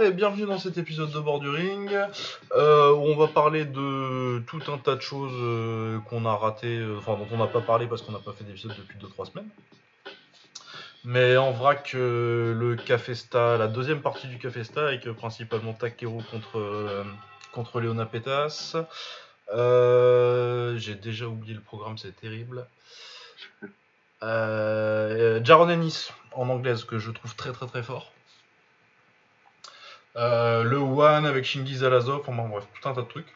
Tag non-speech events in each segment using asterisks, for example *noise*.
Et bienvenue dans cet épisode de Bord du Ring euh, où on va parler de tout un tas de choses euh, qu'on a raté, euh, dont on n'a pas parlé parce qu'on n'a pas fait d'épisode depuis 2-3 semaines. Mais en vrac, euh, le Cafesta, la deuxième partie du Cafesta avec principalement Takeru contre, contre Leona Petas. Euh, J'ai déjà oublié le programme, c'est terrible. Jaron Ennis en anglaise que je trouve très très très fort. Euh, le One avec Shingi Zalazov, enfin bref, tout un tas de trucs.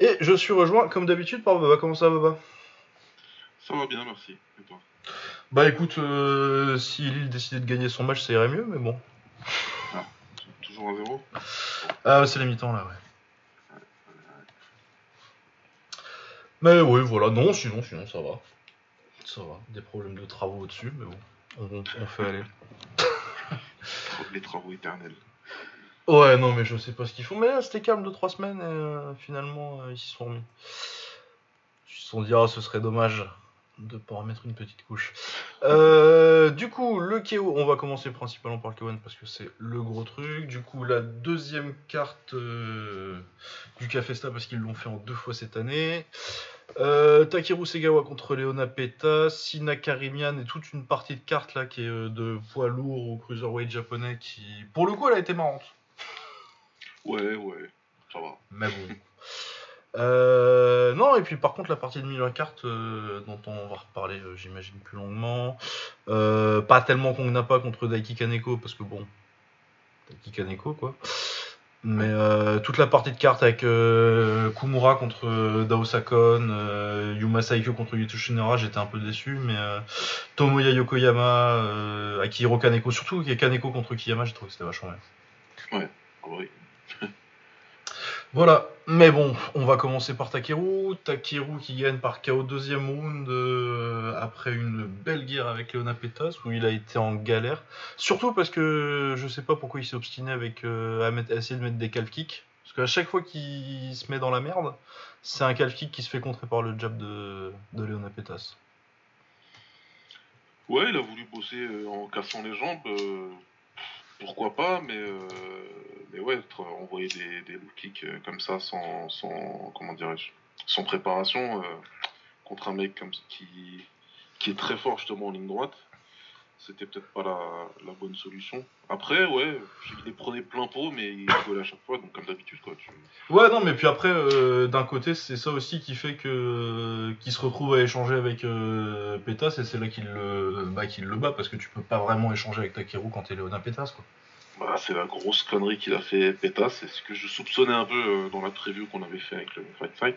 Et je suis rejoint comme d'habitude par Baba. Comment ça va Baba? Ça va bien, merci. Et toi? Bah écoute, euh, si Lille décidait de gagner son match, ça irait mieux, mais bon. Toujours à zéro? Ah, c'est les mi-temps là, ouais. Mais oui, voilà, non, sinon, sinon, ça va. Ça va. Des problèmes de travaux au-dessus, mais bon, on, on fait aller. *laughs* Les travaux éternels. Ouais, non, mais je sais pas ce qu'ils font. Mais là, c'était calme de trois semaines et euh, finalement, euh, ils s'y sont remis. Ils se sont dit, ah, ce serait dommage de pas en remettre une petite couche. Euh, du coup, le KO, on va commencer principalement par le K1 parce que c'est le gros truc. Du coup, la deuxième carte euh, du Cafesta parce qu'ils l'ont fait en deux fois cette année. Euh, Takeru Segawa contre Leona Peta, Sina Karimian et toute une partie de cartes là qui est euh, de poids lourd ou cruiserweight japonais qui, pour le coup, elle a été marrante. Ouais, ouais, ça va. Mais bon. *laughs* Euh, non, et puis par contre, la partie de 1000 cartes euh, dont on va reparler, euh, j'imagine, plus longuement. Euh, pas tellement qu'on n'a pas contre Daiki Kaneko, parce que bon. Daiki Kaneko, quoi. Mais euh, toute la partie de cartes avec euh, Kumura contre Dao Sakon, euh, Yuma Saikyo contre Yuto Shinara, j'étais un peu déçu, mais euh, Tomoya Yokoyama, euh, Akihiro Kaneko, surtout Kaneko contre Kiyama, j'ai trouvé que c'était vachement bien. Ah oui. Voilà, mais bon, on va commencer par Takeru. Takeru qui gagne par KO deuxième round euh, après une belle guerre avec Leona Petas où il a été en galère. Surtout parce que je sais pas pourquoi il s'est obstiné avec euh, à, essayer de mettre des calf kicks. Parce qu'à chaque fois qu'il se met dans la merde, c'est un calf kick qui se fait contrer par le jab de, de Leona Petas. Ouais, il a voulu bosser euh, en cassant les jambes. Pourquoi pas, mais, euh, mais ouais, tra- envoyer des, des low kicks euh, comme ça sans, sans comment dirais-je, sans préparation euh, contre un mec qui, qui est très fort justement en ligne droite, c'était peut-être pas la, la bonne solution. Après, ouais, qu'il les prenait plein pot, mais il rigolait à chaque fois, donc comme d'habitude, quoi. Tu... Ouais, non, mais puis après, euh, d'un côté, c'est ça aussi qui fait que qu'il se retrouve à échanger avec euh, Pétas et c'est là qu'il le, bah, qu'il le bat parce que tu peux pas vraiment échanger avec Takeru quand t'es Léonin Pétas, quoi. Bah, c'est la grosse connerie qu'il a fait Pétas, c'est ce que je soupçonnais un peu euh, dans la preview qu'on avait fait avec le Fight Fight,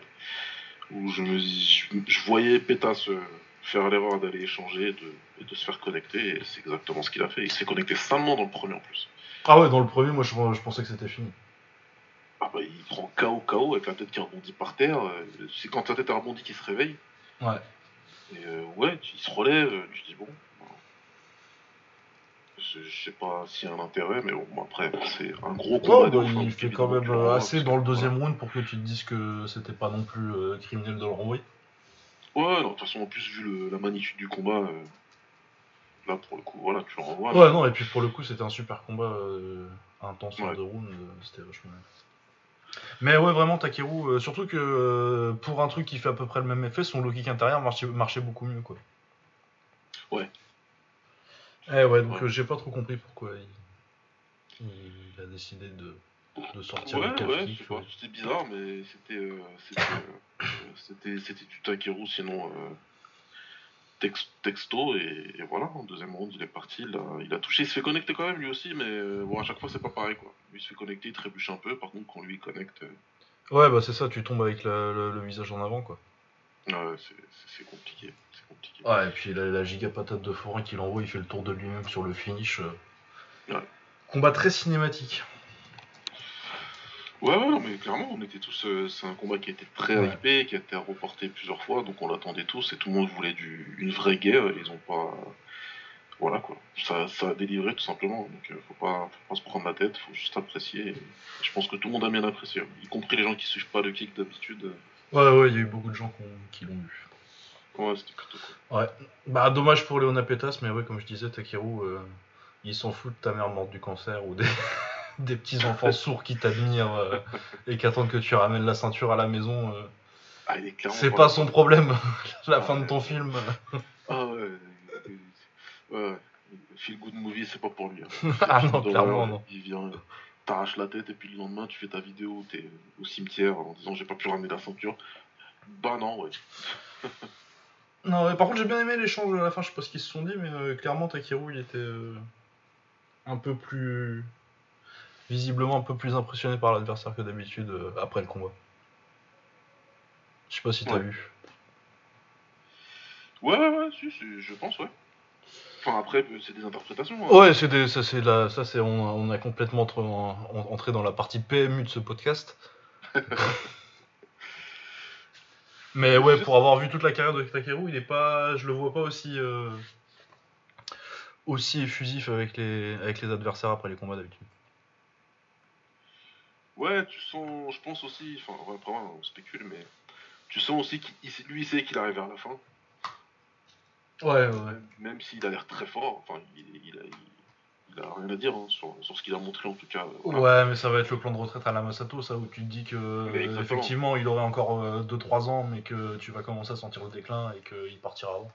où je me je, je voyais Pétas faire l'erreur d'aller échanger et de, et de se faire connecter, et c'est exactement ce qu'il a fait. Il s'est connecté salement dans le premier en plus. Ah ouais, dans le premier, moi je, je pensais que c'était fini. Ah bah, il prend KO KO avec la tête qui rebondit par terre. euh, C'est quand sa tête a rebondi qu'il se réveille. Ouais. Et euh, ouais, tu- il se relève, euh, tu dis bon. voilà. Je, je sais pas s'il y a un intérêt, mais bon, après, c'est un gros combat. Ouais, bah, hein, il fait quand même assez dans le deuxième round pour que tu te dises que c'était pas non plus euh, criminel de le renvoyer. Ouais, non, de toute façon, en plus, vu le- la magnitude du combat, euh, là, pour le coup, voilà, tu le renvoies. Ouais, non, et puis pour le coup, c'était un super combat euh, intense en Ouais. deux rounds, euh, c'était vachement. Mais ouais, vraiment, Takeru, euh, surtout que pour un truc qui fait à peu près le même effet, son low kick intérieur marchait, marchait beaucoup mieux, quoi. Ouais. Eh ouais, donc Ouais. j'ai pas trop compris pourquoi il, il a décidé de, de sortir Ouais, ouais, c'était bizarre, mais c'était euh, c'était euh, *coughs* c'était c'était du Takeru, sinon euh, tex- texto, et, et voilà, en deuxième round, il est parti, il a, il a touché, il se fait connecter quand même lui aussi, mais euh, bon, à chaque fois, c'est pas pareil, quoi. Lui, il se fait connecter, il trébuche un peu, par contre, quand lui il connecte, euh, Ouais, bah c'est ça, tu tombes avec la- le, le visage en avant, quoi. ouais, c'est- compliqué, c'est compliqué. Ouais, et puis la, la giga patate de forain qu'il envoie, il fait le tour de lui-même sur le finish. Ouais. Combat très cinématique. Ouais, ouais, non, mais clairement, on était tous. euh, c'est un combat qui était très Ouais. hypé, qui a été reporté plusieurs fois, donc on l'attendait tous et tout le monde voulait du, une vraie guerre. Ils ont pas. Voilà quoi. Ça, ça a délivré tout simplement. Donc euh, faut, pas, faut pas se prendre la tête, faut juste apprécier. et je pense que tout le monde a bien apprécié, y compris les gens qui suivent pas le kick d'habitude. Ouais, ouais, il y a eu beaucoup de gens qui, ont- qui l'ont vu. Ouais, c'était plutôt cool. Ouais. Bah, dommage pour Léona Pétas, mais ouais, comme je disais, Takeru, euh, il s'en fout de ta mère morte du cancer ou des, des petits enfants *laughs* sourds qui t'admirent euh, et qui attendent que tu ramènes la ceinture à la maison. euh, Ah, il est clairement c'est pas son problème, *laughs* la fin de ton film. Ah ouais. euh, Ouais. Feel good movie, c'est pas pour lui. hein. *laughs* ah Film non, d'horreur, clairement non. Il vient, euh, t'arraches la tête et puis le lendemain tu fais ta vidéo t'es au cimetière en disant j'ai pas pu ramener la ceinture. Bah non, ouais. Non, mais par contre, j'ai bien aimé l'échange à la fin, je sais pas ce qu'ils se sont dit, mais euh, clairement, Takeru, il était euh, un peu plus. Visiblement un peu plus impressionné par l'adversaire que d'habitude euh, après le combat. Je sais pas si t'as Ouais. vu. Ouais, ouais, ouais, si, si, je pense, ouais. Enfin après, euh, c'est des interprétations. hein. Ouais, c'est des- ça, c'est la, ça, c'est, on, a- on a complètement entre- en- en- entré dans la partie PMU de ce podcast. *laughs* Mais ouais, pour avoir vu toute la carrière de Takeru, il est pas, je le vois pas aussi, euh, aussi effusif avec les, avec les adversaires après les combats d'habitude. Ouais, tu sens, je pense aussi, enfin après on spécule, mais tu sens aussi qu'il lui il sait qu'il arrive vers la fin. Ouais, ouais. Même, s'il a l'air très fort, enfin il, il a, il, il a rien à dire hein, sur, sur ce qu'il a montré en tout cas. euh, voilà. Ouais, mais ça va être le plan de retraite à la Masato, ça, où tu te dis que euh, effectivement il aurait encore 2-3 ans, mais que tu vas commencer à sentir le déclin et qu'il partira avant.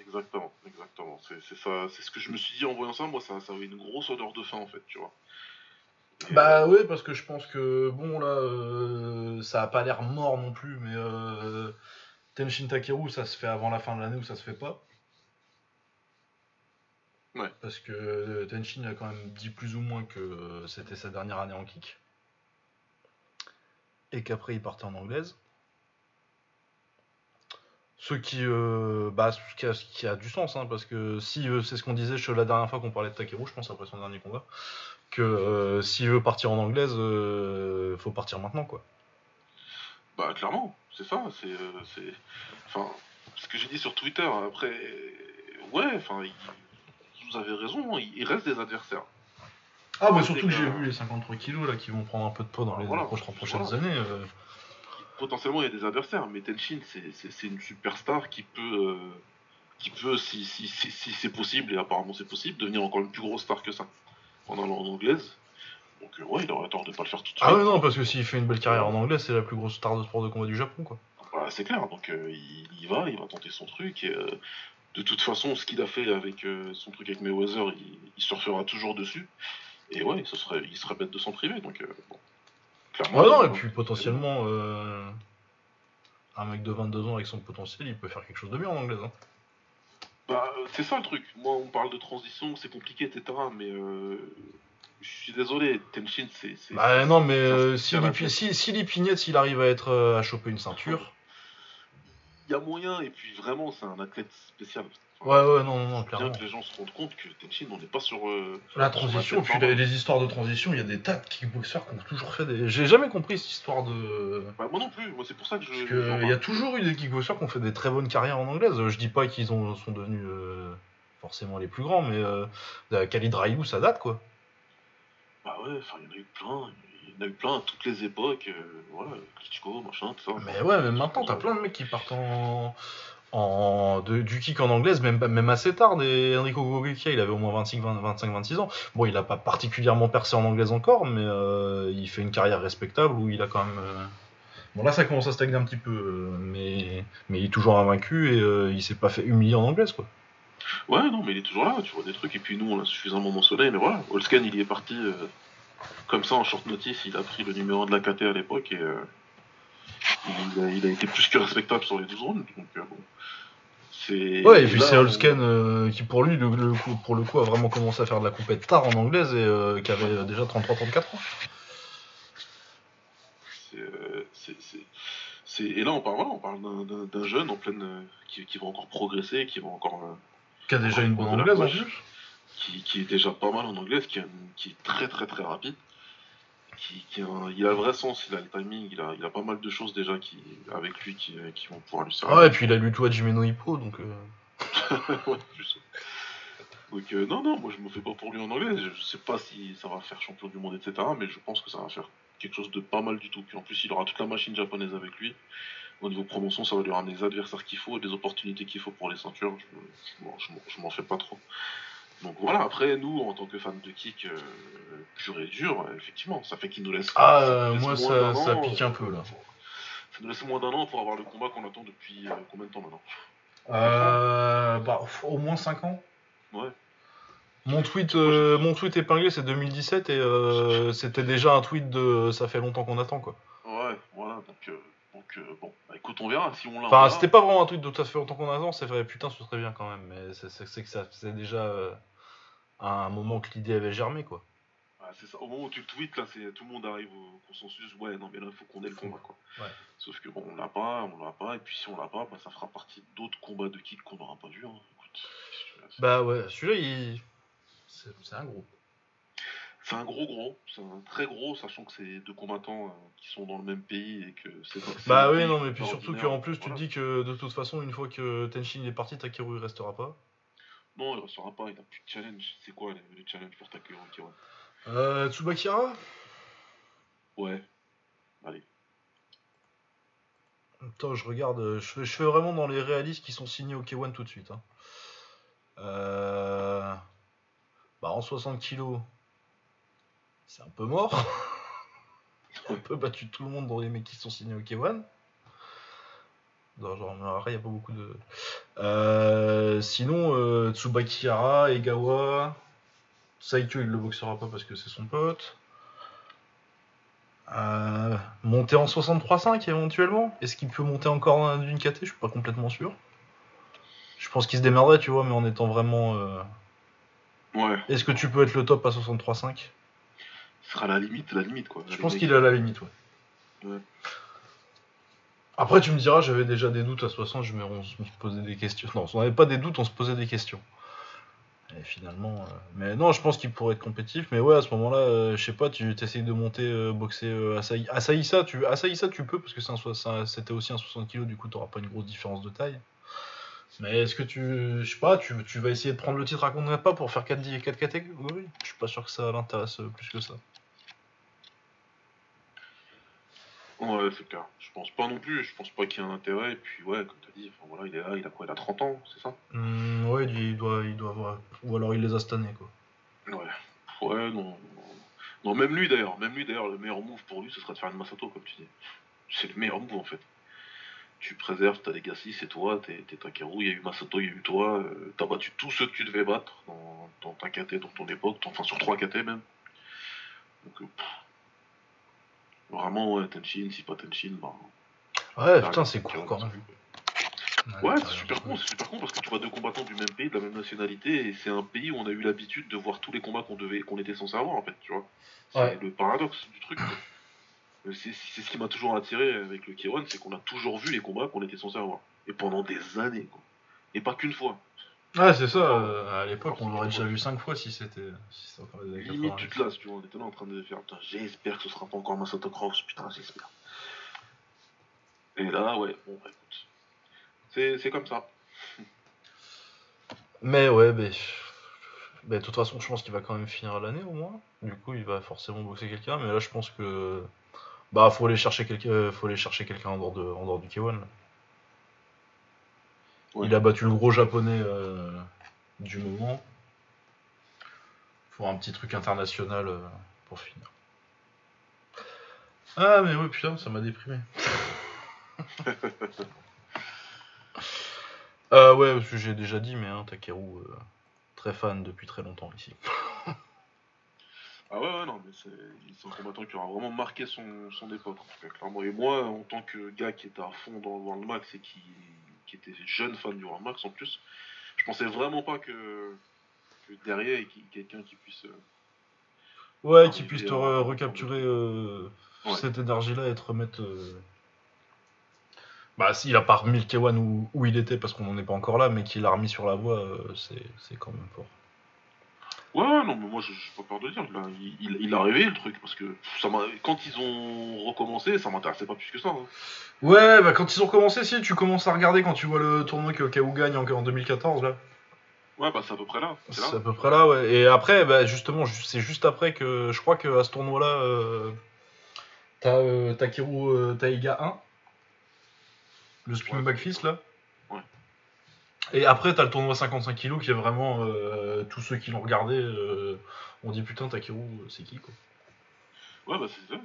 Exactement, exactement. C'est c'est ça, c'est ce que je me suis dit en voyant ça. Moi, ça, ça avait une grosse odeur de fin en fait, tu vois. Bah ouais, parce que je pense que bon là, euh, ça a pas l'air mort non plus, mais euh, Tenshin Takeru, ça se fait avant la fin de l'année ou ça se fait pas. Ouais. Parce que euh, Tenshin a quand même dit plus ou moins que euh, c'était sa dernière année en kick. Et qu'après il partait en anglaise. Ce qui, bah, ce qui, a, ce qui a du sens, hein, parce que si c'est ce qu'on disait la dernière fois qu'on parlait de Takeru, je pense après son dernier combat, que euh, s'il veut partir en anglaise, euh, faut partir maintenant quoi. Bah clairement, c'est ça. C'est, euh, c'est, enfin, ce que j'ai dit sur Twitter. Après, ouais, enfin, il- vous avez raison. Il, reste des adversaires. Ah bah surtout que j'ai vu les 53 kilos là qui vont prendre un peu de poids dans les Voilà, prochaines, prochaines voilà. années. Potentiellement, il y a des adversaires, mais Tenshin, c'est, c'est, c'est une superstar qui peut, qui peut, si, si, si, si c'est possible, et apparemment c'est possible, devenir encore une plus grosse star que ça en allant en anglaise. Donc euh, ouais, il aurait tort de pas le faire tout de suite. Ah ouais non parce que s'il fait une belle carrière en anglais, c'est la plus grosse star de sport de combat du Japon quoi. Voilà, c'est clair, donc euh, il va, il va tenter son truc, et euh, de toute façon, ce qu'il a fait avec son truc avec Mayweather, il, il surfera toujours dessus, et ouais, ce serait, il serait bête de s'en priver, donc euh, bon. Clairement, Ouais non et puis potentiellement un mec de 22 ans avec son potentiel, il peut faire quelque chose de bien en anglaise. Hein. Bah, euh, c'est ça le truc, moi on parle de transition, c'est compliqué, etc., mais euh, je suis désolé, Tenshin, c'est... Bah non mais euh, si, Lipi- si, si Lipinette, s'il arrive à être euh, à choper une ceinture. Il y a moyen, et puis vraiment, c'est un athlète spécial. Ouais ouais non non non Bien clairement. que les gens se rendent compte que Tenshin, on n'est pas sur... euh, La sur transition, tête puis les, les histoires de transition, il y a des tas de kickboxers qui ont toujours fait des. J'ai jamais compris cette histoire de. Bah, moi non plus, moi c'est pour ça que je... Parce que il y a toujours eu des kickboxers qui ont fait des très bonnes carrières en anglaise. Je dis pas qu'ils ont- sont devenus euh, forcément les plus grands, mais euh, Khalid Raïlou, ça date quoi. Bah ouais, enfin, il y en a eu plein, il y en a eu plein à toutes les époques, euh, voilà, Klitschko, machin, tout ça. Mais ouais, mais maintenant t'as plein de mecs qui partent en. De- du kick en anglaise, même, même assez tard. Des Enrico Goguekia, il avait au moins 25-26 ans. Bon, il a pas particulièrement percé en anglaise encore, mais euh, il fait une carrière respectable où il a quand même. euh, Bon, là ça commence à stagner un petit peu, euh, mais, mais il est toujours invaincu et euh, il s'est pas fait humilier en anglaise quoi. Ouais, non, mais il est toujours là, tu vois des trucs, et puis nous, on l'a suffisamment mentionné, mais voilà, Holsken, il y est parti comme ça en short notice, il a pris le numéro 1 de la KT à l'époque, et il, a, il a été plus que respectable sur les 12 rounds, donc euh, bon. Ouais, et puis c'est Holsken euh, qui pour lui, le, le coup- pour le coup, a vraiment commencé à faire de la compète tard en anglaise et euh, qui avait déjà 33-34 ans. C'est, c'est, c'est, c'est- Et là, on parle, voilà, on parle d'un, d'un- d'un jeune en pleine. euh, qui, qui va encore progresser, qui va encore. Qui a déjà une bonne anglaise en plus. qui, qui est déjà pas mal en anglaise, qui est très très très rapide. Qui, qui a un- il a le vrai sens, il a le timing, il a, il a pas mal de choses déjà qui, avec lui qui, qui vont pouvoir lui servir. Ah ouais, et puis il a lu tout à Jimeno Hippo, donc. euh, *laughs* Ouais, plus. Donc euh, non, non, moi je me fais pas pour lui en anglais, je, sais pas si ça va faire champion du monde, etc. Mais je pense que ça va faire quelque chose de pas mal du tout. Puis en plus il aura toute la machine japonaise avec lui. Au niveau promotion, ça va lui ramener les adversaires qu'il faut et les opportunités qu'il faut pour les ceintures. Je, je m'en- je m'en- je m'en fais pas trop. Donc voilà, après, nous, en tant que fans de kick euh, pur et dur, effectivement, ça fait qu'il nous laisse. Ah, euh, laisse moi, ça, d'un ça an, pique euh, un peu là. Ça nous laisse moins d'un an pour avoir le combat qu'on attend depuis euh, combien de temps maintenant? Euh, bah, au moins 5 ans. Ouais. Mon tweet, euh, mon tweet épinglé, c'est 2017 et euh, c'était déjà un tweet de ça fait longtemps qu'on attend quoi. Ouais, voilà, donc, euh, donc euh, bon, bah, écoute, on verra si on l'a. Enfin, c'était pas vraiment un tweet de ça fait longtemps qu'on attend, c'est vrai, putain, ce serait bien quand même, mais c'est- que ça faisait déjà euh, un moment que l'idée avait germé quoi. Ah, c'est ça. Au moment où tu le tweets, là, c'est tout le monde arrive au consensus. Ouais, non, mais là, il faut qu'on ait le combat, quoi. Ouais. Sauf que bon, on l'a pas, on l'a pas, et puis si on l'a pas, bah, ça fera partie d'autres combats de kick qu'on n'aura pas vu. Hein. Écoute, Bah ouais, celui-là, il. C'est un gros. C'est un gros gros, c'est un très gros, sachant que c'est deux combattants euh, qui sont dans le même pays et que c'est. Bah oui, non, mais puis surtout qu'en plus, tu te dis que de toute façon, une fois que Tenshin est parti, Takeru il restera pas. Non, il restera pas, il a plus de challenge. C'est quoi le, le challenge pour Takeru Kiwan Euh, Tsubakira? Ouais. Allez. Attends, je regarde, euh, je fais, je fais vraiment dans les réalistes qui sont signés au K1 tout de suite. hein. Euh... Bah, en 60 kilos, c'est un peu mort. *laughs* un peu battu tout le monde dans les mecs qui sont signés au K1. Non, genre, il n'y a pas beaucoup de. Euh, sinon, euh, Tsubakihara, Egawa, Saikyo, il le boxera pas parce que c'est son pote. Euh, monter en 63.5 éventuellement Est-ce qu'il peut monter encore d'une KT Je suis pas complètement sûr. Je pense qu'il se démerderait, tu vois, mais en étant vraiment. euh, Ouais, Est-ce que tu peux être le top à 63.5 ce sera la limite, la limite, quoi. Je pense qu'il est à la limite, ouais. Ouais. Après, tu me diras, j'avais déjà des doutes à 60, je me, on se posait des questions. Non, on n'avait pas des doutes, on se posait des questions. Et finalement. euh, Mais non, je pense qu'il pourrait être compétitif. Mais ouais, à ce moment-là, euh, je sais pas, tu essayes de monter, euh, boxer Asahi- Asaïsa, tu... Asaïsa, tu peux, parce que c'était aussi un 60 kg, du coup, t'auras pas une grosse différence de taille. Mais est-ce que tu. Je sais pas, tu, tu vas essayer de prendre le titre à contre pas pour faire 4, 4 catégories? Je suis pas sûr que ça l'intéresse plus que ça. Ouais, c'est clair. Je pense pas non plus, je pense pas qu'il y ait un intérêt. Et puis, ouais, comme t'as dit, enfin, voilà, il est là, il a quoi Il a 30 ans, c'est ça? Hmm, ouais, il doit, il doit avoir. Ou alors il les a stannés, quoi. Ouais. Ouais, non. non. Non, même lui d'ailleurs, même lui d'ailleurs, le meilleur move pour lui, ce serait de faire une Masato, comme tu dis. C'est le meilleur move en fait. Tu préserves ta legacy, c'est toi, t'es t'es Takeru, il y a eu Masato, il y a eu toi, euh, t'as battu tous ceux que tu devais battre dans, dans ta KT, dans ton époque, enfin sur 3 KT même. Donc, euh, pff. Vraiment, ouais, Tenshin, si pas Tenshin, bah. Ouais, putain, c'est cool quand même. Ouais, c'est super con, c'est super con parce que tu vois deux combattants du même pays, de la même nationalité, et c'est un pays où on a eu l'habitude de voir tous les combats qu'on devait, qu'on était censé avoir en fait, tu vois. C'est Ouais. le paradoxe du truc. Euh, C'est ce qui m'a toujours attiré avec le K1, c'est qu'on a toujours vu les combats qu'on était censé avoir. Et pendant des années, quoi. Et pas qu'une fois. Ouais, c'est ça. euh, à l'époque, on l'aurait déjà vu 5 fois si c'était. Si encore les années Limite, tu 90. te lasses, tu vois. On était là en train de faire, putain, j'espère que ce sera pas encore Masato Cross, putain, j'espère. Et là, ouais, bon, bah écoute. C'est c'est comme ça. *laughs* Mais ouais, mais. mais de toute façon, je pense qu'il va quand même finir l'année au moins. Du coup, il va forcément boxer quelqu'un. Mais là, je pense que. Bah, faut aller chercher quelqu'un faut aller chercher quelqu'un en, dehors de- en dehors du K1. là. Ouais. Il a battu le gros japonais euh, du moment. Faut un petit truc international euh, pour finir. Ah, mais ouais, putain, ça m'a déprimé. *laughs* euh, ouais, parce que j'ai déjà dit, mais hein, Takeru, euh, très fan depuis très longtemps ici. *laughs* Ah ouais, ouais, non, mais c'est c'est un combattant qui aura vraiment marqué son, son époque, en tout cas, clairement. Et moi, en tant que gars qui était à fond dans le World Max et qui, qui était jeune fan du World Max en plus, je pensais vraiment pas que, que derrière, il y ait quelqu'un qui puisse. euh, Ouais, qui puisse te euh, re- recapturer euh, Ouais. cette énergie-là et te remettre. euh, Bah, s'il a pas remis le K1 où, où il était parce qu'on n'en est pas encore là, mais qu'il l'a remis sur la voie, c'est quand même fort. Ouais, ouais, non, mais moi, je j'ai pas peur de le dire. Il, il, il a réveillé le truc, parce que ça quand ils ont recommencé, ça m'intéressait pas plus que ça. hein. Ouais, bah quand ils ont commencé, si, tu commences à regarder quand tu vois le tournoi que KO gagne en, en 2014, là. Ouais, bah c'est à peu près là. C'est à peu près là, ouais. Et après, bah, justement, ju- c'est juste après que je crois qu'à ce tournoi-là, euh, t'as euh, Takeru euh, Taiga 1, le spin Ouais. fist là. Et après, t'as le tournoi 55 kg qui est vraiment. euh, tous ceux qui l'ont regardé euh, ont dit putain, Takeru, euh, c'est qui quoi Ouais, bah c'est ça,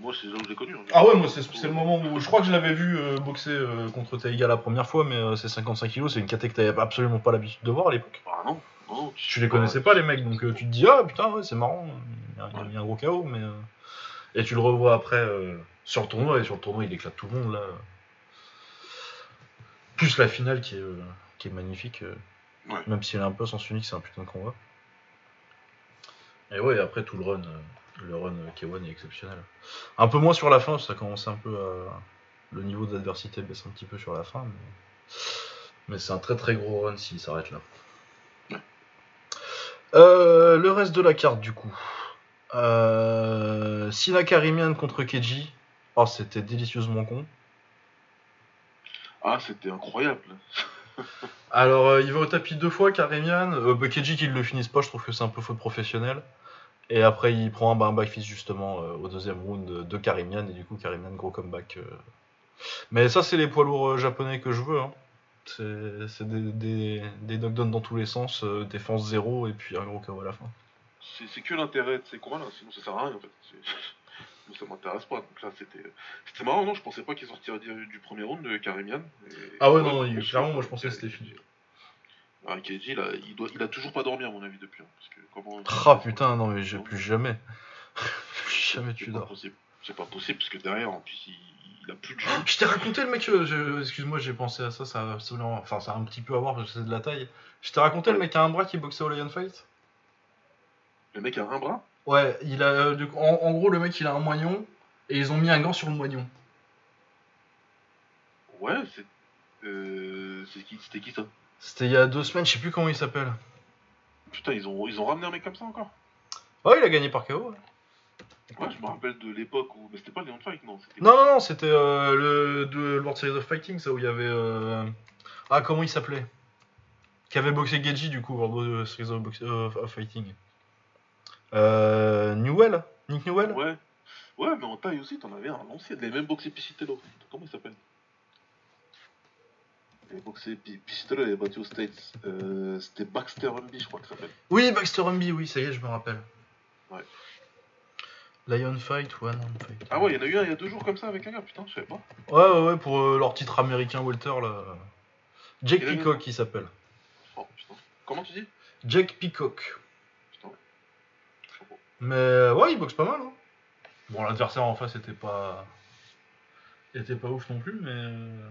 moi c'est là où je l'ai connu. hein. Ah ouais, moi c'est le moment où. Je crois que je l'avais vu euh, boxer contre Taiga la première fois, mais c'est 55 kg, c'est une caté que t'avais absolument pas l'habitude de voir à l'époque. Ah non, non. Tu les connaissais pas les mecs, donc tu te dis ah putain, ouais, c'est marrant, il y, a, il y a- il y a un gros chaos, mais. euh, Et tu le revois après sur le tournoi, et sur le tournoi il éclate tout le monde là. Plus la finale qui est, euh, qui est magnifique, euh, Ouais. même si elle est un peu sens unique, c'est un putain de combat. Et ouais, après tout le run, euh, le run euh, K1 est exceptionnel. Un peu moins sur la fin, ça commence un peu à. Le niveau d'adversité baisse un petit peu sur la fin, mais, mais c'est un très très gros run s'il s'arrête là. Euh, le reste de la carte du coup. Euh, Sina Karimian contre Keiji. Oh, c'était délicieusement con. Ah, c'était incroyable. *laughs* Alors, euh, il va au tapis deux fois, Karimian. Euh, bah, Keiji qui le finisse pas, je trouve que c'est un peu faute professionnelle. Et après, il prend un, bah, un backfist justement euh, au deuxième round de, Karimian. Et du coup, Karimian, gros comeback. euh. Mais ça, c'est les poids lourds japonais que je veux. hein. C'est des, des, knockdowns dans tous les sens, défense zéro et puis un gros KO à la fin. C'est que l'intérêt de ces combats-là, sinon ça sert à rien en fait. *laughs* Ça m'intéresse pas. Donc là, c'était c'était marrant, non? Je pensais pas qu'ils sortiraient du, du premier round de Karimian. Et- Ah ouais, non, il- clairement, moi, je pensais que c'était fini. Keiji, là, il, doit, il a toujours pas dormi à mon avis depuis. hein, parce que comment... Ah putain, non, mais j'ai plus jamais. *laughs* plus jamais tu dors. C'est pas possible parce que derrière, en plus, il, il a plus de jeu. *gasps* Je t'ai raconté le mec, euh, je- excuse-moi, j'ai pensé à ça, ça a absolument, enfin ça a un petit peu à voir parce que c'est de la taille. Je t'ai raconté le mec a un bras qui boxait au Lion Fight? Le mec a un bras? Ouais, il a, euh, du coup, en, en gros le mec il a un moignon et ils ont mis un gant sur le moignon. Ouais, c'est. Euh, C'était qui ça? C'était il y a deux semaines, je sais plus comment il s'appelle. Putain, ils ont, ils ont ramené un mec comme ça encore? Ouais, il a gagné par KO. ouais. Ouais, je me rappelle de l'époque où. Mais c'était pas Leon Fight, non c'était- Non, non, non, c'était euh, le de World Series of Fighting, ça où il y avait. euh, Ah, comment il s'appelait? Qui avait boxé Geji du coup, World Series of, Box- of Fighting. Euh, Newell Nick Newell? Ouais. Ouais, mais en taille aussi, t'en avais un à l'ancienne. Il avait même boxé Piscitello. Comment il s'appelle? Il avait boxé Pi- Piscitello, il avait battu aux States. Euh, c'était Baxter Humby, je crois que ça s'appelle. Oui, Baxter Humby, oui, ça y est, je me rappelle. Ouais. Lion Fight, One on Fight. Ah ouais, il y en a eu un il y a deux jours comme ça avec un gars, putain, je savais pas. Ouais, ouais, ouais, pour euh, leur titre américain Walter, là. Jake Peacock, il s'appelle. Oh putain. Comment tu dis? Jake Peacock. Mais euh, ouais, il boxe pas mal. Hein. Bon, l'adversaire en face était pas. était pas ouf non plus, mais. euh,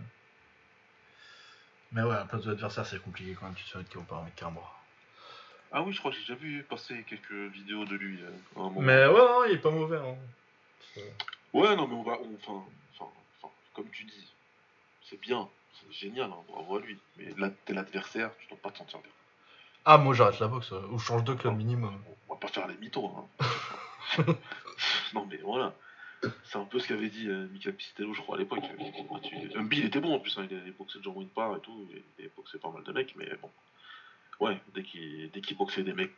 Mais ouais, à la place de l'adversaire, c'est compliqué quand même. Tu te fais KO par un mec qui a un bras. Ah oui, je crois que j'ai déjà vu passer quelques vidéos de lui euh, à un moment. Mais ouais, non, il est pas mauvais. Hein. Ouais, non, mais on va. on- Enfin, enfin, enfin, comme tu dis, c'est bien, c'est génial, hein, bravo à lui. Mais là, t'es l'adversaire, tu dois pas te sentir bien. Ah, moi j'arrête la boxe, ou je change de club minimum. Pas faire les mythos, hein. *laughs* non, mais voilà. C'est un peu ce qu'avait dit euh, Michael Pistello, je crois, à l'époque. Euh, tu- Humby, il était bon en plus, hein, il avait boxé John Winpar et tout, il avait boxé pas mal de mecs, mais bon. Ouais, dès qu'il qu'il boxait des mecs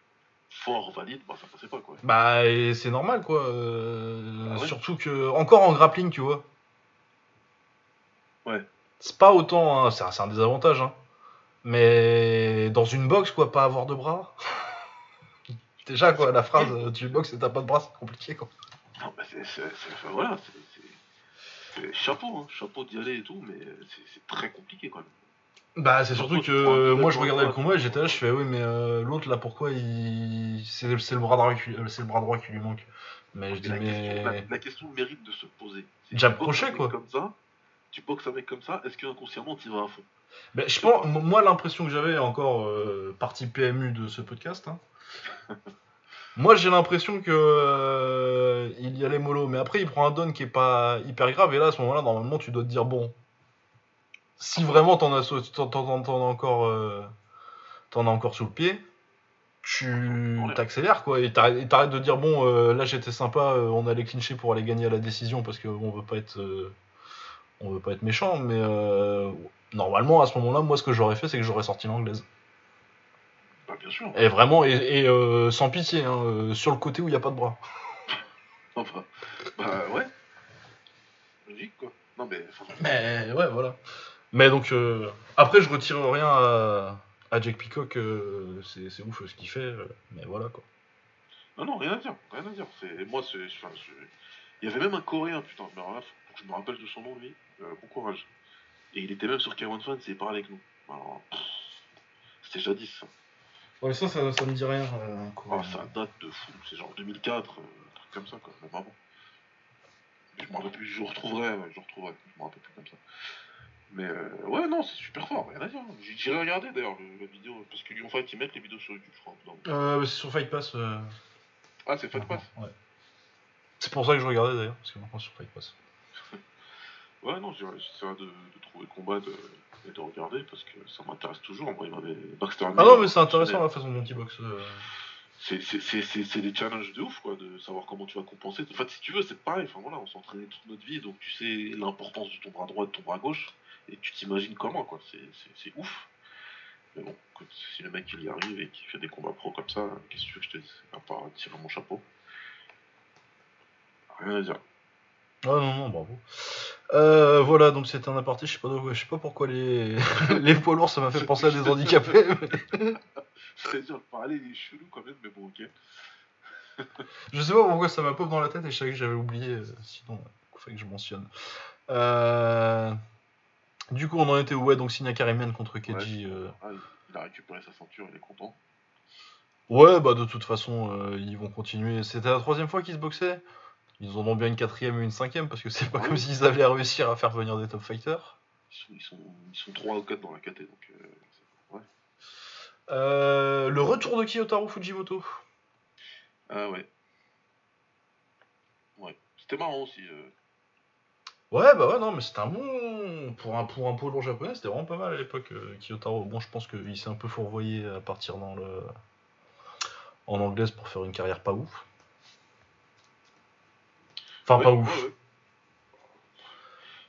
forts, valides, bah ça passait pas, quoi. Bah, et c'est normal quoi. euh, Ah ouais. Surtout que. Encore en grappling, tu vois. Ouais. C'est pas autant. hein, C'est un, c'est un désavantage, hein. Mais dans une boxe, quoi, pas avoir de bras. Déjà, quoi, la phrase euh, tu boxes et t'as pas de bras, c'est compliqué, quoi. Non, bah c'est. voilà, c'est- Chapeau, hein, chapeau d'y aller et tout, mais c'est très compliqué quand même. Bah, c'est surtout Surtout que que euh, moi je regardais le combat et j'étais là, je fais, oui, mais euh, l'autre là, pourquoi il. C'est le, bras droit qui- euh, le bras droit qui lui manque. Mais je dis, la, question, la, mais. la question mérite de se poser. Si quoi. Comme ça, tu boxes un mec comme ça, est-ce qu'inconsciemment tu vas à fond? Ben, je pense, moi, l'impression que j'avais, encore euh, partie PMU de ce podcast, hein, *laughs* moi j'ai l'impression que euh, il y allait mollo, mais après il prend un down qui est pas hyper grave, et là à ce moment-là, normalement, tu dois te dire bon, si vraiment t'en as, sau- t'en, t'en- t'en as encore, euh, t'en as encore sous le pied, tu t'accélères quoi, et t'arrêtes, et t'arrêtes de dire bon, euh, là j'étais sympa, on allait clincher pour aller gagner à la décision parce qu'on veut pas être, on veut pas être méchant, mais normalement à ce moment-là, moi ce que j'aurais fait, c'est que j'aurais sorti l'anglaise. Bah bien sûr. Et vraiment, et, et, euh, sans pitié, hein, euh, sur le côté où il n'y a pas de bras. *laughs* Enfin, bah ouais. Logique quoi. Non mais. Mais ouais, voilà. Mais donc, euh, après, je retire rien à, à Jack Peacock, euh, c'est c'est ouf ce qu'il fait, mais voilà quoi. Non, non, rien à dire, rien à dire. C'est moi, c'est, enfin, c'est- il y avait même un Coréen, putain. Mais alors là, faut que je me rappelle de son nom, lui. Bon courage. Et il était même sur K1 Fan, c'est parlé avec nous. Alors, pff, c'était jadis. Ça. Ouais, ça, ça, ça me dit rien. Ah, ça date de fou. C'est genre 2004, euh, un truc comme ça, quoi. Mais vraiment. Je me rappelle plus. Je retrouverai, ouais, je retrouverai. Je me rappelle plus comme ça. Mais euh, ouais, non, c'est super fort. Rien à dire. J'ai- J'ai regardé d'ailleurs le- la vidéo parce qu'ils lui ont fait qu'ils mettent les vidéos sur YouTube, je crois. Euh, c'est sur Fight Pass. euh, Ah, c'est Fight Pass. Ouais. C'est pour ça que je regardais d'ailleurs, parce que maintenant sur Fight Pass. *laughs* Ouais, non, j'essaierai de, de trouver le combat de, de regarder parce que ça m'intéresse toujours. Moi, il m'avait. Baxter Ah non, mais c'est intéressant la façon dont il boxe. euh. C'est des challenges de ouf, quoi, de savoir comment tu vas compenser. En fait, si tu veux, c'est pareil. Enfin voilà, on s'est entraîné toute notre vie, donc tu sais l'importance de ton bras droit et de ton bras gauche, et tu t'imagines comment, quoi. C'est- ouf. Mais bon, si le mec il y arrive et qu'il fait des combats pro comme ça, qu'est-ce que tu veux que je te dise À part tirer mon chapeau? Rien à dire. Ah non, non, bravo. Euh, voilà, donc c'était un aparté. Je sais pas, je sais pas pourquoi les, *laughs* les poids lourds ça m'a fait penser à des handicapés. mais- *laughs* J'allais dire, le parallèle il est chelou quand même, mais bon, ok. Je sais pas pourquoi ça m'a pop dans la tête et je savais que j'avais oublié. euh, Sinon, il fallait que je mentionne. Euh, Du coup, on en était où Ouais, donc Signa Karimian contre. Ouais, euh, ah, il- a récupéré sa ceinture, il est content. Ouais, bah de toute façon, ils vont continuer. C'était la troisième fois qu'ils se boxaient. Ils en ont bien une quatrième et une cinquième parce que c'est pas Ah comme s'ils allaient réussir à faire venir des top fighters. Ils sont, ils sont, ils sont 3 ou 4 dans la KT, donc euh, c'est- ouais. Euh, le retour de Kiyotaro Fujimoto. Ah ouais. Ouais. C'était marrant aussi. euh. Ouais, bah ouais, non, mais c'était un bon. Pour un, pour un lourd japonais, c'était vraiment pas mal à l'époque, euh, Kiyotaro. Bon, je pense qu'il s'est un peu fourvoyé à partir dans le. en anglaise pour faire une carrière pas ouf. Enfin, Ouais, pas ouf. ouais.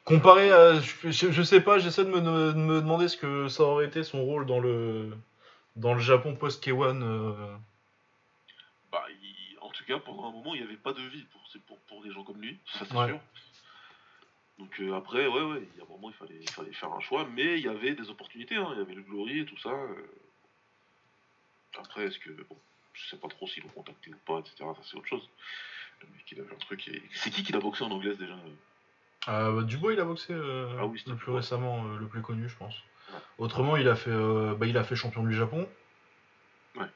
Comparé à. Je, sais pas, j'essaie de me, de me demander ce que ça aurait été son rôle dans le. dans le Japon post-K1. euh, Bah, il- en tout cas, pendant un moment, il n'y avait pas de vie pour, pour, pour des gens comme lui, ça c'est sûr. Donc euh, après, ouais, ouais, il y a un moment, il fallait, il fallait faire un choix, mais il y avait des opportunités, hein, il y avait le Glory et tout ça. euh. Après, est-ce que, bon, je sais pas trop s'ils l'ont contacté ou pas, etc., ça c'est autre chose. Le mec, il avait un truc, et... c'est qui qui l'a boxé en anglaise déjà Euh, bah, Dubois, il a boxé euh, Ah oui, le plus récemment, euh, le plus connu, je pense. Ouais. Autrement, il a fait, euh, bah, il a fait champion du Japon. Ouais.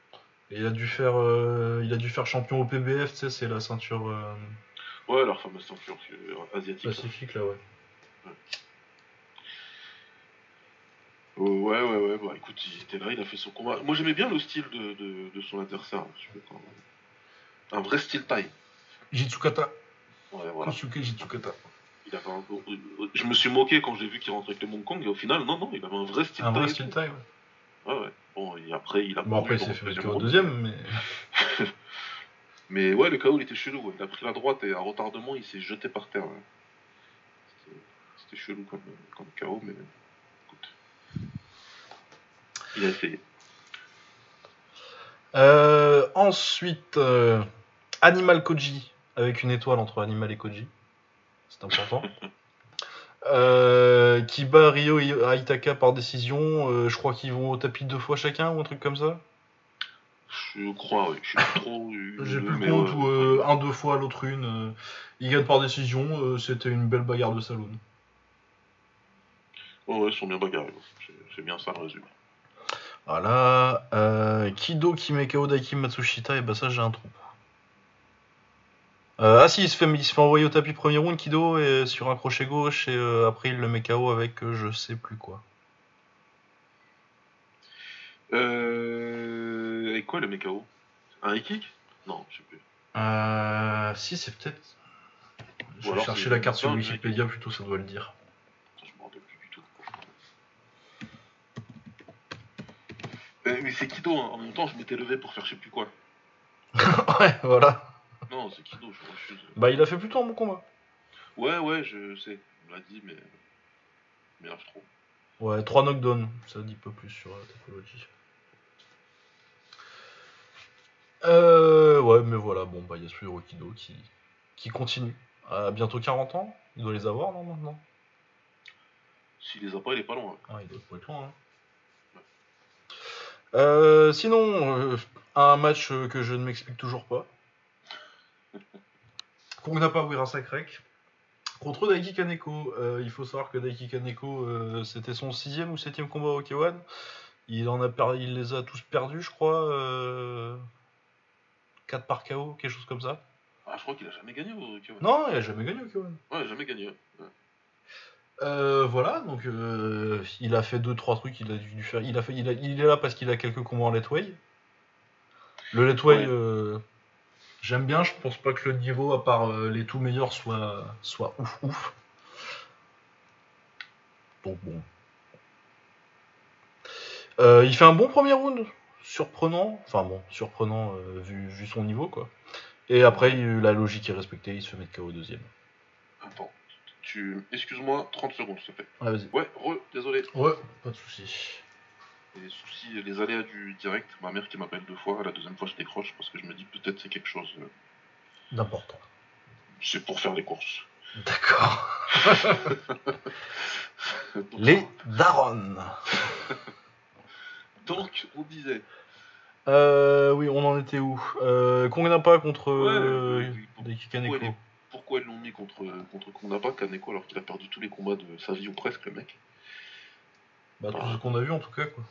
Et il a dû faire, euh, il a dû faire champion au PBF, tu sais, c'est la ceinture euh, Ouais, leur fameuse ceinture euh, asiatique. pacifique là, ouais. Euh, ouais, ouais, ouais, bah écoute, il était là, il a fait son combat. Moi j'aimais bien le style de, de, de son adversaire, hein. Un vrai style taille. Jitsukata, Ouais, voilà. Kosuke Jitsukata. Il avait un- Je me suis moqué quand j'ai vu qu'il rentrait avec le Hong Kong, et au final, non, non, il avait un vrai style Un vrai style taille, ouais. Ouais, ouais. Bon, et après, il a Bon, après, il s'est fait au deuxième, mais. *laughs* Mais ouais, le KO il était chelou, ouais. il a pris la droite et à retardement, il s'est jeté par terre. ouais. C'était- C'était chelou comme, comme KO, mais écoute. Il a essayé. Euh, ensuite, euh, Animal Koji, avec une étoile entre Animal et Koji. C'est important. *laughs* Euh, qui bat Ryo et Aitaka par décision. Euh, je crois qu'ils vont au tapis deux fois chacun ou un truc comme ça? Je crois, oui. Je trop. *laughs* J'ai plus le compte ou euh, un deux fois l'autre une. euh, ils gagnent par décision. C'était une belle bagarre de saloon. Ouais, ouais, ils sont bien bagarrés. C'est- bien ça le résumé. Voilà. Kido Kimekao Daiki Matsushita, et bah ça j'ai un trou. Euh, ah si, il se, fait, il se fait envoyer au tapis premier round, Kido, et sur un crochet gauche, et euh, après il le met KO avec euh, je sais plus quoi. Euh. Et quoi le Mekao Un high kick? Non, je sais plus. Euh, si, c'est peut-être. Je Ou vais alors chercher c'est- la carte sur Wikipédia plutôt, ça doit le dire. Ça, je me rappelle plus du tout. Euh, mais c'est Kido, hein. en même temps, je m'étais levé pour faire je sais plus quoi. *laughs* ouais, voilà. Non, c'est Kido, je refuse. Bah il a fait plutôt un bon combat. Ouais, ouais, je sais, on l'a dit, mais. Mais je trouve. Ouais, 3 knockdowns, ça dit peu plus sur la topologie. Euh, ouais, mais voilà, bon, bah, Yasuhiro Kido qui, qui continue. À bientôt 40 ans, il doit les avoir, non, maintenant? S'il les a pas, il est pas loin. Ah, il doit pas être loin. hein. Euh, sinon, euh, un match que je ne m'explique toujours pas. *laughs* Qu'on n'a pas Wira Sakrek. Contre Daiki Kaneko. Euh, il faut savoir que Daiki Kaneko, euh, c'était son sixième ou septième combat au K1. Il, en a per- il les a tous perdus, je crois. Euh... 4 par KO, quelque chose comme ça. Ah, je crois qu'il a jamais gagné au K1. Non, il a jamais gagné au K1. Ouais, jamais gagné. ouais. Euh, voilà, donc euh, il a fait deux trois trucs, il a dû faire, il a fait, il, a- il est là parce qu'il a quelques combats en letway. Le letway, Ouais. J'aime bien, je pense pas que le niveau à part euh, les tout meilleurs soit soit ouf ouf. Donc bon. Euh, il fait un bon premier round, surprenant, enfin bon, surprenant euh, vu, vu son niveau quoi. Et après il- la logique est respectée, il se fait mettre KO au deuxième. Attends. Tu... Excuse-moi, 30 secondes, s'il te plaît. Ouais, vas-y. Ouais, re, désolé. Ouais, pas de soucis. Les soucis, les aléas du direct, ma mère qui m'appelle deux fois, la deuxième fois je décroche parce que je me dis peut-être c'est quelque chose. euh, D'important. C'est pour faire des courses. D'accord. *laughs* Les Daron. *laughs* Donc, on disait. Euh, oui, on en était où? Euh, Kongnapa contre Ouais, euh, oui, pourquoi, Kaneko. est- pourquoi ils l'ont mis contre, contre Kondapa, Kaneko, alors qu'il a perdu tous les combats de sa vie ou presque, le mec Bah, tout ce qu'on a vu en tout cas, quoi.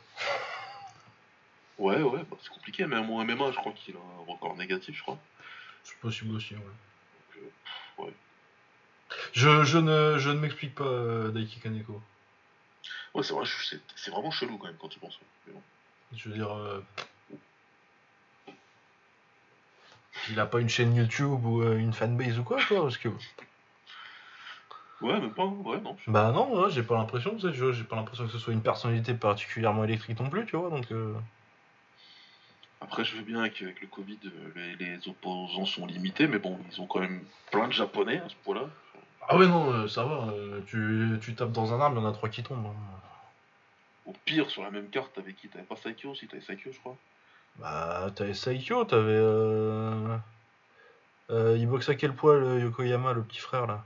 Ouais, ouais, bah, c'est compliqué, même en MMA, je crois qu'il a un record négatif, je crois. C'est possible aussi, ouais. Donc, euh, ouais. Je, je ne, je ne m'explique pas euh, Daiki Kaneko. Ouais, c'est vrai, c'est c'est vraiment chelou quand même quand tu penses. Mais bon. Je veux dire. euh, Il a pas une chaîne YouTube ou euh, une fanbase ou quoi, quoi parce que... Ouais, même pas, ouais, non. Bah non, ouais, j'ai pas l'impression, tu sais, j'ai pas l'impression que ce soit une personnalité particulièrement électrique non plus, tu vois, donc... euh, Après, je veux bien qu'avec le Covid, euh, les, les opposants sont limités, mais bon, ils ont quand même plein de japonais à ce point-là. Ah ouais, non, euh, ça va, tu, tu tapes dans un arbre, il y en a trois qui tombent. hein. Au pire, sur la même carte, t'avais qui? T'avais pas Saikyo? Aussi T'avais Saikyo, je crois. Bah, t'avais Saikyo, t'avais. Euh... Euh, il boxe à quel poids le Yokoyama, le petit frère là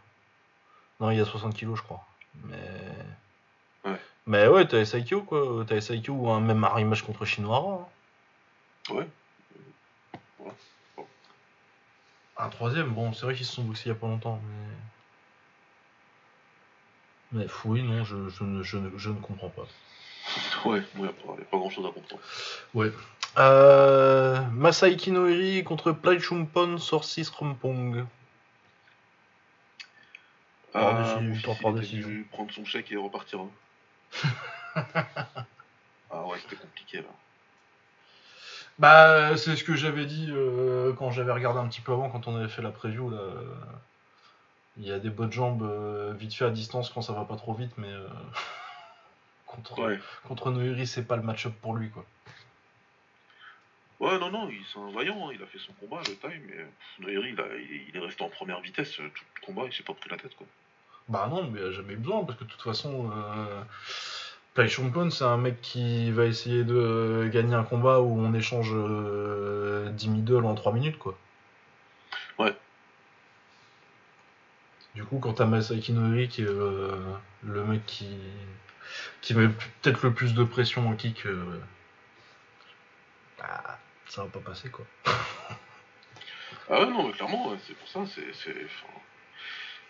Non, il a 60 kilos, je crois. Mais. Ouais. Mais ouais, t'avais Saikyo quoi. T'avais Saikyo ou un même un rematch contre Shinohara. hein. Ouais. Un troisième, bon, c'est vrai qu'ils se sont boxés il y a pas longtemps, mais. Mais oui, non, je, je, ne, je, ne, je ne comprends pas. *laughs* Ouais, il n'y a, pas- y a pas grand-chose à comprendre. Ouais. Euh, Masaiki Noiri contre Plaichumpon Sorcis Rompong. Ah, dû prendre son chèque et repartir. hein. *laughs* ah ouais, c'était compliqué là. Bah, c'est ce que j'avais dit euh, quand j'avais regardé un petit peu avant, quand on avait fait la preview. Là. Il y a des bonnes jambes euh, vite fait à distance quand ça va pas trop vite, mais euh, *laughs* contre, Ouais. contre Noiri, c'est pas le match-up pour lui. quoi. Ouais, non, non, il- c'est un vaillant, hein, il a fait son combat, le time, mais Noiri, il, a- il- est resté en première vitesse tout le combat, il s'est pas pris la tête quoi. Bah non, mais il a jamais besoin, parce que de toute façon, euh, Plaichumpon, c'est un mec qui va essayer de gagner un combat où on échange euh, 10 middle en 3 minutes, quoi. Ouais. Du coup, quand t'as Masaiki Noiri, qui est euh, le mec qui, qui met peut-être le plus de pression en kick, euh, bah, ça va pas passer, quoi. *laughs* Ah ouais, non, mais clairement, c'est pour ça, c'est. c'est- enfin,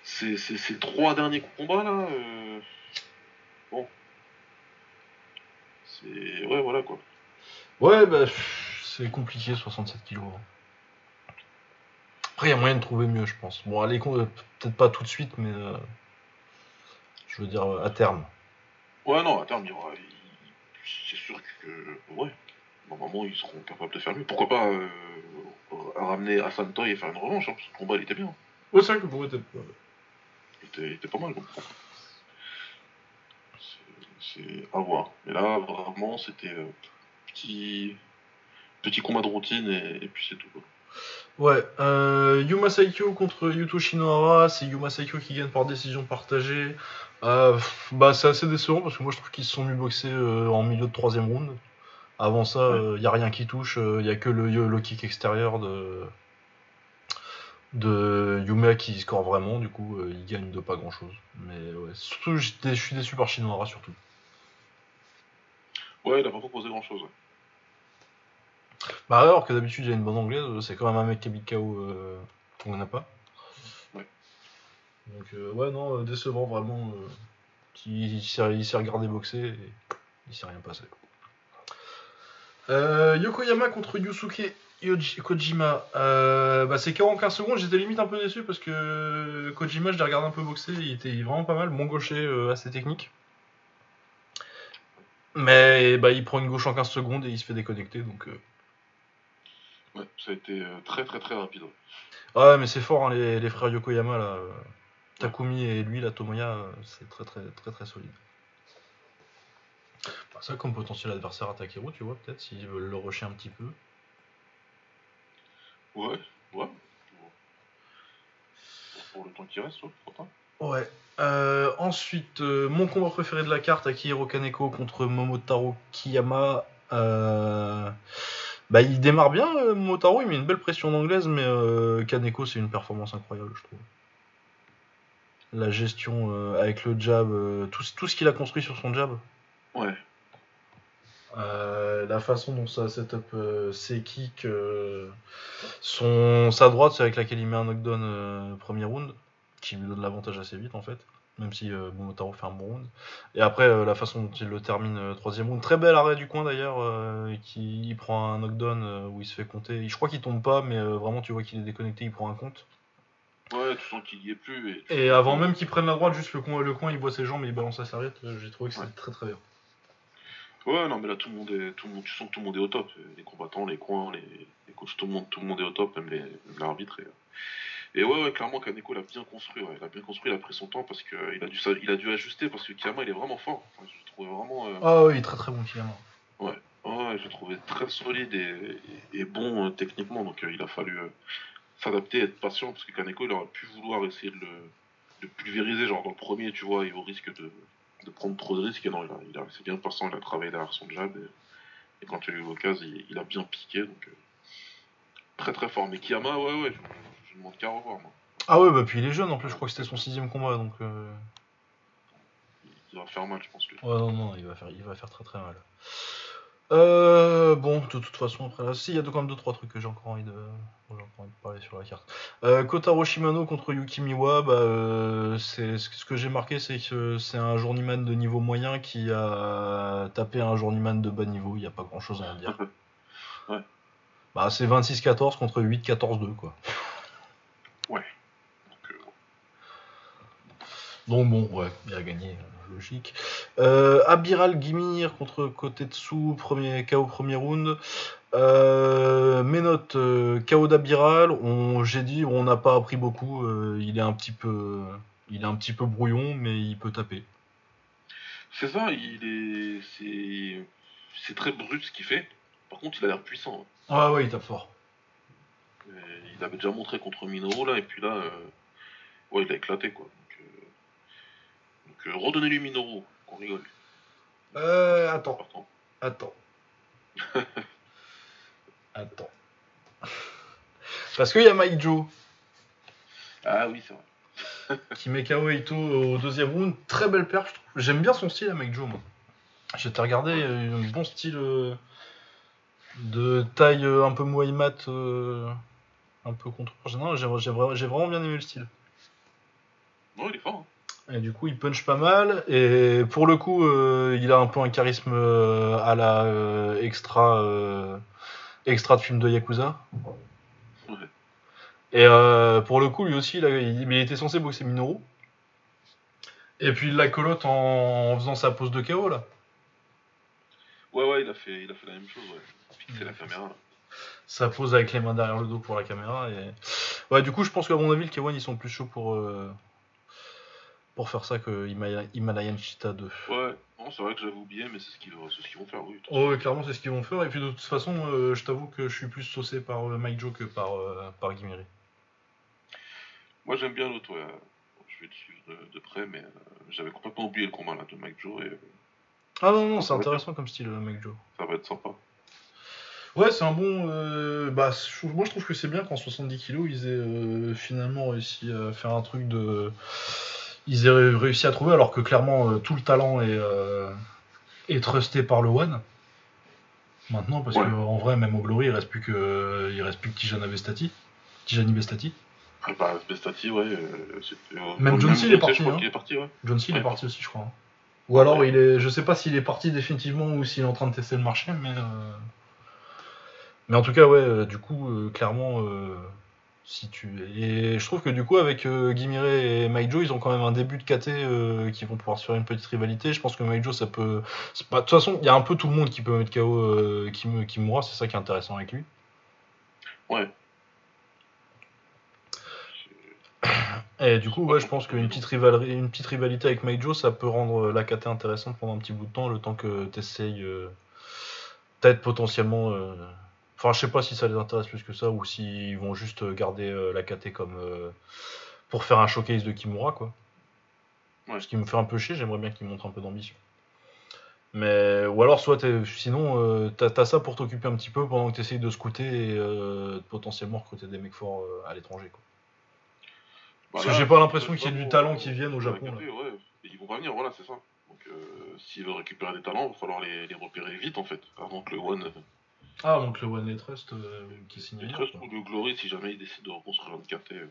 Ces trois derniers combats là. euh, Bon. C'est. Ouais, voilà quoi. Ouais, bah, c'est compliqué, 67 kilos. hein. Après, il y a moyen de trouver mieux, je pense. Bon, allez, euh, peut-être pas tout de suite, mais euh, je veux dire euh, à terme. Ouais, non, à terme, il y aura. C'est sûr que. Ouais. Normalement, ils seront capables de faire mieux. Pourquoi pas euh, ramener Hassan Toy et faire une revanche, hein, parce que le combat il était bien. Ouais, c'est vrai que être. Il était, il était pas mal. C'est- C'est à voir. Mais là, vraiment, c'était euh, petit. Petit combat de routine et, et puis c'est tout. Quoi. Ouais, euh, Yuma Saikyo contre Yuto Shinohara, c'est Yuma Saikyo qui gagne par décision partagée. Euh, bah, c'est assez décevant parce que moi je trouve qu'ils se sont mis boxer euh, en milieu de troisième round. Avant ça, il Ouais. n'y a rien qui touche, il y a que le, le kick extérieur de, de Yuma qui score vraiment, du coup, euh, il gagne de pas grand chose. Mais ouais, surtout, je suis déçu par Shinora surtout. Ouais, il a pas proposé grand chose. Bah, alors que d'habitude, il y a une bonne anglaise, c'est quand même un mec qui habite KO euh, qu'on n'a pas. Ouais. Donc, euh, ouais, non, euh, décevant vraiment. il, il s'est regardé boxer et il s'est rien passé. Yokoyama contre Yusuke Yoji- Kojima. Euh, bah, c'est 45 secondes, j'étais limite un peu déçu parce que Kojima, je l'ai regardé un peu boxer, il était vraiment pas mal, bon gaucher euh, assez technique. Mais bah, il prend une gauche en 15 secondes et il se fait déconnecter donc. euh, Ouais, ça a été euh, très très très rapide. ouais. Ouais, mais c'est fort, hein, les, les frères Yokoyama, là. Takumi et lui, la Tomoya, c'est très très très très solide. Bah, ça, comme potentiel adversaire à Takeru, tu vois, peut-être, s'ils veulent le rusher un petit peu. Ouais, ouais. Pour le temps qui reste, ouais, pourquoi pas. Ouais. Euh, ensuite, euh, mon combat préféré de la carte, Akihiro Kaneko contre Momotaro Kiyama. Euh, Bah, il démarre bien, Momotaro, il met une belle pression en anglaise, mais euh, Kaneko, c'est une performance incroyable, je trouve. La gestion avec le jab, tout, tout ce qu'il a construit sur son jab. Ouais, Euh, la façon dont ça setup euh, ses kicks, euh, son, sa droite, c'est avec laquelle il met un knockdown euh, premier round, qui lui donne l'avantage assez vite en fait, même si Momotaro fait un bon round. Et après, la façon dont il le termine troisième round, très bel arrêt du coin d'ailleurs, et qui il prend un knockdown où il se fait compter. Je crois qu'il tombe pas, mais vraiment tu vois qu'il est déconnecté, il prend un compte. ouais, tu sens qu'il y est plus. Et, Et avant même qu'il prenne la droite, juste le coin, le coin il voit ses jambes et il balance sa serviette, j'ai trouvé que c'était Ouais. très très bien. Ouais, non, mais là, tout le monde est, tout le monde, tu sens que tout le monde est au top. Les combattants, les coins, les, les coachs, tout le monde, tout le monde est au top, même l'arbitre. Et, et ouais, ouais, clairement, Kaneko l'a bien construit. Ouais. Il a bien construit, il a pris son temps parce qu'il a dû, il a dû ajuster parce que Kiyama, il est vraiment fort. Enfin, je le trouvais vraiment. euh, Ah oui, très très bon Kiyama. Ouais, je le trouvais très solide et, et- et bon euh, techniquement, donc euh, il a fallu euh, s'adapter, être patient, parce que Kaneko il aurait pu vouloir essayer de le de pulvériser, genre dans le premier, tu vois, il au risque de, de prendre trop de risques, et non, il a, il a- c'est bien patient, il a travaillé derrière son jab, et, et quand il a eu l'occasion, il, il a bien piqué, donc euh, très très fort. Mais Kiyama, ouais, ouais, je, je demande qu'à revoir, moi. Ah ouais, bah puis il est jeune en plus, je crois que c'était son sixième combat, donc... euh, Il, il va faire mal, je pense, lui. Ouais, non, non, il va faire, il va faire très très mal. Euh, bon, de toute façon, après là, si, il y a quand même 2-3 trucs que j'ai encore envie de, j'ai encore envie de parler sur la carte. Euh, Kotaro Shimano contre Yuki Miwa, bah, euh, c'est, ce que j'ai marqué, c'est que c'est un journeyman de niveau moyen qui a tapé un journeyman de bas niveau, il n'y a pas grand chose à en dire. *laughs* Ouais. Bah, c'est 26-14 contre 8-14-2, quoi. Donc, euh, Donc bon, ouais, il a gagné, logique. Euh, Abiral Gimir contre Kotetsu, premier KO premier round. Euh, mes notes, euh, KO d'Abiral, j'ai dit on n'a pas appris beaucoup. il est un petit peu, il est un petit peu brouillon, mais il peut taper. c'est ça, il est. C'est, très brut ce qu'il fait. Par contre, il a l'air puissant. hein. Ouais, ouais, il tape fort. Il avait déjà montré contre Minoru là, et puis là, euh, ouais, il a éclaté quoi. Euh, redonnez-lui Minoru, qu'on rigole. Euh, attends, attends, *laughs* attends. Parce qu'il y a Mike Joe. Ah oui, c'est vrai. *laughs* qui met KO au deuxième round. Très belle perche. je trouve. J'aime bien son style à Mike Joe. Moi. J'étais regardé, un bon style euh, de taille euh, un peu Muay mat, euh, un peu contre. J'ai vraiment bien aimé le style. Non, il est fort. hein. Et du coup, il punch pas mal. Et pour le coup, euh, il a un peu un charisme euh, à la euh, extra, extra de film de Yakuza. Ouais. Et pour le coup, lui aussi, il, a- il- mais il était censé boxer Minoru. Et puis il la colotte en, en faisant sa pose de KO là. Ouais, ouais, il a fait, il a fait la même chose. Ouais. Fixer la caméra. Là. Sa pose avec les mains derrière le dos pour la caméra. Et... Ouais, du coup, je pense qu'à mon avis, le K1 ils sont plus chauds pour, pour faire ça que Himalayan, Himalayan Cheetah 2. Ouais, non, c'est vrai que j'avais oublié, mais c'est ce qu'ils c'est ce qu'ils vont faire, oui. Oh, ouais, clairement, c'est ce qu'ils vont faire. Et puis de toute façon, euh, je t'avoue que je suis plus saucé par euh, Mike Joe que par, euh, par Gimiri. Moi, j'aime bien l'autre, ouais. Je vais le suivre de, de près, mais j'avais complètement oublié le combat là de Mike Joe et Ah non, non, c'est intéressant comme style, Mike Joe. ça va être sympa. Ouais, c'est un bon. euh, bah, moi, je trouve que c'est bien qu'en 70 kilos, ils aient euh, finalement réussi à faire un truc de. Ils aient ré- réussi à trouver, alors que clairement, euh, tout le talent est, euh, est trusté par le One. Maintenant, parce Ouais. qu'en vrai, même au Glory, il reste plus que, il reste plus que Tijana Bestati. Tijani Bestati. Ah Bah, Bestati, ouais. euh, Même John C, il est parti, hein. qu'il est parti, ouais. John C, il est parti aussi, je crois. hein. Ou alors, il est. Je sais pas s'il est parti définitivement ou s'il est en train de tester le marché, mais. euh, Mais en tout cas, ouais, du coup, euh, clairement, si tu. Et je trouve que du coup, avec euh, Guimire et Maijo, ils ont quand même un début de KT euh, qui vont pouvoir se faire une petite rivalité. Je pense que Maijo, ça peut. pas- De toute façon, il y a un peu tout le monde qui peut mettre KO euh, Kim- Kimura, c'est ça qui est intéressant avec lui. Ouais. Et du coup, ouais, je pense qu'une petite, une petite rivalité avec Maijo, ça peut rendre la KT intéressante pendant un petit bout de temps, le temps que tu essayes peut-être potentiellement. Enfin, je sais pas si ça les intéresse plus que ça ou s'ils vont juste garder euh, la KT comme. euh, pour faire un showcase de Kimura, quoi. Ouais. Ce qui me fait un peu chier, j'aimerais bien qu'ils montrent un peu d'ambition. Mais, ou alors, soit t'es- sinon, euh, t'as t'as ça pour t'occuper un petit peu pendant que tu essayes de scouter et euh, potentiellement recruter des mecs forts euh, à l'étranger, quoi. Parce que Bah là, j'ai pas l'impression qu'il y ait du talent qui vienne au Japon. Et ils vont pas venir, voilà, c'est ça. Donc, euh, s'ils veulent récupérer des talents, il va falloir les, les repérer vite, en fait, avant que le One, euh, Ah, donc le One Night Trust euh, qui signe le Trust ou le Glory, si jamais ils décident de reconstruire une carte euh,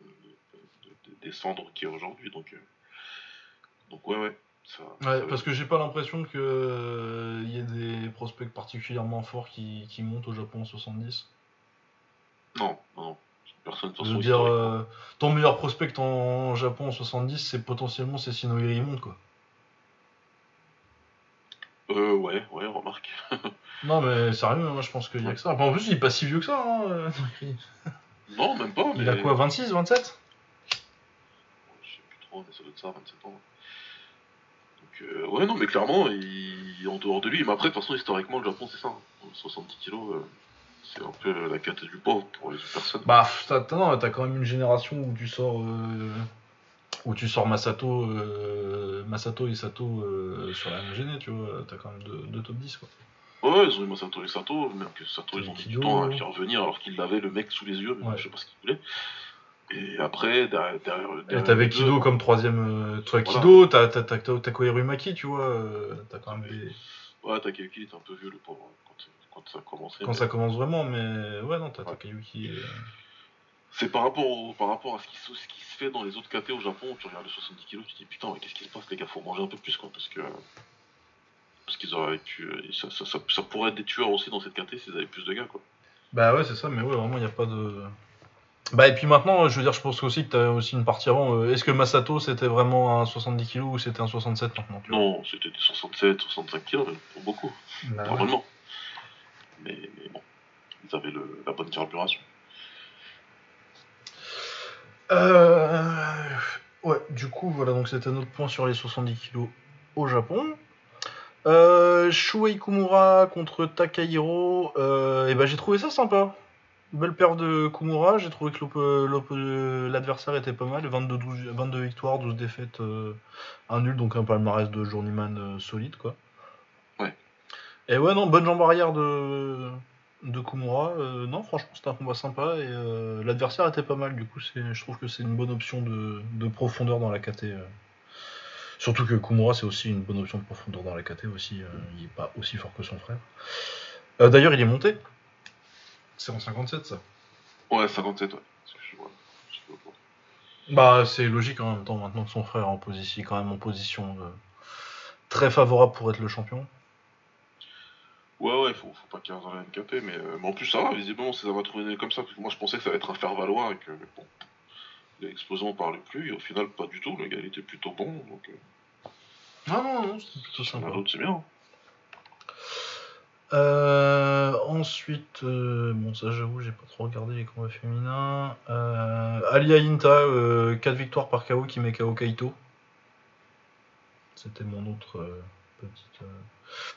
de- de- de- des cendres qu'il y a aujourd'hui. Donc, euh, donc ouais, ouais. Ça, Ouais, ça- parce que j'ai pas l'impression que euh, y ait des prospects particulièrement forts qui, qui montent au Japon en 70. Non, non, non. Personne de façon dire, ton meilleur prospect en Japon en 70, c'est potentiellement c'est Sinohiri monte, quoi. Euh, ouais, ouais, remarque. *laughs* Non, mais sérieux, moi je pense qu'il y a que ça. En plus, il est pas si vieux que ça, hein, euh. *laughs* Non, même pas, mais. Il a quoi, 26, 27 Je sais plus trop, mais ça doit être ça, 27 ans. Donc, euh, ouais, non, mais clairement, il... en dehors de lui, mais après, de toute façon, historiquement, le Japon, c'est ça. hein. 70 kilos, euh, c'est un peu la carte du pauvre pour les personnes. Bah, t'as t'as- non, t'as quand même une génération où tu sors, euh, où tu sors Masato, euh, Masato et Sato euh, sur la même gênée, tu vois. T'as quand même deux, deux top 10, quoi. Ouais, ils ont eu Masato et Sato, même que Sato, ils ont mis du temps à faire revenir alors qu'il avait le mec sous les yeux, mais Ouais. je sais pas ce qu'il voulait. Et après, derrière. derrière, t'avais deux, Kido comme troisième. Euh, toi, Voilà. Kido, t'as t'as- t'as- t'as Takoyori Maki, tu vois. t'as quand même des... Ouais, Takayuki, il était un peu vieux, le pauvre, hein, quand, quand ça a commencé. Quand mais ça commence vraiment, mais ouais, non, t'as Ouais. Takayuki. C'est par rapport, au- par rapport à ce qui, se, ce qui se fait dans les autres KT au Japon, tu regardes les 70 kilos, tu te dis putain, mais qu'est-ce qui se passe, les gars, faut manger un peu plus, quoi, parce que. Parce qu'ils auraient pu. Ça, ça, ça, ça pourrait être des tueurs aussi dans cette KT s'ils avaient plus de gars, quoi. Bah ouais, c'est ça, mais ouais, vraiment, il n'y a pas de. Bah, et puis maintenant, je veux dire, je pense aussi que t'as aussi une partie avant. euh, Est-ce que Masato c'était vraiment un 70 kg ou c'était un 67 maintenant tu vois? Non, c'était des 67, 65 kilos, mais pour beaucoup, Bah ouais. normalement. Mais, mais bon, ils avaient le, la bonne carburation. Euh... Ouais, du coup, voilà, donc c'était notre point sur les 70 kilos au Japon. Euh, Shuei Kumura contre Takahiro, euh, et ben j'ai trouvé ça sympa. Belle paire de Kumura, j'ai trouvé que l'adversaire était pas mal, 22, 12 22 victoires, 12 défaites, euh, un nul, donc un palmarès de journeyman euh, solide quoi. Ouais. Et ouais, non, bonne jambe arrière de, de Kumura, euh, non, franchement c'était un combat sympa, et euh, l'adversaire était pas mal, du coup c'est- je trouve que c'est une bonne option de, de profondeur dans la KT. euh. Surtout que Kumura, c'est aussi une bonne option de profondeur dans la KT aussi. il est pas aussi fort que son frère. D'ailleurs, il est monté. C'est en 57, ça. Ouais, 57, ouais. Je vois. je. Bah, c'est logique en même temps, maintenant que son frère est en position, quand même en position très favorable pour être le champion. Ouais, ouais, faut, faut pas qu'il reste dans la MKT, mais, euh, mais en plus, ça va, visiblement, ça va trouver comme ça, parce que moi je pensais que ça allait être un faire-valoir et que, bon, l'explosion on parlait plus, et au final, pas du tout, le gars il était plutôt bon, donc, euh, Non, non, non, c'était plutôt sympa. l'autre, c'est bien. Euh, ensuite, euh, bon, ça j'avoue, j'ai pas trop regardé les combats féminins. Alia Inta, 4 victoires par KO qui met KO Kaito. C'était mon autre petite.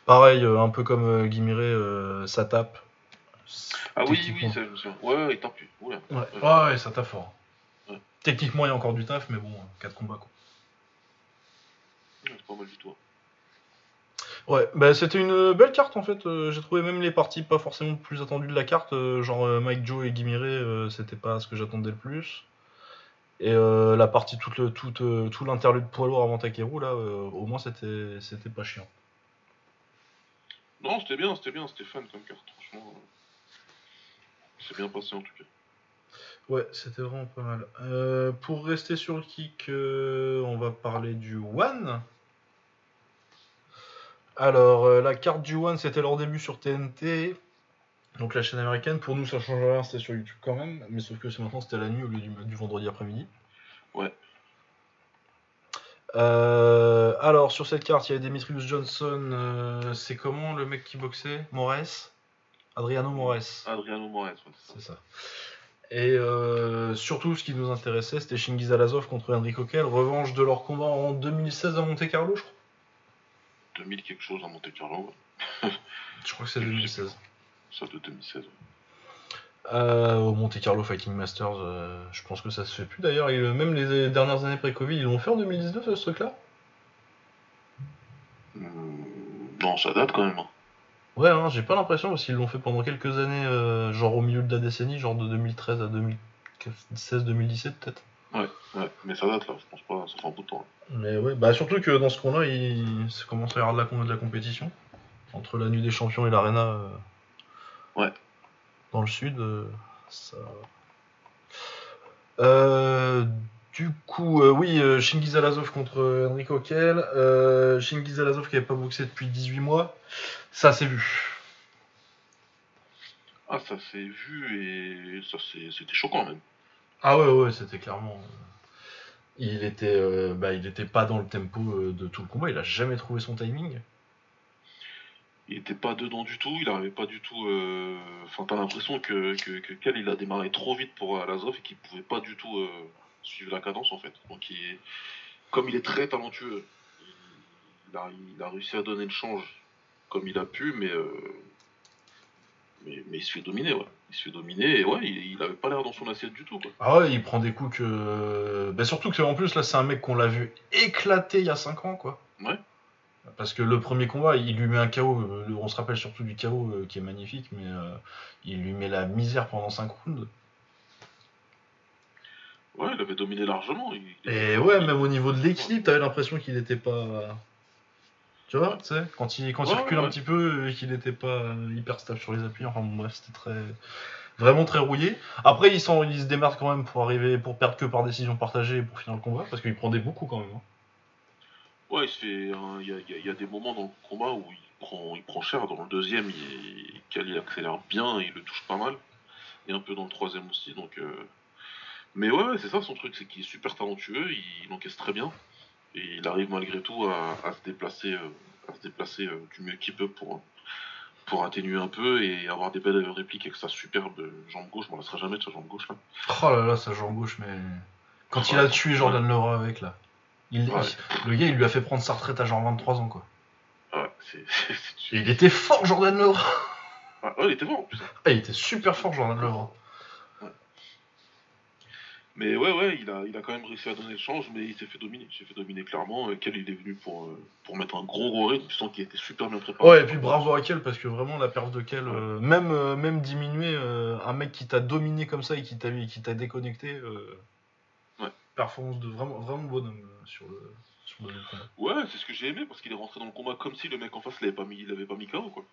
Pareil, euh, un peu comme euh, Guimire, euh, ça tape. Ah oui, oui, ça, je me souviens. Ouais, ouais, il tape plus. Ouais. Ouais, ouais, ouais, ça tape fort. Ouais. Techniquement, il y a encore du taf, mais bon, 4 combats quoi. C'est pas mal du tout. hein. Ouais, bah c'était une belle carte en fait. Euh, J'ai trouvé même les parties pas forcément plus attendues de la carte, euh, genre euh, Mike Joe et Guimire, euh, c'était pas ce que j'attendais le plus. Et la partie toute le, toute, tout l'interlude poids lourd avant Takeru là, au moins c'était c'était pas chiant. Non, c'était bien, c'était bien, c'était fun comme carte, franchement. C'est bien passé en tout cas. Ouais, c'était vraiment pas mal. Euh, pour rester sur le kick, euh, on va parler du One. Alors, euh, la carte du One, c'était leur début sur TNT, donc la chaîne américaine. Pour nous, ça change rien, c'était sur YouTube quand même, mais sauf que c'est maintenant, c'était la nuit au lieu du, du vendredi après-midi. Ouais. Euh, alors, sur cette carte, il y avait Demetrius Johnson. euh, c'est comment le mec qui boxait? Moraes Adriano Moraes. Adriano Moraes, ouais, c'est ça. C'est ça. Et euh, surtout, ce qui nous intéressait, c'était Shingiz Alazov contre Enrico Kell, revanche de leur combat en 2016 à Monte Carlo, je crois. 2000 quelque chose à Monte Carlo, ouais. Je crois que c'est 2016. ça de 2016. ouais. Euh, au Monte Carlo Fighting Masters, euh, je pense que ça se fait plus d'ailleurs. Et, euh, Même les dernières années pré-Covid, ils l'ont fait en 2019 ce truc-là? Hmm, Non, ça date quand même. Ouais, hein, j'ai pas l'impression parce qu'ils l'ont fait pendant quelques années, euh, genre au milieu de la décennie, genre de 2013 à 2016-2017 peut-être. Ouais, mais ça date là, je pense pas, ça fait un bout de temps. là. Mais ouais, bah surtout que dans ce coin-là, il ça commence à y avoir de la, de la compétition. Entre la nuit des champions et l'arena. euh, Ouais. Dans le sud, euh, ça. Euh, du coup, euh, oui, euh, Shingiz Alazov contre Kell. Euh, Shingiz Alazov qui avait pas boxé depuis 18 mois. Ça s'est vu. Ah, ça s'est vu et ça c'était choquant même. Ah ouais, ouais, c'était clairement. Il était, bah, il était pas dans le tempo de tout le combat. Il a jamais trouvé son timing. Il était pas dedans du tout, il arrivait pas du tout. euh, Enfin, t'as l'impression que, que, il a démarré trop vite pour Alazov et qu'il pouvait pas du tout euh, suivre la cadence en fait. Donc, il... comme il est très talentueux, il a, il a réussi à donner le change comme il a pu, mais, euh, mais, mais il se fait dominer, ouais. Il se fait dominer et ouais, il, il avait pas l'air dans son assiette du tout, quoi. Ah ouais, il prend des coups que. Bah surtout que en plus, là, c'est un mec qu'on l'a vu éclater il y a 5 ans, quoi. Ouais. Parce que le premier combat, il lui met un KO. euh, On se rappelle surtout du KO euh, qui est magnifique, mais euh, il lui met la misère pendant 5 rounds. Ouais, il avait dominé largement. il- Et ouais, même au niveau de l'équilibre, t'avais l'impression qu'il était pas. Tu vois, tu sais, quand il, quand il recule ouais. un petit peu et qu'il était pas hyper stable sur les appuis, enfin bref, c'était très. Vraiment très rouillé. Après, il, se démerde quand même pour arriver, pour perdre que par décision partagée et pour finir le combat, parce qu'il prend des coups quand même. hein. Ouais, il se fait. un- Il y, a, y y des moments dans le combat où il prend, il prend cher. Dans le deuxième, il, accélère bien, il le touche pas mal. Et un peu dans le troisième aussi. Donc, euh, Mais ouais, ouais, c'est ça son truc, c'est qu'il est super talentueux, il, encaisse très bien. Et il arrive malgré tout à, à se déplacer, euh, à se déplacer euh, du mieux qu'il peut pour, pour atténuer un peu et avoir des belles répliques avec sa superbe jambe gauche. Je m'en lasserai jamais de sa jambe gauche là. Oh là là, sa jambe gauche, mais. Quand il a tué Jordan Leroy avec là. Il, Ouais. il- le gars, il lui a fait prendre sa retraite à genre 23 ans, quoi. Ouais, c'est. *laughs* c'est- Et il était fort, Jordan Ah, ouais, il était bon en plus. Ah, il était super fort, Jordan Leroy. Mais ouais, ouais, il a, il a quand même réussi à donner le change, mais il s'est fait dominer. Il s'est fait dominer clairement. Euh, Kel, il est venu pour, euh, pour mettre un gros gros rythme. Tu sens qu'il était super bien préparé. Ouais, et puis bravo à Kel, parce que vraiment, la perf de Kel, euh, même, euh, même diminué, un mec qui t'a dominé comme ça et qui t'a qui t'a déconnecté, Ouais. Performance de vraiment, vraiment bonhomme euh, sur le, sur le combat. Ouais, c'est ce que j'ai aimé parce qu'il est rentré dans le combat comme si le mec en face l'avait pas mis, il avait pas mis KO quoi.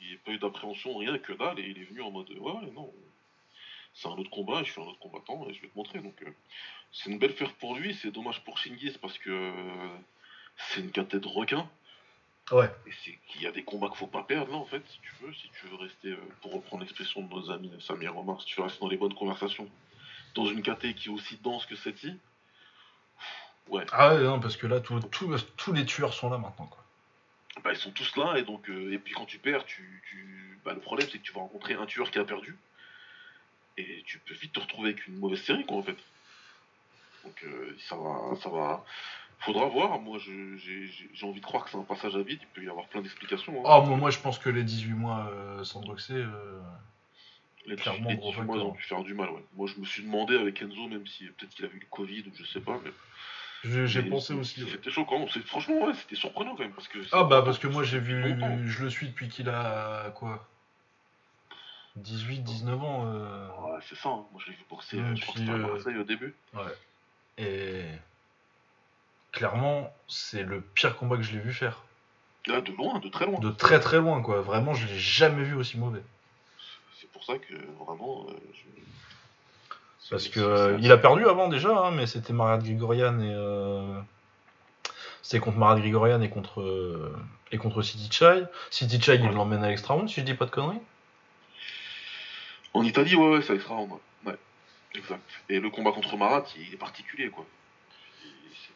Il n'y a pas eu d'appréhension, rien que dalle, et il est venu en mode ouais, ouais, non, c'est un autre combat, je suis un autre combattant et je vais te montrer. Donc euh, c'est une belle faire pour lui, c'est dommage pour Shingiz parce que euh, c'est une quintette de requin Ouais. et c'est qu'il y a des combats qu'il faut pas perdre là en fait, si tu veux, si tu veux rester, euh, pour reprendre l'expression de nos amis Samir Omar, si tu veux rester dans les bonnes conversations, dans une KT qui est aussi dense que celle-ci, ouais. Ah ouais, non, parce que là, tout- tout- tous les tueurs sont là maintenant, quoi. bah, ils sont tous là et donc euh, et puis quand tu perds tu, tu- bah, le problème c'est que tu vas rencontrer un tueur qui a perdu et tu peux vite te retrouver avec une mauvaise série quoi en fait donc euh, ça va ça va faudra voir moi j'ai envie de croire que c'est un passage à vide il peut y avoir plein d'explications hein. Oh, moi, moi, je pense que les 18 mois euh, sans Droxé, euh, les clairement, les gros 18 mois, ils facteur. ont pu faire du mal ouais. moi je me suis demandé avec Enzo même si peut-être qu'il a eu le Covid ou je sais pas mais J'ai pensé aussi. C'était choquant. Franchement, ouais, c'était surprenant quand même. Parce que Ah bah parce que moi j'ai vu, longtemps. je le suis depuis qu'il a quoi 18, 19 ans. euh, Ouais, c'est ça. hein. Moi, je l'ai vu boxer. Mm, je crois que à euh, Marseille au début. Ouais. Et clairement, c'est le pire combat que je l'ai vu faire. Là, de loin, de très loin. De très très loin quoi. Vraiment, je l'ai jamais vu aussi mauvais. C'est pour ça que vraiment. euh, je- Parce c'est- que c'est- euh, c'est- il a perdu avant déjà, hein, mais c'était Marat Grigorian et euh, c'était contre Marat Grigorian et contre euh, et contre City Chai. City Chai, il l'emmène à l'extra round si je dis pas de conneries. En Italie, ouais, ouais, c'est extra round. Ouais. Ouais, exact. Et le combat contre Marat, il est particulier, quoi.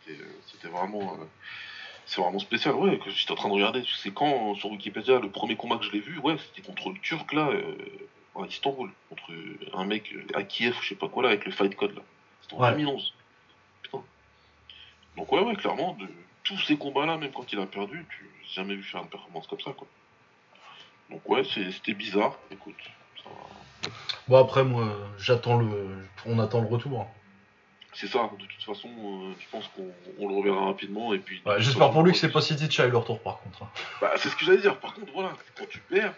C'était, c'était vraiment, euh, c'est vraiment spécial. Ouais, que j'étais en train de regarder. C'est quand sur Wikipédia le premier combat que je l'ai vu, ouais, c'était contre le Turc là, à Istanbul, contre un mec euh, à Kiev, je sais pas quoi là, avec le Fight Code là. C'était en Ouais. 2011. Putain. Donc ouais, ouais, clairement, de tous ces combats-là, même quand il a perdu, tu n'as jamais vu faire une performance comme ça, quoi. Donc ouais, c'était bizarre. Écoute, ça. Bon après moi, j'attends le, on attend le retour. C'est ça, de toute façon, euh, je pense qu'on on le reverra rapidement. Et puis, J'espère pour lui que c'est pas City Chai le retour par contre. hein. Bah, c'est ce que j'allais dire. Par contre, voilà, quand tu perds,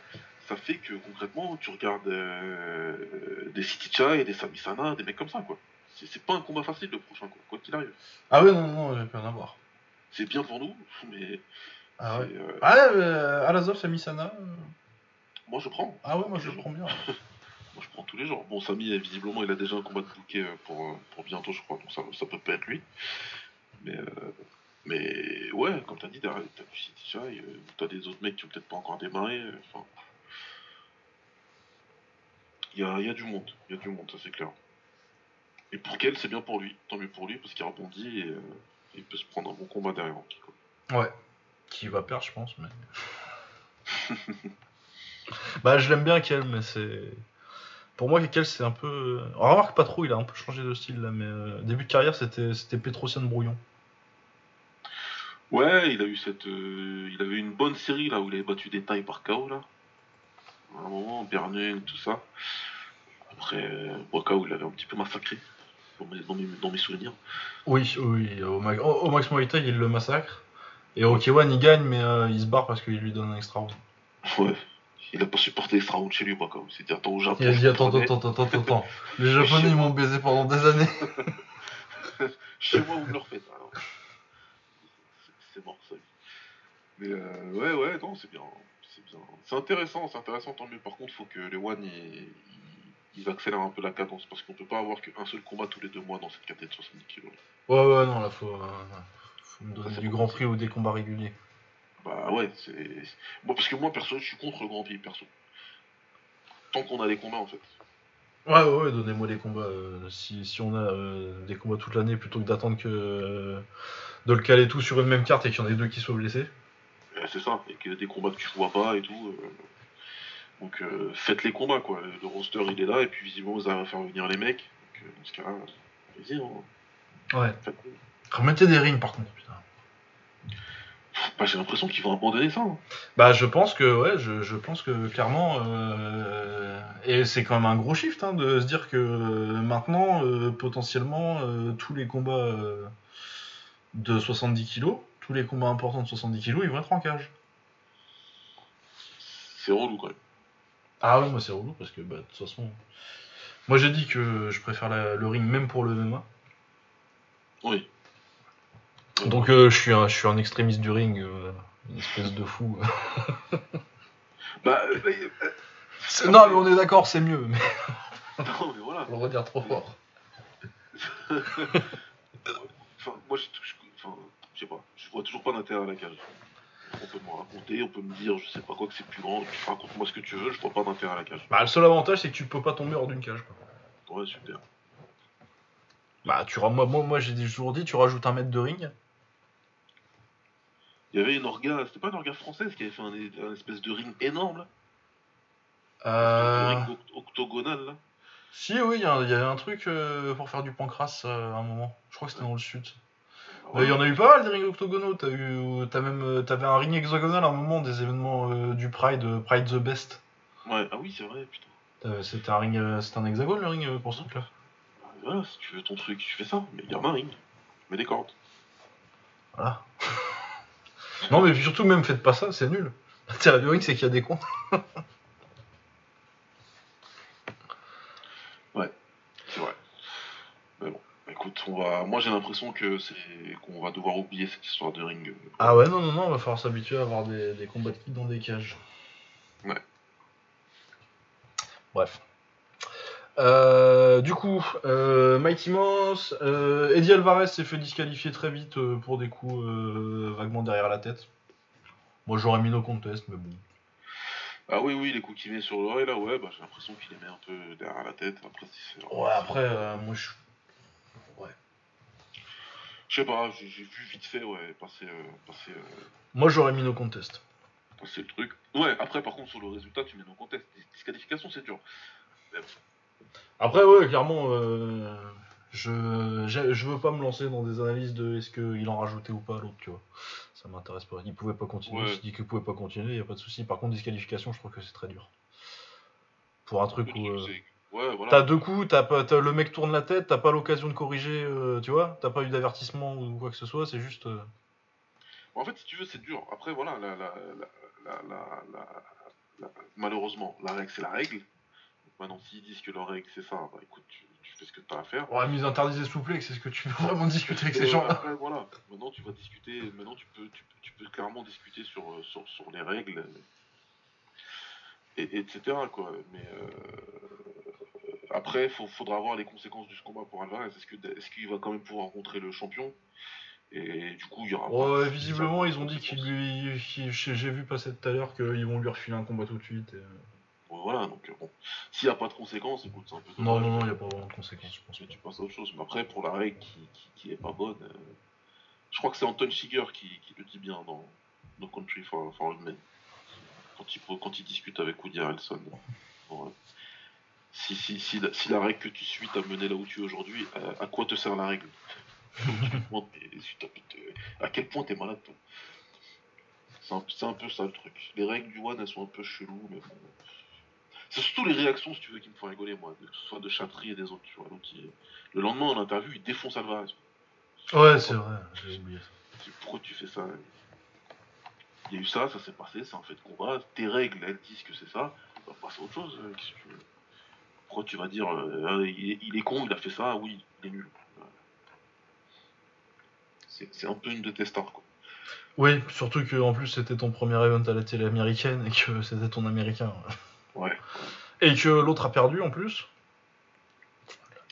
ça fait que concrètement, tu regardes euh, des City Chai, des Samisana, des mecs comme ça, quoi. C'est pas un combat facile le prochain, quoi, quoi qu'il arrive. Ah ouais non non, j'ai rien à voir. C'est bien pour nous, mais Ah ouais. euh, Ah euh, Alazov, Samisana. euh, moi je prends. Ah ouais, moi je prends bien. *laughs* Moi je prends tous les jours. Bon, euh, visiblement, il a déjà un combat de bouquet euh, pour, pour bientôt, je crois, donc ça, ça peut pas être lui. Mais, mais ouais, comme t'as dit, derrière, t'as du City Chai, t'as des autres mecs qui ont peut-être pas encore démarré. Enfin. Il y a, il y a du monde, il y a du monde, ça c'est clair. Et pour quel, c'est bien pour lui, tant mieux pour lui, parce qu'il rebondit et euh, il peut se prendre un bon combat derrière. cas. Ouais. Qui va perdre, je pense, mais. *laughs* bah, je l'aime bien, Kel, mais c'est. Pour moi, Kel, c'est un peu. On remarque pas trop, il a un peu changé de style là, mais euh, début de carrière, c'était c'était Petrosian Brouillon. Ouais, il a eu cette. euh, il avait une bonne série là où il avait battu des tailles par KO là. À un moment, Bernung, tout ça. Après, euh, il l'avait un petit peu massacré. Dans mes, dans mes, dans mes souvenirs. Oui, oui, au, Ma- au- au Max Thai, il le massacre. Et au K1, il gagne, mais euh, il se barre parce qu'il lui donne un extra round. Ouais. Il a pas supporté l'extra round chez lui, s'est dit, attends, au Japon. Il a dit attends, attends, attends, attends, attends. *laughs* Les Japonais, ils m'ont baisé pendant des années. *laughs* Chez moi, vous me le refaites. *laughs* C'est mort, ça. Mais euh, ouais, ouais, non, c'est bien. C'est bien. C'est intéressant, c'est intéressant, tant mieux. Par contre, faut que les One, ils, ils accélèrent un peu la cadence, parce qu'on peut pas avoir qu'un seul combat tous les deux mois dans cette catégorie de 70 kilos. Ouais, ouais, non, là, faut, euh, faut me donner du bon. grand prix ou des combats réguliers. Bah ouais, c'est... Moi, parce que moi, perso, je suis contre le Grand Prix, perso. Tant qu'on a les combats, en fait. Ouais, ouais, ouais, donnez-moi des combats. euh, si, si on a euh, des combats toute l'année plutôt que d'attendre que de le caler tout sur une même carte et qu'il y en ait deux qui soient blessés. Euh, c'est ça, et a des combats que tu vois pas et tout. euh, Donc euh, faites les combats, quoi. Le roster, il est là, et puis visiblement, vous à faire venir les mecs. Donc dans ce cas-là, vas-y, hein. Ouais. Faites- Remettez des rings par contre, putain. Bah, j'ai l'impression qu'ils vont abandonner ça. hein. Bah, je pense que, ouais, je, je pense que clairement. euh, et c'est quand même un gros shift hein, de se dire que euh, maintenant, euh, potentiellement, tous les combats de 70 kilos, tous les combats importants de 70 kilos, ils vont être en cage. C'est relou, quand même. Ah ouais, moi c'est relou parce que bah, de toute façon. Moi j'ai dit que je préfère la- le ring même pour le MMA. Oui. Donc euh, je, suis un, je suis un extrémiste du ring, euh, une espèce de fou. *laughs* Bah, euh, C'est- non mais on est d'accord, c'est mieux, mais *laughs* non, mais voilà. on le redire trop fort. *laughs* Enfin, moi, je, je- enfin, je sais pas. Je vois toujours pas d'intérêt à la cage. On peut me raconter, on peut me dire, je sais pas quoi, que c'est plus grand. Tu racontes-moi ce que tu veux, je vois pas d'intérêt à la cage. Bah le seul avantage c'est que tu peux pas tomber hors d'une cage. Quoi. Ouais, super. Bah tu moi, moi, moi j'ai toujours dit, tu rajoutes un mètre de ring. Il y avait une orga, c'était pas une orga française qui avait fait un, un espèce de ring énorme là Euh... Un ring oct- octogonal là Si oui, il y, a- il y avait un truc euh, pour faire du pancras euh, à un moment. Je crois que c'était dans le sud. Bah, Il y en a eu pas mal des rings octogonaux. T'as eu, t'as même, euh, t'avais un ring hexagonal à un moment des événements euh, du Pride, euh, Pride the Best. Ouais, ah oui, c'est vrai, putain. Euh, C'était un ring, euh, c'était un hexagone le ring euh, pour ce truc-là. Bah, Voilà, si tu veux ton truc, tu fais ça. Mais il y en a un ring. Mais des cordes. Voilà. *laughs* non, mais surtout, même faites pas ça, c'est nul. L'intérêt du ring, c'est qu'il y a des cons. *laughs* C'est vrai. Mais bon, écoute, on va. Moi j'ai l'impression que c'est qu'on va devoir oublier cette histoire de ring. Ah ouais, non, non, non, va falloir s'habituer à avoir des, des combats de kids dans des cages. Ouais. Bref. Euh, du coup, euh, Mighty Mouse, euh, Eddie Alvarez s'est fait disqualifier très vite euh, pour des coups vaguement derrière la tête. Moi j'aurais mis no contest, mais bon. Ah oui, oui, les coups qu'il met sur l'oreille là, ouais, bah j'ai l'impression qu'il les met un peu derrière la tête. Après, si. Ouais, après, moi je. Je sais pas, j'ai vu vite fait, ouais, passer, euh, passer, euh, Moi j'aurais mis no contest. passer le truc. Ouais, après par contre sur le résultat, tu mets non contest. Dis- Disqualification, c'est dur. Après, ouais, clairement, euh, je, je veux pas me lancer dans des analyses de est-ce qu'il en rajoutait ou pas l'autre, tu vois. Ça m'intéresse pas. Il pouvait pas continuer. Ouais. Je dis qu'il pouvait pas continuer, y a pas de souci. Par contre, disqualification, je trouve que c'est très dur. Pour un truc où. euh, c'est- Ouais, voilà. T'as deux coups, t'as pas, t'as- le mec tourne la tête, t'as pas l'occasion de corriger, euh, tu vois, t'as pas eu d'avertissement ou quoi que ce soit, c'est juste. euh, En fait, si tu veux, c'est dur. Après, voilà, la, la, la, malheureusement, la règle, c'est la règle. Maintenant, s'ils disent que leur règle, c'est ça, bah écoute, tu, tu fais ce que tu as à faire. Ouais, mise interdite et souplée, c'est ce que tu veux vraiment discuter avec ces Et gens-là. après, voilà, maintenant, tu vas discuter, maintenant, tu peux, tu, peux- tu peux clairement discuter sur, euh, sur, sur les règles, et, et etc., quoi. Mais euh, après, il faudra voir les conséquences de ce combat pour Alvarez. Est-ce que- qu'il va quand même pouvoir rencontrer le champion? Et du coup, il y aura. Visiblement, ils ont dit qu'ils lui. J'ai vu passer tout à l'heure qu'ils vont lui refiler un combat tout de suite. et- Ouais, Voilà, donc euh, bon. S'il n'y a pas de conséquences, écoute, c'est un peu Non, non, non, y a pas vraiment de conséquences, je pense. Ensuite, tu passes à autre chose. Mais après, pour la règle qui, qui, qui est pas bonne, euh, je crois que c'est Anton Shiger qui, qui le dit bien dans No Country for, for Old Men. Quand il, quand il discute avec Woody Harrelson. Euh, si, si, si, la, si la règle que tu suis t'a mené là où tu es aujourd'hui, euh, à quoi te sert la règle? *laughs* Tu te demandes, À quel point t'es malade, toi? C'est un, peu ça le truc. Les règles du One, elles sont un peu cheloues, mais bon. C'est surtout les réactions, si tu veux, qui me font rigoler, moi. Que ce soit de Chatry et des autres, tu vois. Il- Le lendemain, en interview, il défonce Alvarez. Ouais, c'est vrai, j'ai oublié ça. Tu- Pourquoi tu fais ça? Il y a eu ça, ça s'est passé, c'est un fait de combat. Tes règles, elles disent que c'est ça. On va passer à autre chose. euh, qu'est-ce que tu veux? Pourquoi tu vas dire, euh, Ah, il, est, il est con, il a fait ça, oui, il est nul. C'est un peu une de tes stars, quoi. Oui, surtout que en plus c'était ton premier event à la télé américaine et que c'était ton américain. Ouais. Et que l'autre a perdu en plus.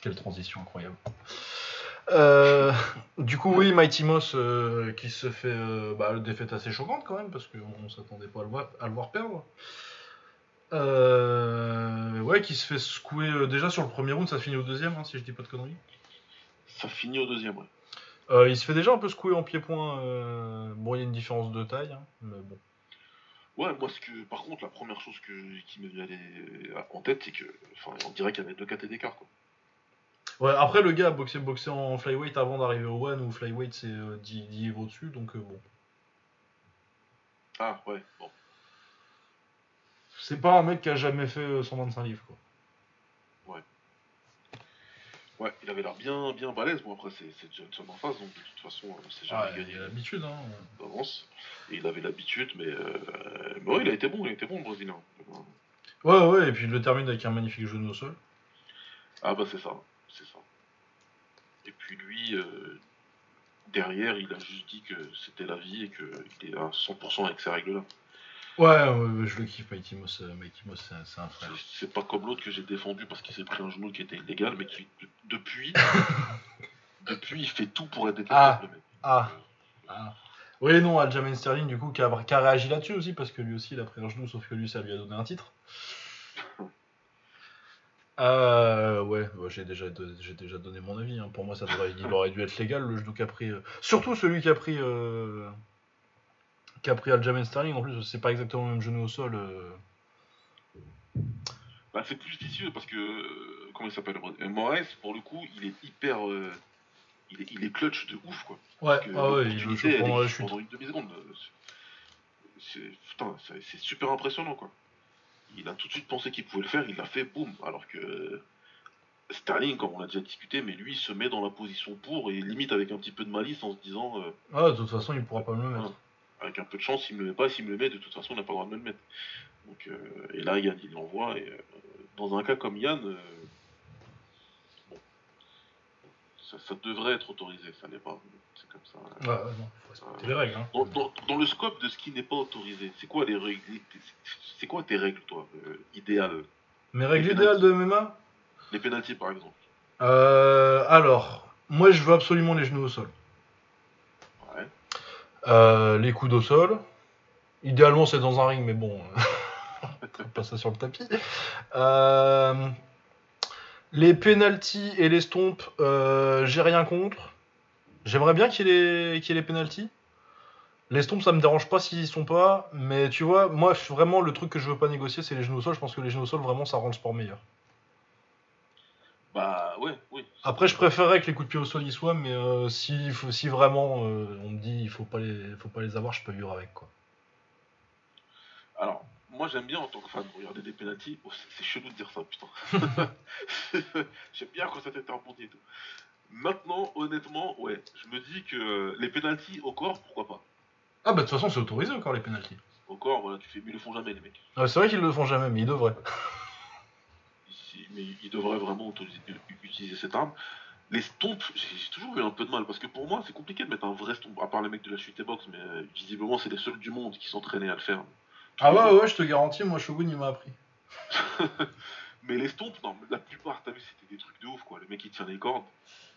Quelle transition incroyable. Euh, du coup, oui, Mighty Moss euh, qui se fait euh, bah, une défaite assez choquante quand même parce qu'on s'attendait pas à le voir, à le voir perdre. Euh, ouais, qui se fait secouer euh, déjà sur le premier round, ça finit au deuxième, hein, si je dis pas de conneries. Ça finit au deuxième, ouais. Euh, il se fait déjà un peu secouer en pied-point. euh, Bon, il y a une différence de taille, hein, mais bon. Ouais, moi, ce que, par contre, la première chose que, qui m'est venue en tête, c'est que, enfin, on dirait qu'il y avait deux KT d'écart, quoi. Ouais, après le gars a boxé, boxé en flyweight avant d'arriver au one où flyweight c'est euh, 10, 10 niveaux dessus donc bon. Ah, ouais, bon. C'est pas un mec qui a jamais fait euh, 125 livres quoi. Ouais, il avait l'air bien, bien balèze. Bon, après, c'est Johnson en face, donc de toute façon, euh, c'est jamais gagné l'habitude hein. d'avance. Et il avait l'habitude, mais, euh, mais ouais, il a été bon, il a été bon, le Brésilien. Ouais ouais et puis il le termine avec un magnifique genou au sol. Ah, bah, c'est ça, c'est ça. Et puis lui, euh, derrière, il a juste dit que c'était la vie et qu'il est à 100% avec ces règles-là. Ouais, je le kiffe Mighty Moss, euh, Mighty Moss c'est un- c'est un frère. C'est- C'est pas comme l'autre que j'ai défendu parce qu'il s'est pris un genou qui était illégal, mais qui, de- depuis, *laughs* depuis, il fait tout pour être détestable, Ah. le mec. Ah. Ah. Oui non, Aljamain Sterling du coup qui a, qui a réagi là-dessus aussi parce que lui aussi il a pris un genou sauf que lui ça lui a donné un titre. *laughs* Euh, ouais, ouais, j'ai déjà, j'ai déjà donné mon avis. hein. Pour moi, ça devrait, il aurait dû être légal le genou qu'a pris. euh, Surtout celui qui a pris, euh, pris Aljamain Sterling. En plus, c'est pas exactement le même genou au sol. euh. Bah, c'est plus vicieux parce que, euh, comment il s'appelle Moraes, pour le coup, il est hyper. euh, il, est, il est clutch de ouf, quoi. Ouais, que ah ouais, il pendant la existe chute. pendant une demi-seconde. C'est putain, c'est- c'est super impressionnant quoi. Il a tout de suite pensé qu'il pouvait le faire, il l'a fait, boum. Alors que Sterling, comme on l'a déjà discuté, mais lui, il se met dans la position pour et limite avec un petit peu de malice en se disant, euh, Ah, de toute façon, il pourra pas me le mettre. Avec un peu de chance, il me le met pas, s'il me le met, de toute façon, on n'a pas le droit de me le mettre. Donc, euh, et là, Yann, il l'envoie, et euh, dans un cas comme Yann, euh, bon, ça, ça devrait être autorisé, ça n'est pas. C'est comme ça. Ouais, ouais, non, faut respecter les règles. Hein. Dans, dans- dans le scope de ce qui n'est pas autorisé, c'est quoi les règles C'est quoi tes règles, toi, idéales? Mes règles Les idéales de MMA Les pénalties, par exemple. Alors, moi, je veux absolument les genoux au sol. Euh, les coudes au sol. Idéalement, c'est dans un ring, mais bon, *laughs* on va pas ça sur le tapis. Euh, les penalties et les stompes, euh, j'ai rien contre. J'aimerais bien qu'il y ait les, qu'il y ait les penalties. Les stompes, ça me dérange pas s'ils y sont pas, mais tu vois, moi, vraiment, le truc que je veux pas négocier, c'est les genoux au sol. Je pense que les genoux au sol, vraiment, ça rend le sport meilleur. Bah, ouais, oui. Après, je préférerais que les coups de pied au sol y soient, mais euh, si, faut- si vraiment euh, on me dit il faut pas les, faut pas les avoir, je peux vivre avec quoi. Alors, moi j'aime bien en tant que fan regarder des pénalties. Oh, c'est- chelou de dire ça, putain. *laughs* j'aime bien quand ça t'était rebondi et tout. Maintenant, honnêtement, ouais, je me dis que les pénalties au corps, pourquoi pas? Ah bah de toute façon c'est autorisé encore les pénalties. Au corps, voilà, tu fais, mais ils le font jamais les mecs. c'est vrai qu'ils le font jamais, mais ils devraient. Mais ils devraient vraiment utiliser cette arme. Les stompes, j'ai toujours eu un peu de mal parce que pour moi c'est compliqué de mettre un vrai stomp, à part les mecs de la chute et box, mais euh, visiblement c'est les seuls du monde qui s'entraînaient à le faire. Ah ouais ouais, je te garantis, moi Shogun il m'a appris. *laughs* Mais les stompes, non, la plupart, t'as vu, c'était des trucs de ouf quoi. Le mec il tient les cordes.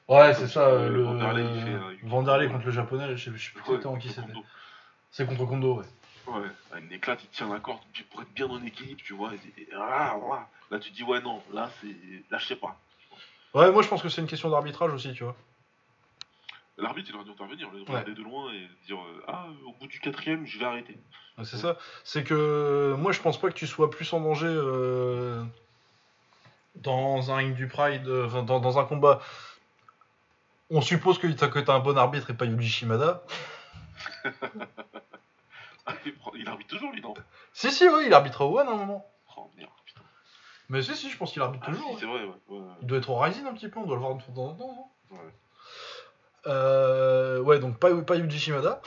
Ouais c'est ça, Euh, le Vanderlei, il euh, contre le japonais, je sais, je sais plus Ouais, exactement qui c'était. C'est contre Kondo ouais. Ouais, il éclate, il tient la corde, pour être bien en équilibre, tu vois. et- et- ah. Là, tu dis, ouais, non, là, c'est. Là, je sais pas. Ouais moi je pense que c'est une question d'arbitrage aussi tu vois. L'arbitre, il aurait dû intervenir, le regarder de loin et dire, euh, ah, au bout du quatrième, je vais arrêter. Ouais, C'est ça. C'est que moi, je pense pas que tu sois plus en danger euh, dans un ring du Pride, euh, dans un combat. On suppose que t'as que t'as un bon arbitre et pas Yuji Shimada. *laughs* Il, arbitre toujours, lui, non? Si, si, oui, il arbitre à One à un moment. Oh merde, putain. Mais si, si, je pense qu'il arbitre Ah, toujours. si, ouais. c'est vrai, ouais. ouais, ouais. Il doit être au Rising un petit peu, on doit le voir de temps en temps. non? Ouais. Euh, ouais, donc pas, pas Yuji Shimada.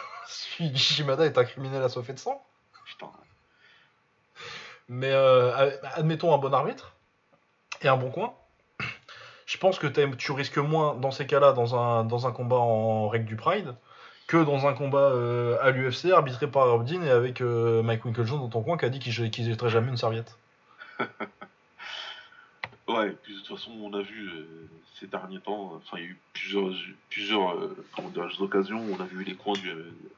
*laughs* Yuji Shimada est un criminel assoiffé de sang. Putain. Mais euh, admettons un bon arbitre et un bon coin. Je pense que tu risques moins dans ces cas-là dans un, dans un combat en règle du Pride que dans un combat euh, à l'UFC arbitré par Rob Dean et avec euh, Mike Winklejohn dans ton coin qui a dit qu'il qu'il jetterait jamais une serviette. *laughs* Ouais, puis de toute façon, on a vu euh, ces derniers temps, enfin, il y a eu plusieurs, plusieurs euh, occasions où on a vu les coins du,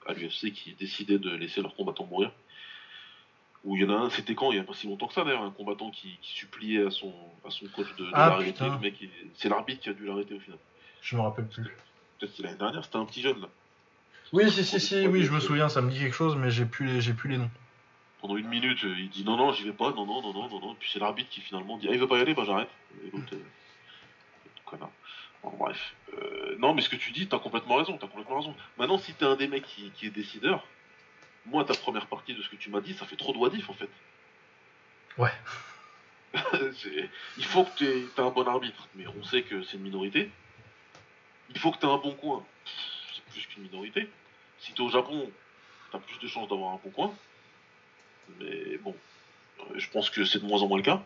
à l'UFC qui décidaient de laisser leurs combattants mourir. Où il y en a un, c'était quand? Il n'y a pas si longtemps que ça d'ailleurs, un combattant qui, qui suppliait à son, à son coach de, de Ah, l'arrêter. Le mec, c'est l'arbitre qui a dû l'arrêter au final. Je me rappelle plus. Peut-être l'année dernière, c'était un petit jeune là. Oui, si, si, si, oui, je me souviens, ça me dit quelque chose, mais j'ai plus les, j'ai plus les noms. Pendant une minute, il dit non, non, j'y vais pas, non, non, non, non, non, non. Puis c'est l'arbitre qui finalement dit ah, il veut pas y aller, bah j'arrête. Et l'autre, euh, connard. Bon, bref. Euh, non, mais ce que tu dis, t'as complètement raison, t'as complètement raison. Maintenant, si t'es un des mecs qui, qui est décideur, moi, ta première partie de ce que tu m'as dit, ça fait trop de wadif en fait. Ouais. *laughs* C'est- il faut que t'aies t'aies un bon arbitre, mais on sait que c'est une minorité. Il faut que t'aies un bon coin. C'est plus qu'une minorité. Si t'es au Japon, t'as plus de chances d'avoir un bon coin. Mais bon, euh, je pense que c'est de moins en moins le cas.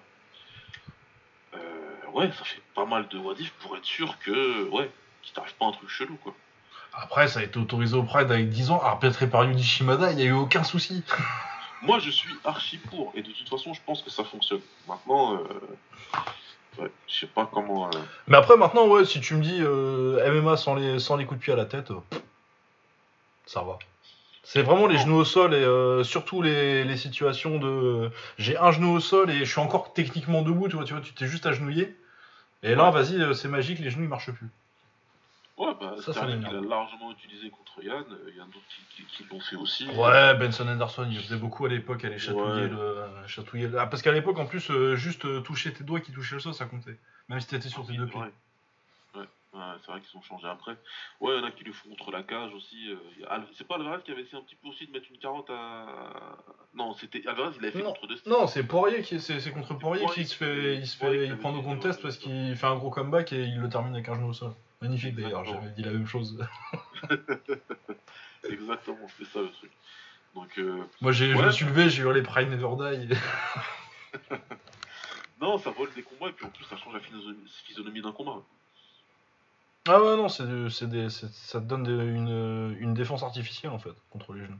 Euh, ouais, ça fait pas mal de wadif pour être sûr que, ouais, qu'il t'arrive pas un truc chelou, quoi. Après, ça a été autorisé au Pride avec 10 ans, arbitré par Yuji Shimada, il n'y a eu aucun souci. *laughs* Moi, je suis archi pour, et de toute façon, je pense que ça fonctionne. Maintenant, euh, ouais, je sais pas comment. euh, Mais après, maintenant, ouais, si tu me dis euh, MMA sans les, sans les coups de pied à la tête, ça va. C'est vraiment les genoux au sol et euh, surtout les, les situations de. euh, J'ai un genou au sol et je suis encore techniquement debout, tu vois, tu vois, tu t'es juste agenouillé. Et là, vas-y, euh, c'est magique, les genoux ils marchent plus. Ouais, bah, Ça, Sterling, il a largement utilisé contre Yann. euh, Il y en a d'autres qui, qui- qui l'ont fait aussi. Ouais, Benson Anderson, il faisait beaucoup à l'époque, aller chatouiller Ouais. le. Chatouiller le- Ah, parce qu'à l'époque, en plus, juste toucher tes doigts qui touchaient le sol, ça comptait. Même si t'étais sur tes deux pieds. Ouais. C'est vrai qu'ils ont changé après. Ouais, il y en a qui le font contre la cage aussi. euh, C'est pas Alvarez qui avait essayé un petit peu aussi de mettre une carotte à. Non, c'était Alvarez, il l'avait fait Non. contre Dusty. Non, c'est Poirier qui c'est c'est contre Poirier Poirier qui se fait il se fait il prend dit, contest parce qu'il fait un gros comeback et il le termine avec un genou au sol. Magnifique d'ailleurs, j'avais dit la même chose. *laughs* Exactement, c'est ça le truc. Donc, euh, Moi j'ai je Ouais. me suis levé, j'ai hurlé Pride Never Die. *laughs* non, ça vole des combats et puis en plus, ça change la physionomie d'un combat. Ah ouais non, c'est c'est des c'est- ça te donne des- une, une défense artificielle en fait contre les genoux.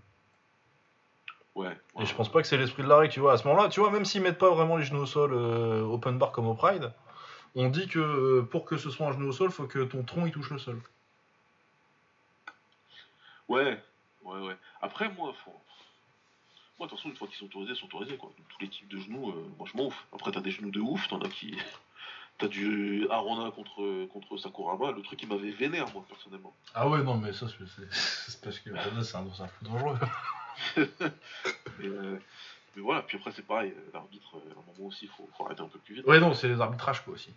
Ouais. Et je pense pas que c'est l'esprit de la règle, tu vois. À ce moment-là, tu vois, même s'ils mettent pas vraiment les genoux au sol euh, open bar comme au Pride, on dit que euh, pour que ce soit un genou au sol, faut que ton tronc il touche le sol. Ouais, ouais, ouais. Après, moi, faut... moi, de toute façon, une fois qu'ils sont autorisés, ils sont autorisés, quoi. Donc, tous les types de genoux, euh, moi, je m'en ouf. Après, t'as des genoux de ouf, t'en as qui. T'as du Arona contre, contre Sakuraba, le truc qui m'avait vénère, moi, personnellement. Ah ouais, non, mais ça, *laughs* c'est parce que Arona, c'est un, c'est un fou dangereux. *laughs* Mais, euh, mais voilà, puis après, c'est pareil, euh, l'arbitre, euh, à un moment aussi, il faut, faut arrêter un peu plus vite. Ouais, non, c'est les arbitrages quoi aussi.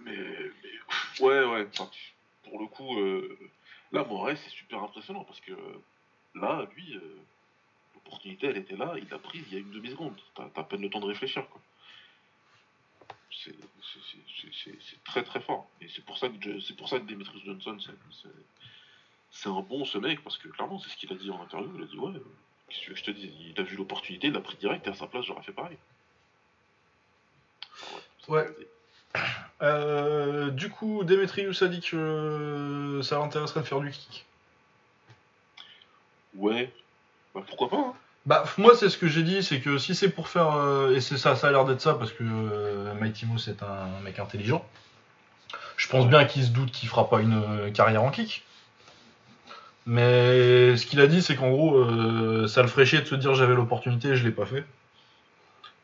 Mais, mais ouais, ouais, enfin, pour le coup, euh, là, Moraes, c'est super impressionnant parce que là, lui, euh, l'opportunité, elle était là, il l'a prise il y a une demi-seconde. T'as t'as à peine le temps de réfléchir, quoi. C'est très très fort. Et c'est pour ça que c'est pour ça que Demetrius Johnson, c'est- un bon ce mec parce que clairement, c'est ce qu'il a dit en interview. Il a dit ouais. Qu'est-ce que je te dise Il a vu l'opportunité, il l'a pris direct et à sa place, j'aurais fait pareil. Ouais. Euh, du coup, Demetrius a dit que euh, ça l'intéresserait de faire du kick. Ouais. Bah pourquoi pas hein Bah, moi, c'est ce que j'ai dit, c'est que si c'est pour faire. euh, et c'est ça, ça a l'air d'être ça, parce que euh, Mighty Mouse est un mec intelligent. Je pense bien qu'il se doute qu'il fera pas une euh, carrière en kick. Mais ce qu'il a dit, c'est qu'en gros, euh, ça le ferait chier de se dire j'avais l'opportunité et je l'ai pas fait.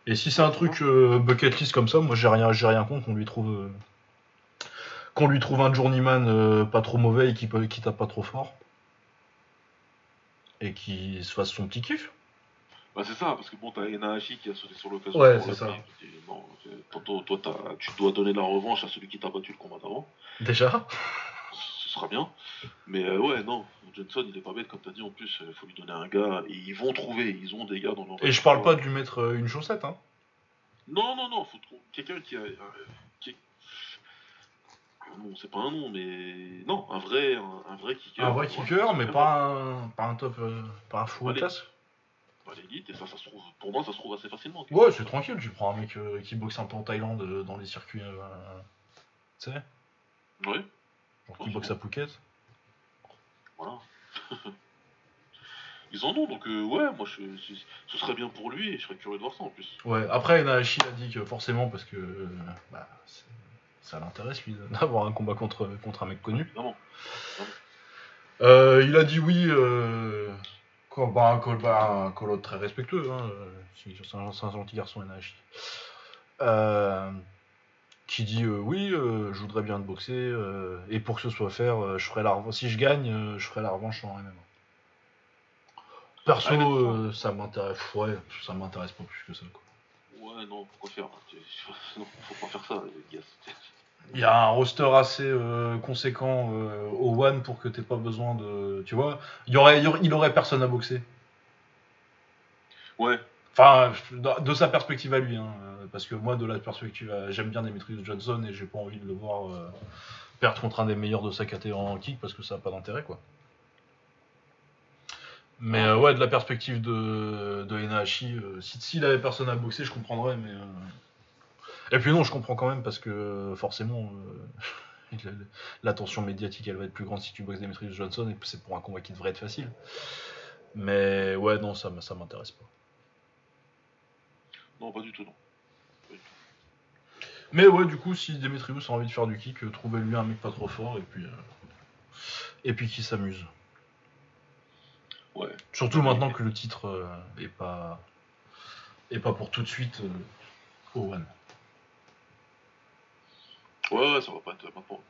Et si c'est un truc euh, bucket list comme ça, moi j'ai rien, j'ai rien contre qu'on lui trouve. qu'on lui trouve un journeyman pas trop mauvais et qui, peut, qui tape pas trop fort. Et qui se fasse son petit kiff. Bah c'est ça, parce que bon, t'as Enahashi qui a sauté sur l'occasion. Ouais, c'est ça. Non, tantôt, toi, t'as- tu dois donner la revanche à celui qui t'a battu le combat d'avant. Déjà? Ce sera bien. Mais euh, ouais, non, Johnson, il est pas bête, comme t'as dit, en plus, il faut lui donner un gars. Et ils vont trouver, ils ont des gars dans leur. Et je parle pas de lui mettre euh, une chaussette, hein. Non, non, non, faut trouver quelqu'un qui a. euh, qui... Non, c'est pas un nom, mais. Non, un vrai, un, un vrai kicker. Un vrai kicker, mais pas un, pas un top, euh, pas un fou Allez. classe. Pas l'élite, et ça, ça se trouve. Pour moi, ça se trouve assez facilement. Ouais, c'est tranquille, tu prends un mec euh, qui boxe un peu en Thaïlande euh, dans les circuits. euh, tu sais, Ouais, genre qui boxe à Phuket. voilà. *laughs* Ils en ont, donc euh, ouais, moi, je, je- ce serait bien pour lui, et je serais curieux de voir ça en plus. Ouais, après, Nahashi a dit que forcément, parce que euh, bah, c'est- ça l'intéresse, lui, *laughs* d'avoir un combat contre, contre un mec connu. Évidemment. Euh, il a dit oui, euh, quoi, bah, un call, bah, un out très respectueux. Hein, euh, c'est c'est un, gentil garçon, Nahashi. Euh, qui dit euh, oui, euh, je voudrais bien te boxer, euh, et pour que ce soit fait, euh, je ferai la revanche. Si je gagne, euh, je ferai la revanche en MMA. Perso, Ah, euh, ça m'intéresse. Ouais, ça m'intéresse pas plus que ça. Quoi. Ouais, non, pourquoi faire Tu- *laughs* Non, faut pas faire ça, les gars. Il y a un roster assez euh, conséquent euh, au One pour que t'aies pas besoin de. Tu vois, il y aurait, il y aurait, il aurait personne à boxer. Ouais, Enfin, de sa perspective à lui, hein, euh, parce que moi, de la perspective, à- j'aime bien Demetrius Johnson et j'ai pas envie de le voir euh, perdre contre un des meilleurs de sa catégorie en kick parce que ça a pas d'intérêt, quoi. Mais ouais, de la perspective de, de Enahashi, si- s'il avait personne à boxer, je comprendrais, mais. Euh, Et puis non, je comprends quand même parce que euh, forcément, euh, *laughs* la- l'attention médiatique, elle va être plus grande si tu boxes Demetrius Johnson et c'est pour un combat qui devrait être facile. Mais ouais, non, ça, ça m'intéresse pas. non, pas du tout, non. Mais ouais, du coup, si Demetrius a envie de faire du kick, euh, trouvez-lui un mec pas trop fort et puis, euh, et puis qui s'amuse. Ouais, Surtout maintenant que le titre euh, est pas est pas pour tout de suite euh, au One. Ouais, ouais, ça va pas être maintenant.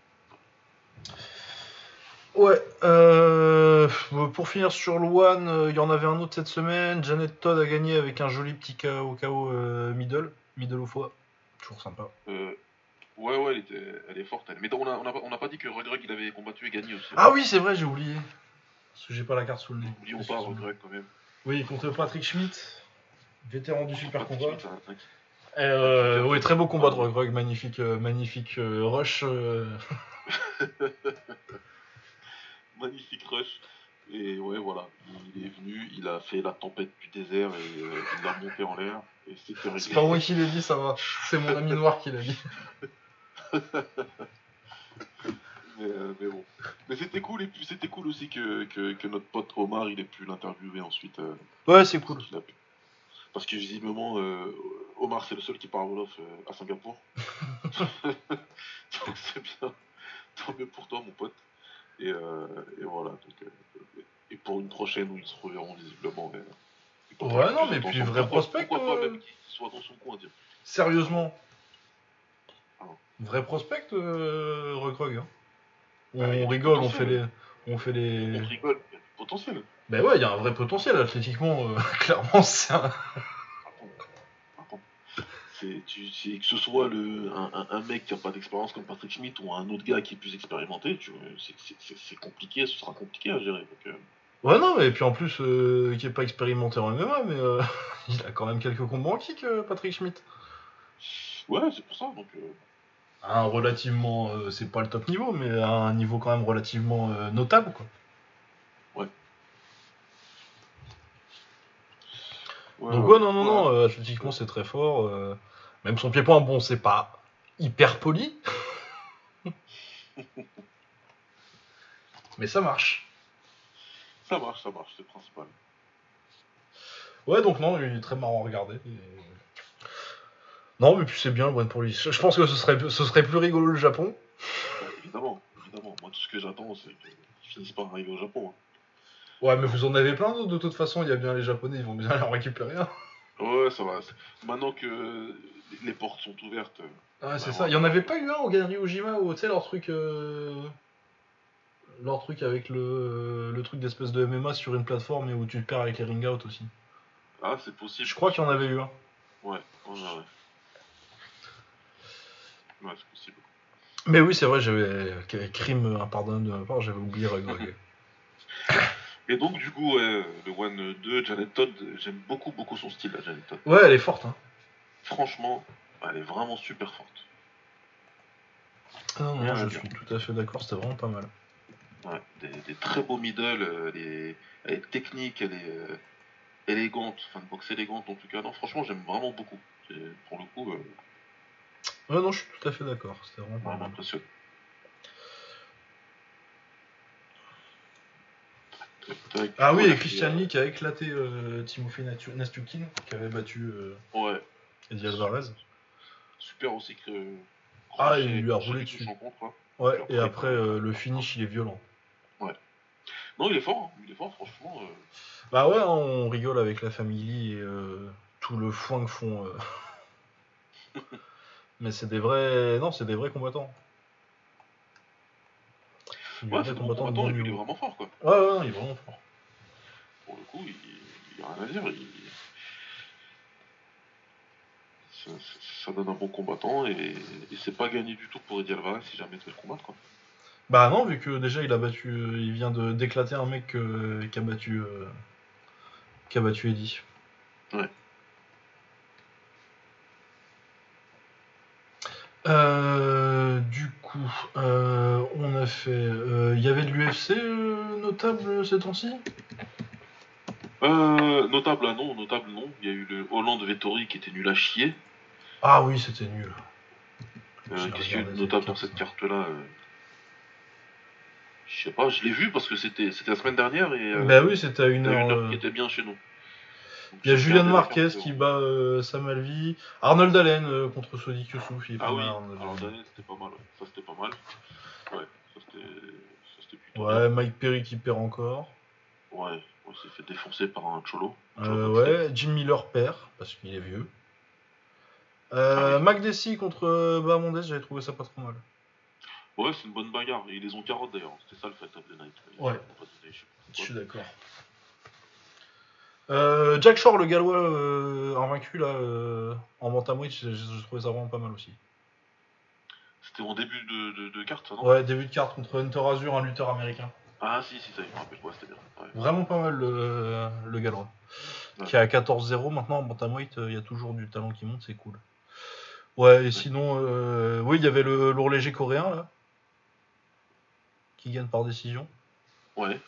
Ouais. euh, pour finir sur le One, euh, il y en avait un autre cette semaine. Janet Todd a gagné avec un joli petit KO, KO euh, middle, middle au foie. Toujours sympa. Euh, Ouais, ouais, elle, était... elle est forte, elle. Mais on n'a on a, on a pas dit que Regreg, il avait combattu et gagné aussi. Ah oui, c'est vrai, j'ai oublié. Parce que j'ai pas la carte sous le nez. N'oublions pas. Regreg quand même. Oui, contre Patrick Schmidt, vétéran du super combat. Schmitt, Euh, oui, très beau combat de Regreg, magnifique, euh, magnifique euh, rush. euh. *laughs* Magnifique rush. Et ouais, voilà. Il est venu, il a fait la tempête du désert et euh, il l'a monté en l'air. Et c'était réglé. C'est pas moi qui l'ai dit, ça va. C'est mon ami noir qui l'a dit. *laughs* Mais, euh, mais bon. Mais c'était cool, et puis c'était cool aussi que, que, que notre pote Omar, il ait pu l'interviewer ensuite. euh, Ouais, c'est cool. Parce que visiblement, euh, Omar, c'est le seul qui parle Wolof euh, à Singapour. *laughs* donc c'est bien. Tant mieux pour toi, mon pote. Et, euh, et voilà. Donc, euh, et pour une prochaine où ils se reverront visiblement. portera Ouais, non, mais puis vrai prospect, Pourquoi pas même qu'il soit dans son coin, dire. Sérieusement. Ah. Vrai prospect, euh. Hein. On a du rigole, on fait les. On fait les. On rigole, il y a du potentiel. Ben ouais, il y a un vrai potentiel athlétiquement. euh, *laughs* clairement, c'est un. C'est, que ce soit le, un, un- un mec qui a pas d'expérience comme Patrick Schmidt ou un autre gars qui est plus expérimenté, tu vois, c'est, compliqué, ce sera compliqué à gérer. Donc, euh, Ouais, non, mais puis en plus, euh, qui est pas expérimenté en MMA, mais euh, *laughs* il a quand même quelques combats en kick, euh, Patrick Schmidt. ouais, c'est pour ça. Donc, euh, un relativement. euh, c'est pas le top niveau, mais à un niveau quand même relativement euh, notable, quoi. ouais, Donc, ouais, non, non, non, euh, athlétiquement, c'est très fort. euh, même son pied-point, bon, c'est pas hyper poli. *laughs* mais ça marche. Ça marche, ça marche, c'est le principal. Ouais, donc non, il est très marrant à regarder. et- Non, mais puis c'est bien, bon pour lui. Je pense que ce serait, ce serait plus rigolo le Japon. Évidemment, évidemment. Moi, tout ce que j'attends, c'est qu'ils finissent par arriver au Japon. hein. Ouais, mais vous en avez plein d'autres, de toute façon, il y a bien les Japonais, ils vont bien *laughs* en récupérer un. Ouais, ça va. Maintenant que les portes sont ouvertes, euh, Ouais, c'est Ouais, ça. Il y en avait pas eu un au Galerie Ojima où, tu sais, leur truc. euh, Leur truc avec le, le truc d'espèce de MMA sur une plateforme et où tu perds avec les ring out aussi. ah, c'est possible. Je crois qu'il y en avait eu un. Ouais, ouais, ouais. Ouais, c'est possible. Mais oui, c'est vrai, j'avais. quel Crime impardonnable de ma part, j'avais oublié Greg. *laughs* *laughs* Et donc, du coup, ouais, le One 2, Janet Todd, j'aime beaucoup, beaucoup son style, la Janet Todd. ouais, elle est forte, hein. Franchement, elle est vraiment super forte. Ah non, je dire. suis tout à fait d'accord, c'était vraiment pas mal. Ouais, des, des très beaux middle, euh, elle, est, elle est technique, elle est euh, élégante, enfin de boxe élégante en tout cas. Non, franchement, j'aime vraiment beaucoup. Pour le coup, euh, Ouais, non, je suis tout à fait d'accord, c'était vraiment pas mal. tac. Ah oui, et Christian Lee qui a éclaté euh, Timofey Nastukin, qui avait battu euh, euh, Ouais, Eddie Alvarez. super aussi que. Ah, crochet- il lui a roulé dessus. contre, hein. Ouais, et après, euh, le finish, il est violent. Non, il est fort, hein. il est fort, franchement. euh, Bah ouais, hein, on rigole avec la famille et euh, tout le foin que font. euh. *laughs* Mais c'est des vrais. Non, c'est des vrais combattants. Ouais, c'est combattant, et puis il est vraiment fort, quoi. Ouais, ouais, non, il est vraiment fort. Pour le coup, il il y a rien à dire. il- Ça, donne un bon combattant et, et c'est pas gagné du tout pour Eddie Alvarez si jamais il devait le combattre, quoi. Bah non, vu que déjà il a battu. euh, il vient de d'éclater un mec euh, qui a battu. euh, qui a battu Eddie. Ouais. Euh, du coup, on a fait. euh, Il y avait de l'UFC notable ces temps-ci? Notable, ah non, notable, non. Il y a eu le Hollande Vettori qui était nul à chier. Ah oui, c'était nul. Euh, Qu'est-ce qu'il y a notable dans cette carte-là euh Je sais pas, je l'ai vu parce que c'était la semaine dernière et euh, bah oui, c'était à une heure. qui était bien chez nous. Donc, Il y a Julian Marquez qui bat Sam Alvey. Arnold Allen contre Sodiq Youssouf. Ah oui, Arnold alors Allen. C'était pas mal, ça c'était pas mal. Ouais, ça c'était plutôt Ouais, Mike Perry qui perd encore. Ouais, on s'est fait défoncer par un cholo. Un Euh, cholo ouais, Jim Miller perd parce qu'il est vieux. Euh, Ah. Mac contre euh, Bahamondes, j'avais trouvé ça pas trop mal. Ouais, c'est une bonne bagarre. Ils les ont carottes d'ailleurs. C'était ça le fait of the night. Ouais. je suis d'accord. Euh, Jack Shore, le gallois euh, invaincu là, euh, en bantamweight, j'ai trouvé ça vraiment pas mal aussi. C'était en début de, de, de carte, ça, non? Ouais, début de carte contre Hunter Azure, un lutteur américain. Ah, si, si, ça, je me rappelle. Ouais, c'était bien. Ouais. Vraiment pas mal le, le Gallois. Ouais. Qui est à 14-0 maintenant en bantamweight, il y a toujours du talent qui monte, c'est cool. Ouais, et sinon, euh, oui, il y avait le lourd léger coréen là, qui gagne par décision. Ouais.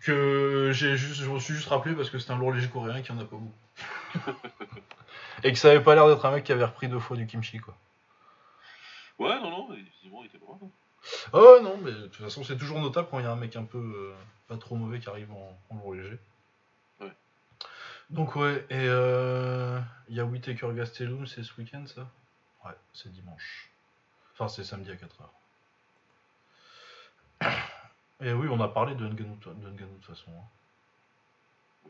Que j'ai juste, je me suis juste rappelé parce que c'était un lourd léger coréen et qu'il n'y en a pas beaucoup. *laughs* et que ça avait pas l'air d'être un mec qui avait repris deux fois du kimchi quoi. Ouais, non, non, effectivement, il était pas mal. Ah ouais, non, mais de toute façon, c'est toujours notable quand il y a un mec un peu euh, pas trop mauvais qui arrive en, en lourd léger. Donc, ouais, et euh, il y a Whitaker Gastelum, c'est ce week-end ça? Ouais, c'est dimanche. Enfin, c'est samedi à 4h. *coughs* Et oui, on a parlé de Ngannou de toute façon. hein.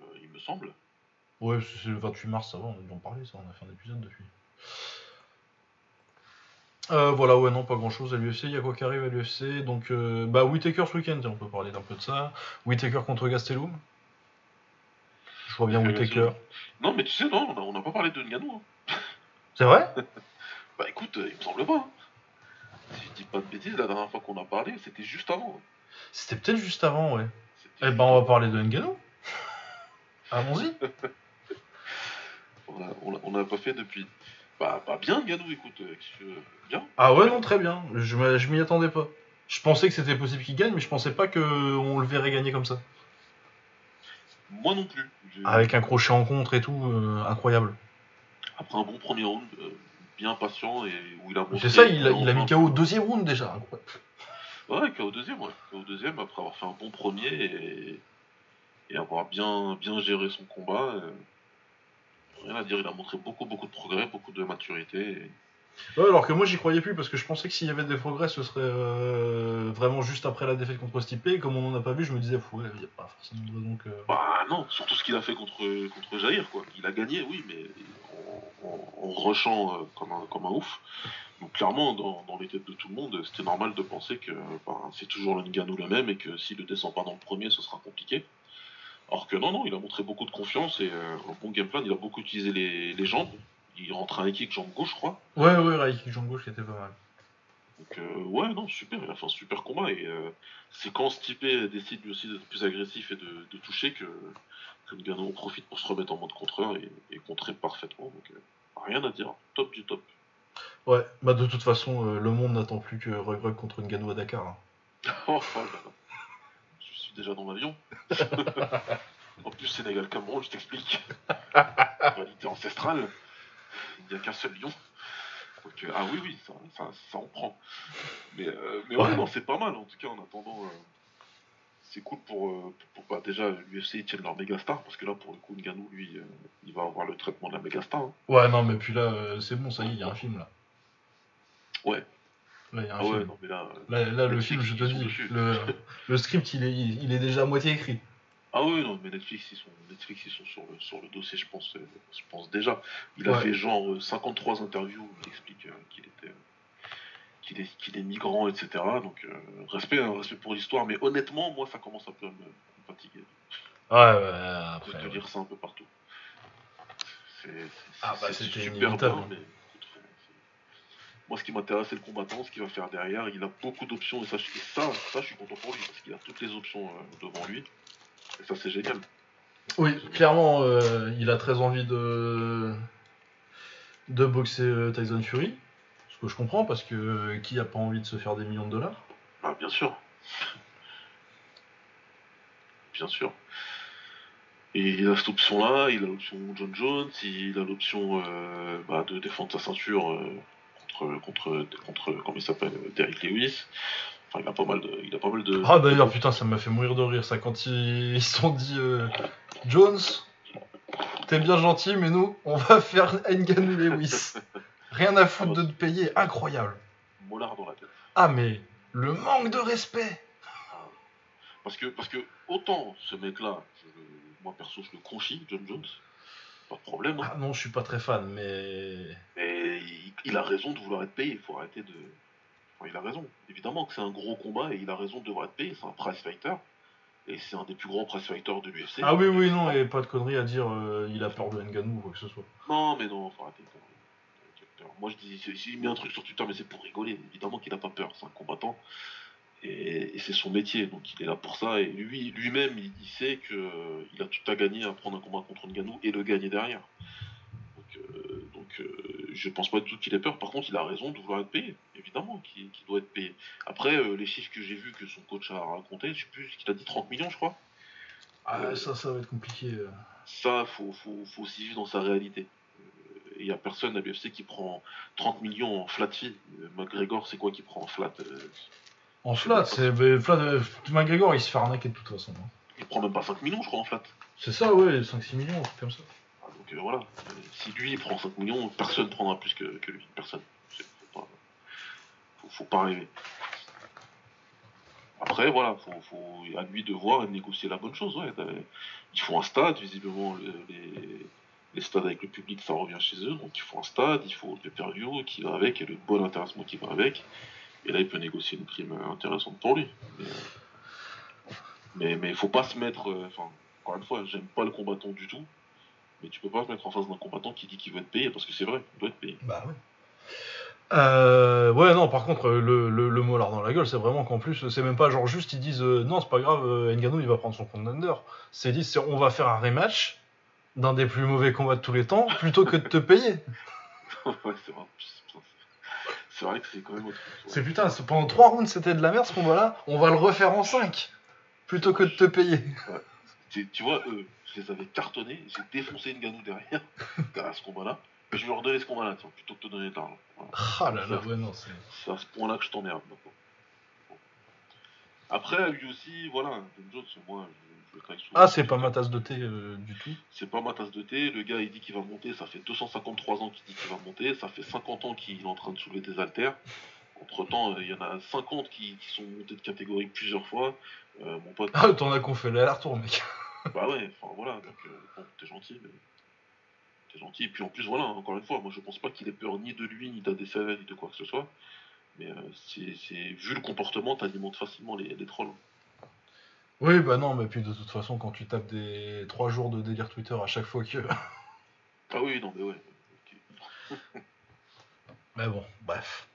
Euh, il me semble. Ouais, c'est le 28 mars, ça va, on a dû en parler, ça, on a fait un épisode depuis. Euh, voilà, ouais, non, pas grand chose à l'UFC. Il y a quoi qui arrive à l'UFC Donc, euh, bah, Whitaker ce week-end, tiens, on peut parler d'un peu de ça. Whitaker contre Gastelum. Je bien Whittaker, Whitaker. Non, mais tu sais, non, on n'a pas parlé de Ngannou. hein. *laughs* C'est vrai? *laughs* Bah écoute, euh, il me semble pas. hein. Si je dis pas de bêtises, la dernière fois qu'on a parlé, c'était juste avant. hein. C'était peut-être juste avant, ouais. Eh ben, on va parler de Ngannou. *laughs* Allons-y. On n'a pas fait depuis. Bah, pas bien, Ngannou, écoute, euh, bien. Ah ouais, non, très bien. Je m'y attendais pas. Je pensais que c'était possible qu'il gagne, mais je pensais pas qu'on le verrait gagner comme ça. Moi non plus. Avec un crochet en contre et tout, euh, incroyable. Après un bon premier round, euh, bien patient et où il a montré. C'est ça, il a, il a mis KO au deuxième round déjà. Ouais, KO deuxième, ouais. KO deuxième après avoir fait un bon premier et, et avoir bien, bien géré son combat. euh, Rien à dire, il a montré beaucoup, beaucoup de progrès, beaucoup de maturité. et- Ouais, alors que moi j'y croyais plus parce que je pensais que s'il y avait des progrès, ce serait euh, vraiment juste après la défaite contre Stipe. Et comme on en a pas vu, je me disais, ouais, il n'y a pas forcément de que. Bah non, surtout ce qu'il a fait contre, contre Jair, quoi. Il a gagné, oui, mais en, en, rushant euh, comme, un, comme un ouf. Donc clairement, dans, dans les têtes de tout le monde, c'était normal de penser que c'est toujours le Ngannou le même et que s'il ne descend pas dans le premier, ce sera compliqué. Alors que non, non, il a montré beaucoup de confiance et euh, un bon game plan. Il a beaucoup utilisé les, les jambes. Il rentre un kick jambe gauche, je crois. Ouais, ouais, Raiki Jean gauche qui était pas mal. Donc euh, ouais, non, super, il a fait un super combat et euh, c'est quand Stipe décide lui aussi d'être plus agressif et de, de toucher que, que Ngannou en profite pour se remettre en mode contreur et, et contrer parfaitement. Donc euh, rien à dire, top du top. Ouais, bah de toute façon, le monde n'attend plus que Rug Rug contre Ngannou à Dakar. hein. *laughs* Oh. Je suis déjà dans l'avion. *laughs* en plus, Sénégal Cameroun, je t'explique. *laughs* Réalité ancestrale. Il n'y a qu'un seul lion. Donc, euh, ah oui, oui, ça, ça, ça en prend. Mais, euh, mais ouais, c'est pas mal en tout cas en attendant. euh, c'est cool pour, pour, pour- bah, déjà l'UFC ils tiennent leur méga star parce que là pour le coup Ngannou lui euh, il va avoir le traitement de la méga star. hein. Ouais, non, mais puis là, euh, c'est bon, ça y est, il y a un film là. Ouais. Là, il y a un Ah ouais, film. non mais là. Là, là, le film, je te dis, le, le script, il est, il est déjà à moitié écrit. Ah oui, non, mais Netflix, ils sont, Netflix, ils sont sur, le, sur le dossier, je pense, euh, je pense déjà. Il a fait genre euh, 53 interviews où il explique euh, qu'il était, euh, qu'il est, qu'il est migrant, etc. Donc, euh, respect, hein, respect pour l'histoire, mais honnêtement, moi, ça commence un peu à me, me fatiguer Ouais, ouais, après. de ouais. lire ça un peu partout. C'est c'est- Ah bah, c'est super bien, mais euh, moi, ce qui m'intéresse, c'est le combattant, ce qu'il va faire derrière. Il a beaucoup d'options, et ça, et ça, ça, je suis content pour lui, parce qu'il a toutes les options euh, devant lui. Et ça, c'est génial. Oui, clairement, euh, il a très envie de, de boxer euh, Tyson Fury. Ce que je comprends, parce que euh, qui a pas envie de se faire des millions de dollars? Ah, bien sûr. Bien sûr. Et il a cette option-là, il a l'option John Jones, il a l'option euh, bah, de défendre sa ceinture contre, contre, contre, comment il s'appelle, Derrick Lewis. Enfin, il a pas mal de... Il a pas mal de Ah d'ailleurs, putain, ça m'a fait mourir de rire, ça, quand ils *laughs* ils se sont dit euh, Jones, t'es bien gentil, mais nous, on va faire Ngannou Lewis. *laughs* Rien à foutre de te payer, incroyable. mollard dans la tête. Ah, mais le manque de respect Parce que, parce que autant ce mec-là, moi perso, je le conchis, John Jones, pas de problème. hein. Ah non, je suis pas très fan, mais. Mais il, il a raison de vouloir être payé, il faut arrêter de... Enfin, il a raison. Évidemment que c'est un gros combat et il a raison de devoir être payé, c'est un prize fighter. Et c'est un des plus grands prize fighters de l'UFC. Ah oui, oui, non, et pas de conneries à dire, euh, il a peur de Ngannou ou quoi que ce soit. Non, mais non, faut arrêter. Moi, je dis, j'ai mis un truc sur Twitter, mais c'est pour rigoler. Évidemment qu'il n'a pas peur, c'est un combattant. Et, c'est son métier, donc il est là pour ça. Et lui, lui-même, il, sait qu'il a tout à gagner à prendre un combat contre Ngannou et le gagner derrière. Donc, euh, donc euh, je pense pas du tout qu'il ait peur. Par contre, il a raison de vouloir être payé, évidemment, qu'il doit être payé. Après, euh, les chiffres que j'ai vus que son coach a raconté, je sais plus ce qu'il a dit, 30 millions, je crois. Ah, ça, ça va être compliqué. Ça, faut, faut, faut aussi vivre dans sa réalité. Il n'y a personne à l'UFC qui prend 30 millions en flat fee. McGregor, c'est quoi qui prend en flat en flat, c'est. Flat, euh, McGregor, il se fait arnaquer de toute façon. Hein. Il prend même pas 5 millions, je crois, en flat. C'est ça, ouais, 5-6 millions, un truc comme ça. Euh, voilà. si lui, prend 5 millions, personne prendra plus que, lui. Personne. Faut pas, faut, pas rêver. Après, voilà, faut, faut, à lui de voir et de négocier la bonne chose. Ouais. Ils font un stade, visiblement, les, stades avec le public, ça revient chez eux. Donc, il faut un stade, il faut le pay qui va avec et le bon intéressement qui va avec. Et là, il peut négocier une prime intéressante pour lui. Mais, mais, il faut pas se mettre. Euh, enfin, encore une fois, j'aime pas le combattant du tout. Mais tu peux pas se mettre en face d'un combattant qui dit qu'il veut être payé parce que c'est vrai, il doit être payé. Bah ouais. Euh, ouais, non, par contre, le, le, le mot dans la gueule, c'est vraiment qu'en plus, c'est même pas genre juste ils disent euh, non, c'est pas grave, euh, Ngannou il va prendre son contender. C'est dit, on va faire un rematch d'un des plus mauvais combats de tous les temps plutôt que de te payer. *laughs* ouais, c'est vrai c'est vrai que c'est quand même autre chose. C'est putain, pendant 3 rounds c'était de la merde ce combat-là, on va le refaire en 5 plutôt que de te payer. Tu, vois, eux, je les avais cartonnés, j'ai défoncé une ganou derrière *laughs* à ce combat-là. Et je leur donnais ce combat-là, plutôt que de te donner de l'argent. Ah là là, ouais, non, c'est. C'est à ce point-là que je t'emmerde maintenant. Après, lui aussi, voilà, John Jones, moi, ah, c'est pas ma tasse de thé euh, du tout. C'est pas ma tasse de thé. Le gars, il dit qu'il va monter. Ça fait 253 ans qu'il dit qu'il va monter. Ça fait 50 ans qu'il est en train de soulever des haltères. Entre temps, euh, il y en a 50 qui, sont montés de catégorie plusieurs fois. Euh, mon pote. Ah, t'en as qu'on fait l'aller-retour, mec. Bah ouais, enfin voilà. Donc, bon, t'es gentil, mais. T'es gentil. Et puis en plus, voilà, encore une fois, moi je pense pas qu'il ait peur ni de lui, ni d'ADCL, ni de quoi que ce soit. Mais c'est, vu le comportement, t'alimentes facilement les, les trolls. Oui, bah non, mais puis de toute façon, quand tu tapes des 3 jours de délire Twitter à chaque fois que. ah oui, non, mais ouais. *laughs* mais bon, bref.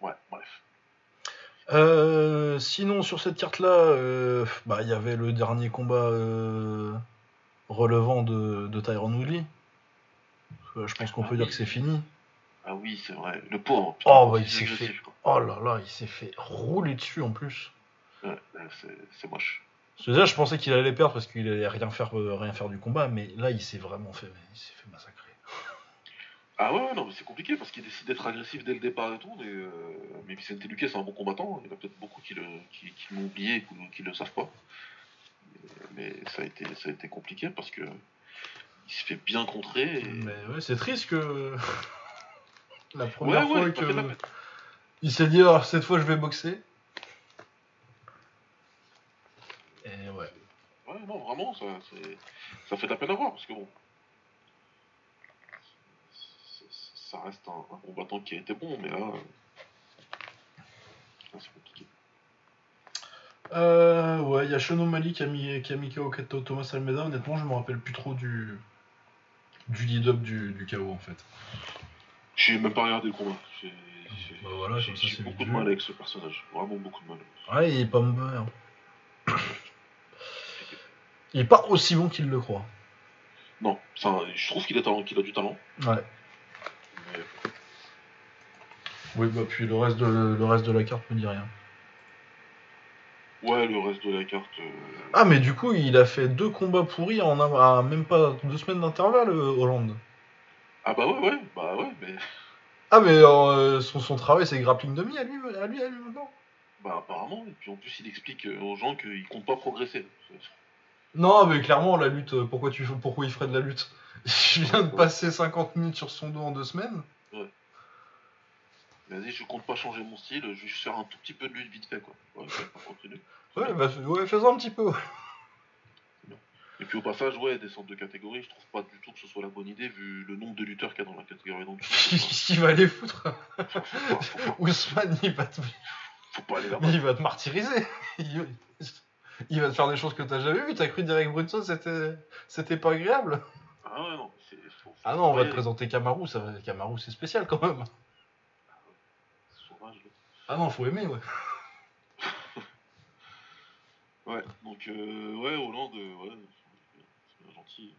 Ouais, bref. Euh, sinon, sur cette carte-là, euh, bah, il y avait le dernier combat euh, relevant de, de Tyron Woodley. Je pense qu'on ah peut dire que c'est fini. Ah oui, c'est vrai. Le pauvre. oh, bah, il s'est fait. Oh là là, il s'est fait rouler dessus en plus. Ouais, c'est moche. Déjà, je pensais qu'il allait perdre parce qu'il allait rien faire, rien faire du combat, mais là, il s'est vraiment fait, il s'est fait massacrer. Ah ouais, non, mais c'est compliqué parce qu'il décide d'être agressif dès le départ et tout. Mais, euh, mais Vicente Luque, c'est un bon combattant. Il y en a peut-être beaucoup qui, l'ont oublié et qui, ne le savent pas. Mais, ça, a été, ça a été compliqué parce que il se fait bien contrer. Mais ouais, c'est triste que *laughs* la première fois que il s'est dit alors cette fois je vais boxer. non, vraiment, ça, ça fait de la peine à voir, parce que bon. Ça reste un, combattant qui a été bon, mais là. c'est compliqué. Euh, ouais, il y a Shono Mali qui a mis, qui a mis KO Thomas Almeida. Honnêtement, je me rappelle plus trop du, du lead-up du, du KO en fait. J'ai même pas regardé le combat. J'ai bah voilà, beaucoup de mal avec ce personnage. Vraiment beaucoup de mal. Ouais, il est pas mauvais. Hein. Il est pas aussi bon qu'il le croit. Non, je trouve qu'il a, a, du talent. Ouais. Oui, bah puis le reste, de, le reste de la carte me dit rien. Ouais, le reste de la carte. Euh, ah, mais du coup, il a fait deux combats pourris en même pas deux semaines d'intervalle, euh, Hollande. Ah bah ouais, ouais, bah ouais, mais. *laughs* Ah, mais euh, son, son travail, c'est grappling demi à lui, à lui, à lui maintenant Bah apparemment, et puis en plus, il explique aux gens qu'il compte pas progresser. *laughs* Non, mais clairement, la lutte, euh, pourquoi, tu, pourquoi il ferait de la lutte? *laughs* Je viens de passer 50 minutes sur son dos en deux semaines. Ouais. Vas-y, je compte pas changer mon style, je vais faire un tout petit peu de lutte vite fait, quoi. Ouais, ouais, bah, ouais fais-en un petit peu. Et puis au passage, ouais, descendre de catégorie, je trouve pas du tout que ce soit la bonne idée vu le nombre de lutteurs qu'il y a dans la catégorie. *laughs* Qu'est-ce qu'il va aller foutre? *laughs* Ousmane, il va te... Faut pas aller Il va te martyriser *laughs* il va te faire des choses que t'as jamais vues. T'as cru direct Brunson, c'était, c'était pas agréable? Ah ouais, non, faut Ah non, on va te présenter Kamaru, ça. Kamaru c'est spécial quand même. Ah non, faut aimer, ouais. *laughs* Ouais, donc, euh, ouais, Hollande, euh, ouais, c'est bien gentil.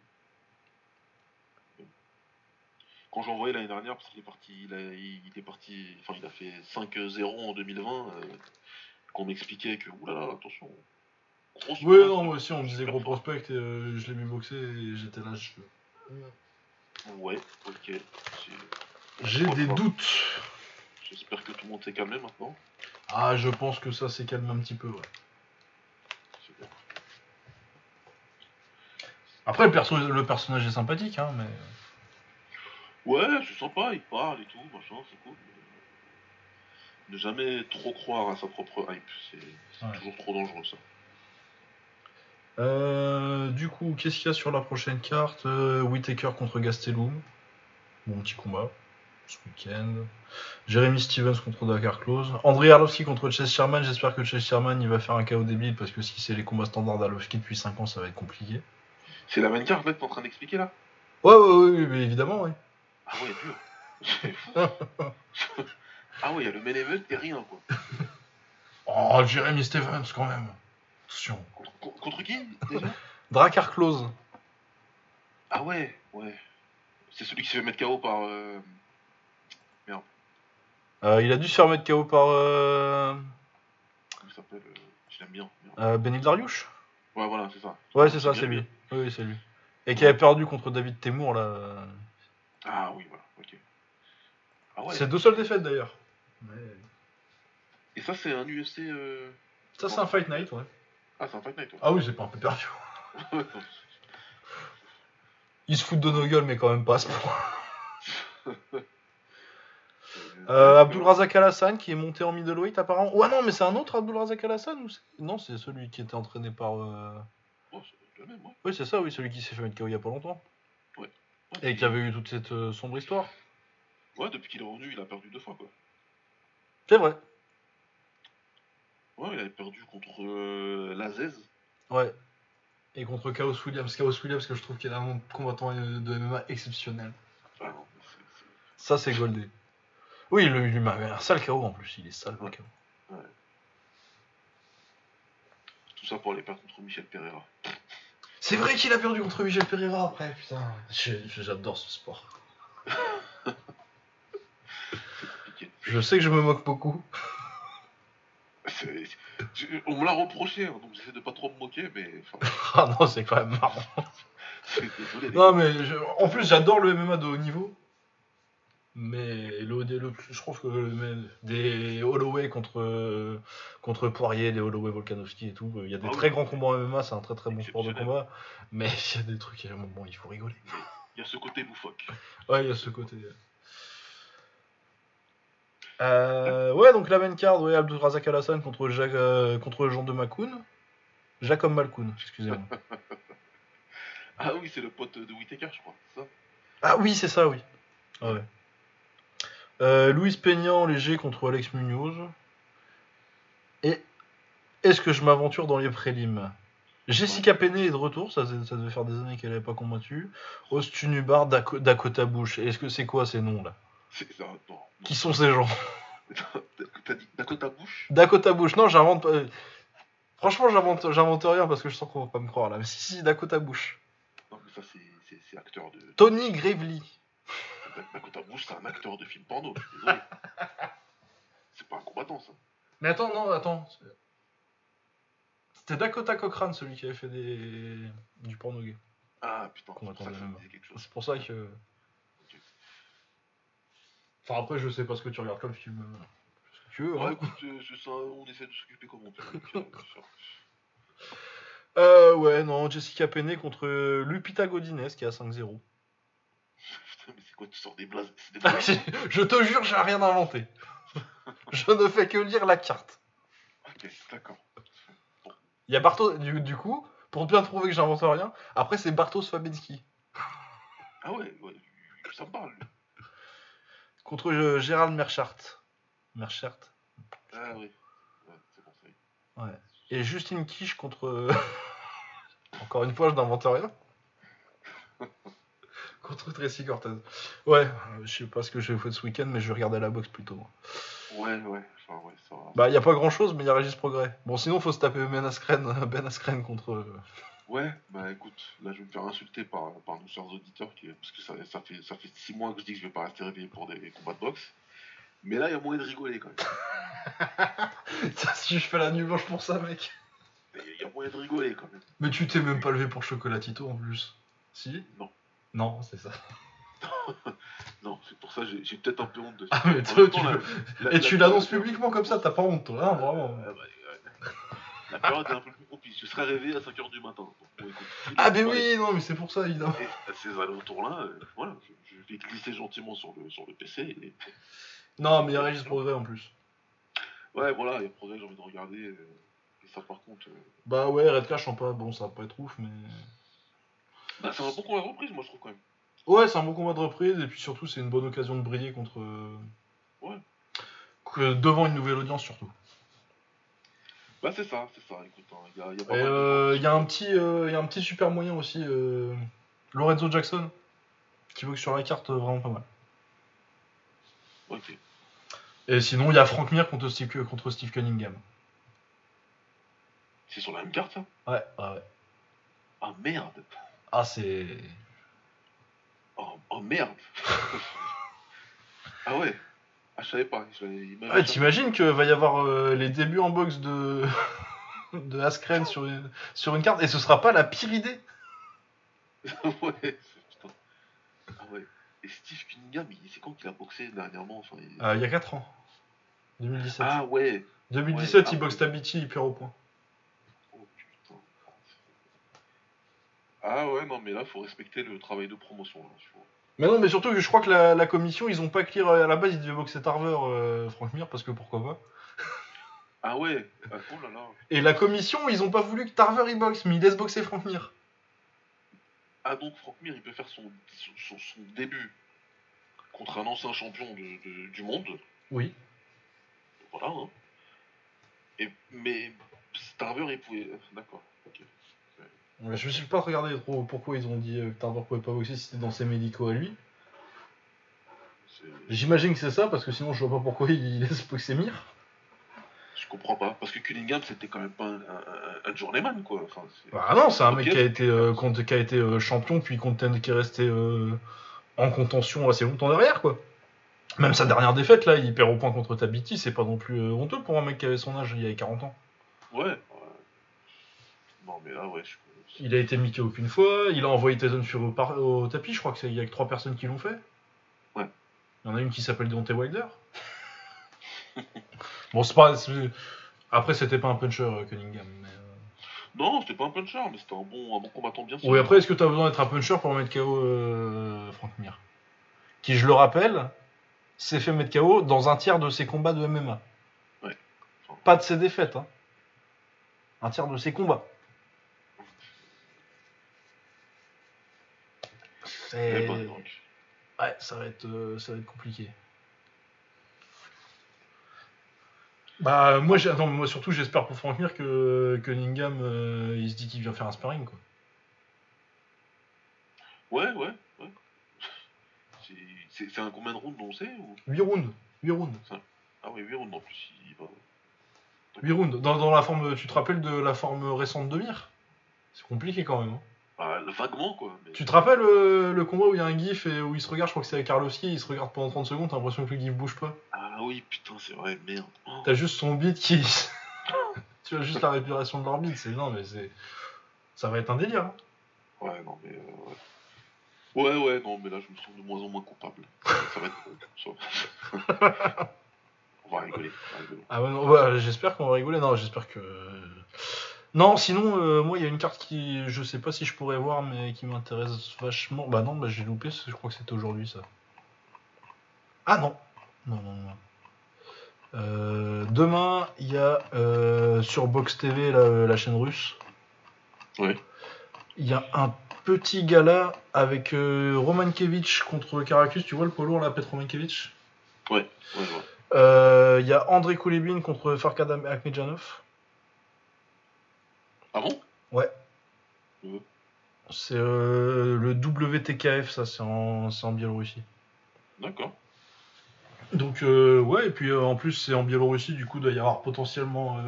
Quand j'ai envoyé l'année dernière, parce qu'il est parti, il, a, il est parti, enfin, il a fait 5-0 en 2020, euh, qu'on m'expliquait que, oulala, attention. grosse Ouais, menace, non, moi aussi on me disait gros prospect, et, euh, je l'ai vu boxer et j'étais là, je... Ouais, ok. J'ai des doutes. J'espère que tout le monde s'est calmé maintenant. Ah, je pense que ça s'est calmé un petit peu, ouais. Après, le, perso... le personnage est sympathique, hein, mais... Ouais, c'est sympa, il parle et tout, machin, c'est cool. mais Ne jamais trop croire à sa propre hype, c'est c'est Ouais. toujours trop dangereux ça. Euh, du coup, qu'est-ce qu'il y a sur la prochaine carte? Euh, Whitaker contre Gastelum. Bon petit combat ce week-end. Jeremy Stevens contre Dakar Close. Andrei Arlovski contre Chase Sherman. J'espère que Chase Sherman il va faire un KO débile parce que si c'est les combats standards d'Arlovski depuis 5 ans, ça va être compliqué. C'est la même carte que t'es en train d'expliquer là? Ouais, ouais, ouais, mais évidemment, ouais. Ah ouais, dur. C'est *laughs* fou. ah ouais, il y a le main event et rien quoi. *laughs* Oh, Jeremy Stevens quand même. Attention. Contre, qui déjà? *laughs* Drakkar Close. Ah ouais, ouais. C'est celui qui se fait mettre KO par. euh, Euh, il a dû se faire mettre KO par euh, Comment il s'appelle euh, Je l'aime bien. euh, Benil Dariush. Ouais, voilà, c'est ça. Ouais, c'est ça, c'est lui. Oui, oui, c'est lui. Et qui avait perdu contre David Temour là. Ah oui, voilà, ok. Ah ouais. C'est deux seules défaites d'ailleurs. Et ça, c'est un UFC. euh, Ça, c'est un Fight Night, ouais. Ah, c'est un Fight Night, ouais. Ah oui, c'est pas un peu perdu. *laughs* Ils se foutent de nos gueules, mais quand même pas à ce point. *laughs* Euh, Abdul Razak Alassane qui est monté en middleweight apparemment. Ouais, non, mais c'est un autre Abdul Razak Alassane ou c'est- Non, c'est celui qui était entraîné par. euh, Oh, c'est le même, ouais. Oui, c'est ça, oui, celui qui s'est fait mettre KO il y a pas longtemps. Ouais, Et qui avait eu toute cette euh, sombre histoire. Ouais, depuis qu'il est revenu, il a perdu deux fois, quoi. C'est vrai. Ouais, il avait perdu contre euh, Lazez. Ouais. Et contre Chaos Williams. Chaos Williams, que je trouve qu'il est un combattant euh, de MMA exceptionnel. Ah non, mais c'est- c'est- Ça, c'est Goldé. Oui, il lui m'a un sale KO en plus, il est sale le KO. Tout ça pour aller perdre contre Michel Pereira. C'est vrai qu'il a perdu contre Michel Pereira après, putain. J'adore ce sport. *laughs* Je sais que je me moque beaucoup. On me l'a reproché, hein, donc j'essaie de pas trop me moquer, mais *laughs* Ah non, c'est quand même marrant. *laughs* désolé. Non, mais je- en plus, j'adore le MMA de haut niveau. Mais le, le- je trouve que le- des Holloway contre, contre Poirier, des Holloway Volkanovski et tout, il y a des Ah oui. très grands combats en MMA, c'est un très très bon sport de combat. Mais il y a des trucs, à un moment, il faut rigoler. Il y a ce côté loufoque. Ouais, il y a ce côté. Euh, ouais, donc la main card, ouais, Abdul Razak Alassane contre, Jacques, euh, contre Jean de Macoun. Jacob Malkoun, excusez-moi. *laughs* Ah oui, c'est le pote de Whitaker, je crois, ça? Ah oui, c'est ça, oui. Ah ouais. Euh, Louis Peignan, léger contre Alex Munoz. Et est-ce que je m'aventure dans les prélims? Jessica Penney est de retour, ça, ça devait faire des années qu'elle n'avait pas combattu. Ostunubar, Dako- Dakota Bush. Est-ce que c'est quoi ces noms là? Non. non. Qui sont ces gens? *laughs* T'as dit Dakota Bush? Dakota Bush, non, j'invente pas. Franchement, j'invente, j'invente rien parce que je sens qu'on va pas me croire là. Mais si, si, Dakota Bush. Non, mais ça, c'est- c'est c'est acteur de. Tony Gravely. Dakota Bush, c'est un acteur de film porno, je suis désolé. *laughs* c'est pas un combattant, ça. Mais attends, non, attends. C'était Dakota Cochrane, celui qui avait fait des... du porno gay. Ah putain, c'est pour ça que ça me même. disait quelque chose. C'est pour ça que. Enfin, après, je sais pas ce que tu regardes comme film. euh, Ce que tu veux. Ouais, hein. écoute, c'est ça, on essaie de s'occuper comme on peut. *laughs* euh, ouais, non, Jessica Penney contre Lupita Godinez qui est à 5-0. *laughs* Mais c'est quoi, tu sors des *laughs* blazes je te jure, j'ai rien inventé. je ne fais que lire la carte. Ok, d'accord. Il y a Bartos, du, du coup, pour bien prouver que j'invente rien, après c'est Bartos Fabinski Ah ouais, ouais, ça me parle. contre euh, Gérald Merchart. Merchart. Ah oui, ouais, c'est bon, ça. Ouais. Et Justine Quiche contre. *laughs* Encore une fois, je n'invente rien. Contre Tracy Cortez. Ouais, euh, je sais pas ce que j'ai fait ce week-end, mais je vais regarder la boxe plutôt. Ouais, ouais, ouais, ça va. Bah, y a pas grand chose, mais y a Régis Progrès. Bon, sinon, faut se taper Ben Askren, ben Askren contre. euh, Ouais, bah écoute, là je vais me faire insulter par, par nos chers auditeurs, qui, parce que ça, ça fait ça fait six mois que je dis que je vais pas rester réveillé pour des combats de boxe. Mais là, il y a moyen de rigoler quand même. *laughs* Si je fais la nuit blanche pour ça, mec. Il y a moyen de rigoler quand même. Mais tu t'es même pas levé pour Chocolatito en plus. Si? Non. Non, c'est ça. *laughs* Non, c'est pour ça que j'ai j'ai peut-être un peu honte de ça. Ah, mais En toi, même tu temps, le- la- Et la- tu la- l'annonces publiquement comme ça, t'as pas honte, toi, hein, vraiment. Ah, bah, ouais. La période est un peu plus propice. Je serai réveillé à 5h du matin. Bon, écoute, Ah, mais oui, non, mais c'est pour ça, évidemment. Et à ces alentours-là, euh, voilà, je, je vais glisser gentiment sur le, sur le PC. Et... Non, mais il y a Régis Progrès en plus. Ouais, voilà, il y a progrès, j'ai envie de regarder. euh, et ça, par contre, euh, Bah ouais, Red Cash en pas, bon, ça va pas être ouf, mais. Bah, c'est un bon combat de reprise, moi, je trouve quand même. Ouais, c'est un bon combat de reprise, et puis surtout, c'est une bonne occasion de briller contre. Ouais. que- devant une nouvelle audience, surtout. Bah, c'est ça, c'est ça. Écoute, hein, il y a, y a de euh, y, a un petit, euh, y a un petit super moyen aussi, euh, Lorenzo Jackson, qui boxe sur la carte vraiment pas mal. Ok. Et sinon, il y a Frank Mir contre Steve, contre Steve Cunningham. C'est sur la même carte, ça? Ouais, ouais, ouais. Ah, merde Ah, c'est. Oh, oh, merde *laughs* Ah ouais Ah, je savais pas. Je, Ouais, t'imagines que va y avoir euh, les débuts en boxe de, *laughs* de Askren sur une, sur une carte, et ce sera pas la pire idée *laughs* ouais, c'est- putain. Ah ouais. Et Steve Cunningham, il- c'est quand qu'il a boxé dernièrement enfin, il- Euh, Il y a 4 ans. 2017. Ah ouais 2017, ouais, il ah boxe. Tabiti, il perd au point. Oh putain. Ah ouais, non, mais là, faut respecter le travail de promotion. Là. Mais non, mais surtout que je crois que la, la commission, ils ont pas clear euh, à la base, ils devaient boxer Tarver, euh, Frank Mir, parce que pourquoi pas. *laughs* Ah ouais ah, Oh là là Et la commission, ils ont pas voulu que Tarver il boxe, mais ils laissent boxer Frank Mir. Ah donc Frank Mir, il peut faire son, son, son début contre un ancien champion de, de- du monde. Oui. Voilà, hein. Et, mais Starver, il pouvait... D'accord, ok. Je me suis pas regardé trop pourquoi ils ont dit euh, que Tarver pouvait pas boxer si c'était dans ses médicaux à lui. J'imagine que c'est ça, parce que sinon je vois pas pourquoi il *laughs* laisse boxer Mir. Je comprends pas. Parce que Cunningham, c'était quand même pas un, un, un journeyman, quoi. Enfin, Bah non, c'est un mec qui a été, euh, contre- qui a été euh, champion, puis contend- qui est resté euh, en contention assez longtemps derrière, quoi. Même sa dernière défaite, là, il perd au point contre Tabiti, c'est pas non plus honteux pour un mec qui avait son âge, il y avait 40 ans. Ouais. ouais. Non, mais là, ouais, je... Il a été miqué aucune fois, il a envoyé Tyson Fury au, par- au tapis, je crois qu'il y a que trois personnes qui l'ont fait. Ouais. Il y en a une qui s'appelle Deontay Wilder. *laughs* bon, c'est pas. Après, c'était pas un puncher, euh, Cunningham. Mais, euh, Non, c'était pas un puncher, mais c'était un bon, un bon combattant bien sûr. Oui, après, est-ce que tu as besoin d'être un puncher pour mettre KO euh, Frank Mir? Qui, je le rappelle, s'est fait mettre KO dans un tiers de ses combats de MMA. Ouais. Enfin, Pas de ses défaites, hein. Un tiers de ses combats. C'est-. Ouais, ça va être, euh, ça va être compliqué. Bah, moi, j'ai- attends, moi surtout, j'espère pour Frank Mir que Cunningham, euh, il se dit qu'il vient faire un sparring, quoi. Ouais, ouais, ouais. C'est- C'est c'est un combien de rounds, on sait ou... 8 rounds, 8 rounds. Ah oui, 8 rounds en plus. Il va... 8 rounds. Dans, dans la forme, tu te rappelles de la forme récente de Mir? C'est compliqué quand même. hein. Ah, vaguement, quoi. Mais... Tu te rappelles euh, le combat où il y a un gif et où il se regarde, je crois que c'est avec Karlovski, il se regarde pendant 30 secondes, t'as l'impression que le gif bouge pas. Ah oui, putain, c'est vrai, merde. Oh. T'as juste son beat qui. *laughs* tu as juste la respiration de leur beat, c'est. Non, mais c'est. Ça va être un délire. hein. Ouais, non, mais... euh, ouais. ouais, ouais, non, mais là, je me sens de moins en moins coupable. Ça va être... *laughs* on va rigoler, on va rigoler. Ah ouais, j'espère qu'on va rigoler. Non, j'espère que. Non, sinon, euh, moi, il y a une carte qui. Je sais pas si je pourrais voir, mais qui m'intéresse vachement. Bah non, bah j'ai loupé, je crois que c'était aujourd'hui ça. Ah non Non, non, non. Euh, demain, il y a euh, sur Box TV, la, la chaîne russe, Ouais. il y a un petit gala avec Romankevich contre Karakus. Tu vois le polo là, Petr Romankevich Ouais, Il y a André Koulibin contre Farkad Akhmedjanov. Ah bon? Ouais. Euh, C'est euh, le WTKF, ça, c'est en, en Biélorussie. D'accord. Donc, euh, ouais, et puis euh, en plus, c'est en Biélorussie, du coup, il doit y avoir potentiellement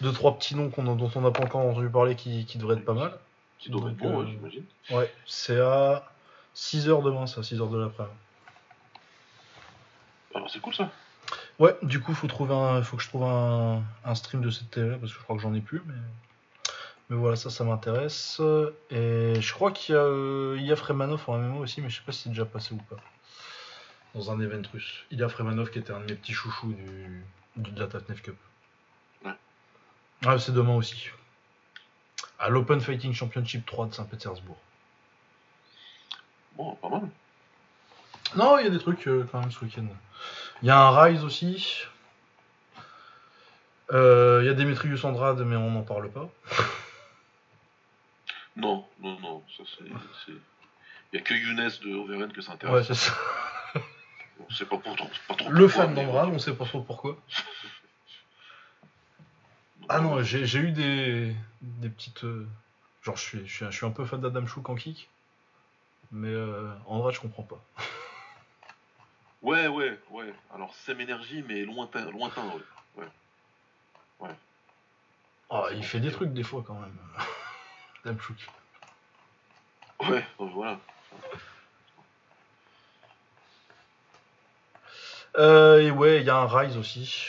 deux, trois petits noms dont on n'a pas encore entendu parler qui, qui devraient être pas mal. Qui doit être bon, ouais, j'imagine. Ouais, c'est à 6h demain, ça, 6h de l'après-midi. Alors c'est cool ça. Ouais, du coup, faut trouver un, faut que je trouve un, un stream de cette télé parce que je crois que j'en ai plus, mais, mais voilà, ça, ça m'intéresse. Et je crois qu'il y a, euh, il y a Fremanov en MMO aussi, mais je sais pas si c'est déjà passé ou pas. Dans un event russe. Il y a Fremanov qui était un de mes petits chouchous du, du de la Tatnef Cup. Ouais. Ah, c'est demain aussi. À l'Open Fighting Championship 3 de Saint-Pétersbourg. Bon, pas mal. Non, il y a des trucs euh, quand même ce week-end. Il y a un Rise aussi. Euh, Il y a Demetrius Andrade, mais on n'en parle pas. *laughs* Non, non, non, ça c'est. c'est- Il y a que Younes de Overen que ça Ouais, intéresse. c'est ça. Bon, c'est pas pour trop. pas trop Le fan d'Andrade, on sait pas trop pourquoi. *laughs* Ah non, j'ai j'ai eu des, des petites. euh, Genre, je suis, je, suis, je suis un peu fan d'Adam Chouk en kick. Mais euh, Andrade, je comprends pas. *laughs* Ouais, ouais, ouais. Alors, Sem Energy, mais lointain, lointain, ouais. Ah, il fait des trucs des fois quand même. *laughs* Adam Chouk. Ouais, donc voilà. Euh, et ouais, il y a un Rise aussi.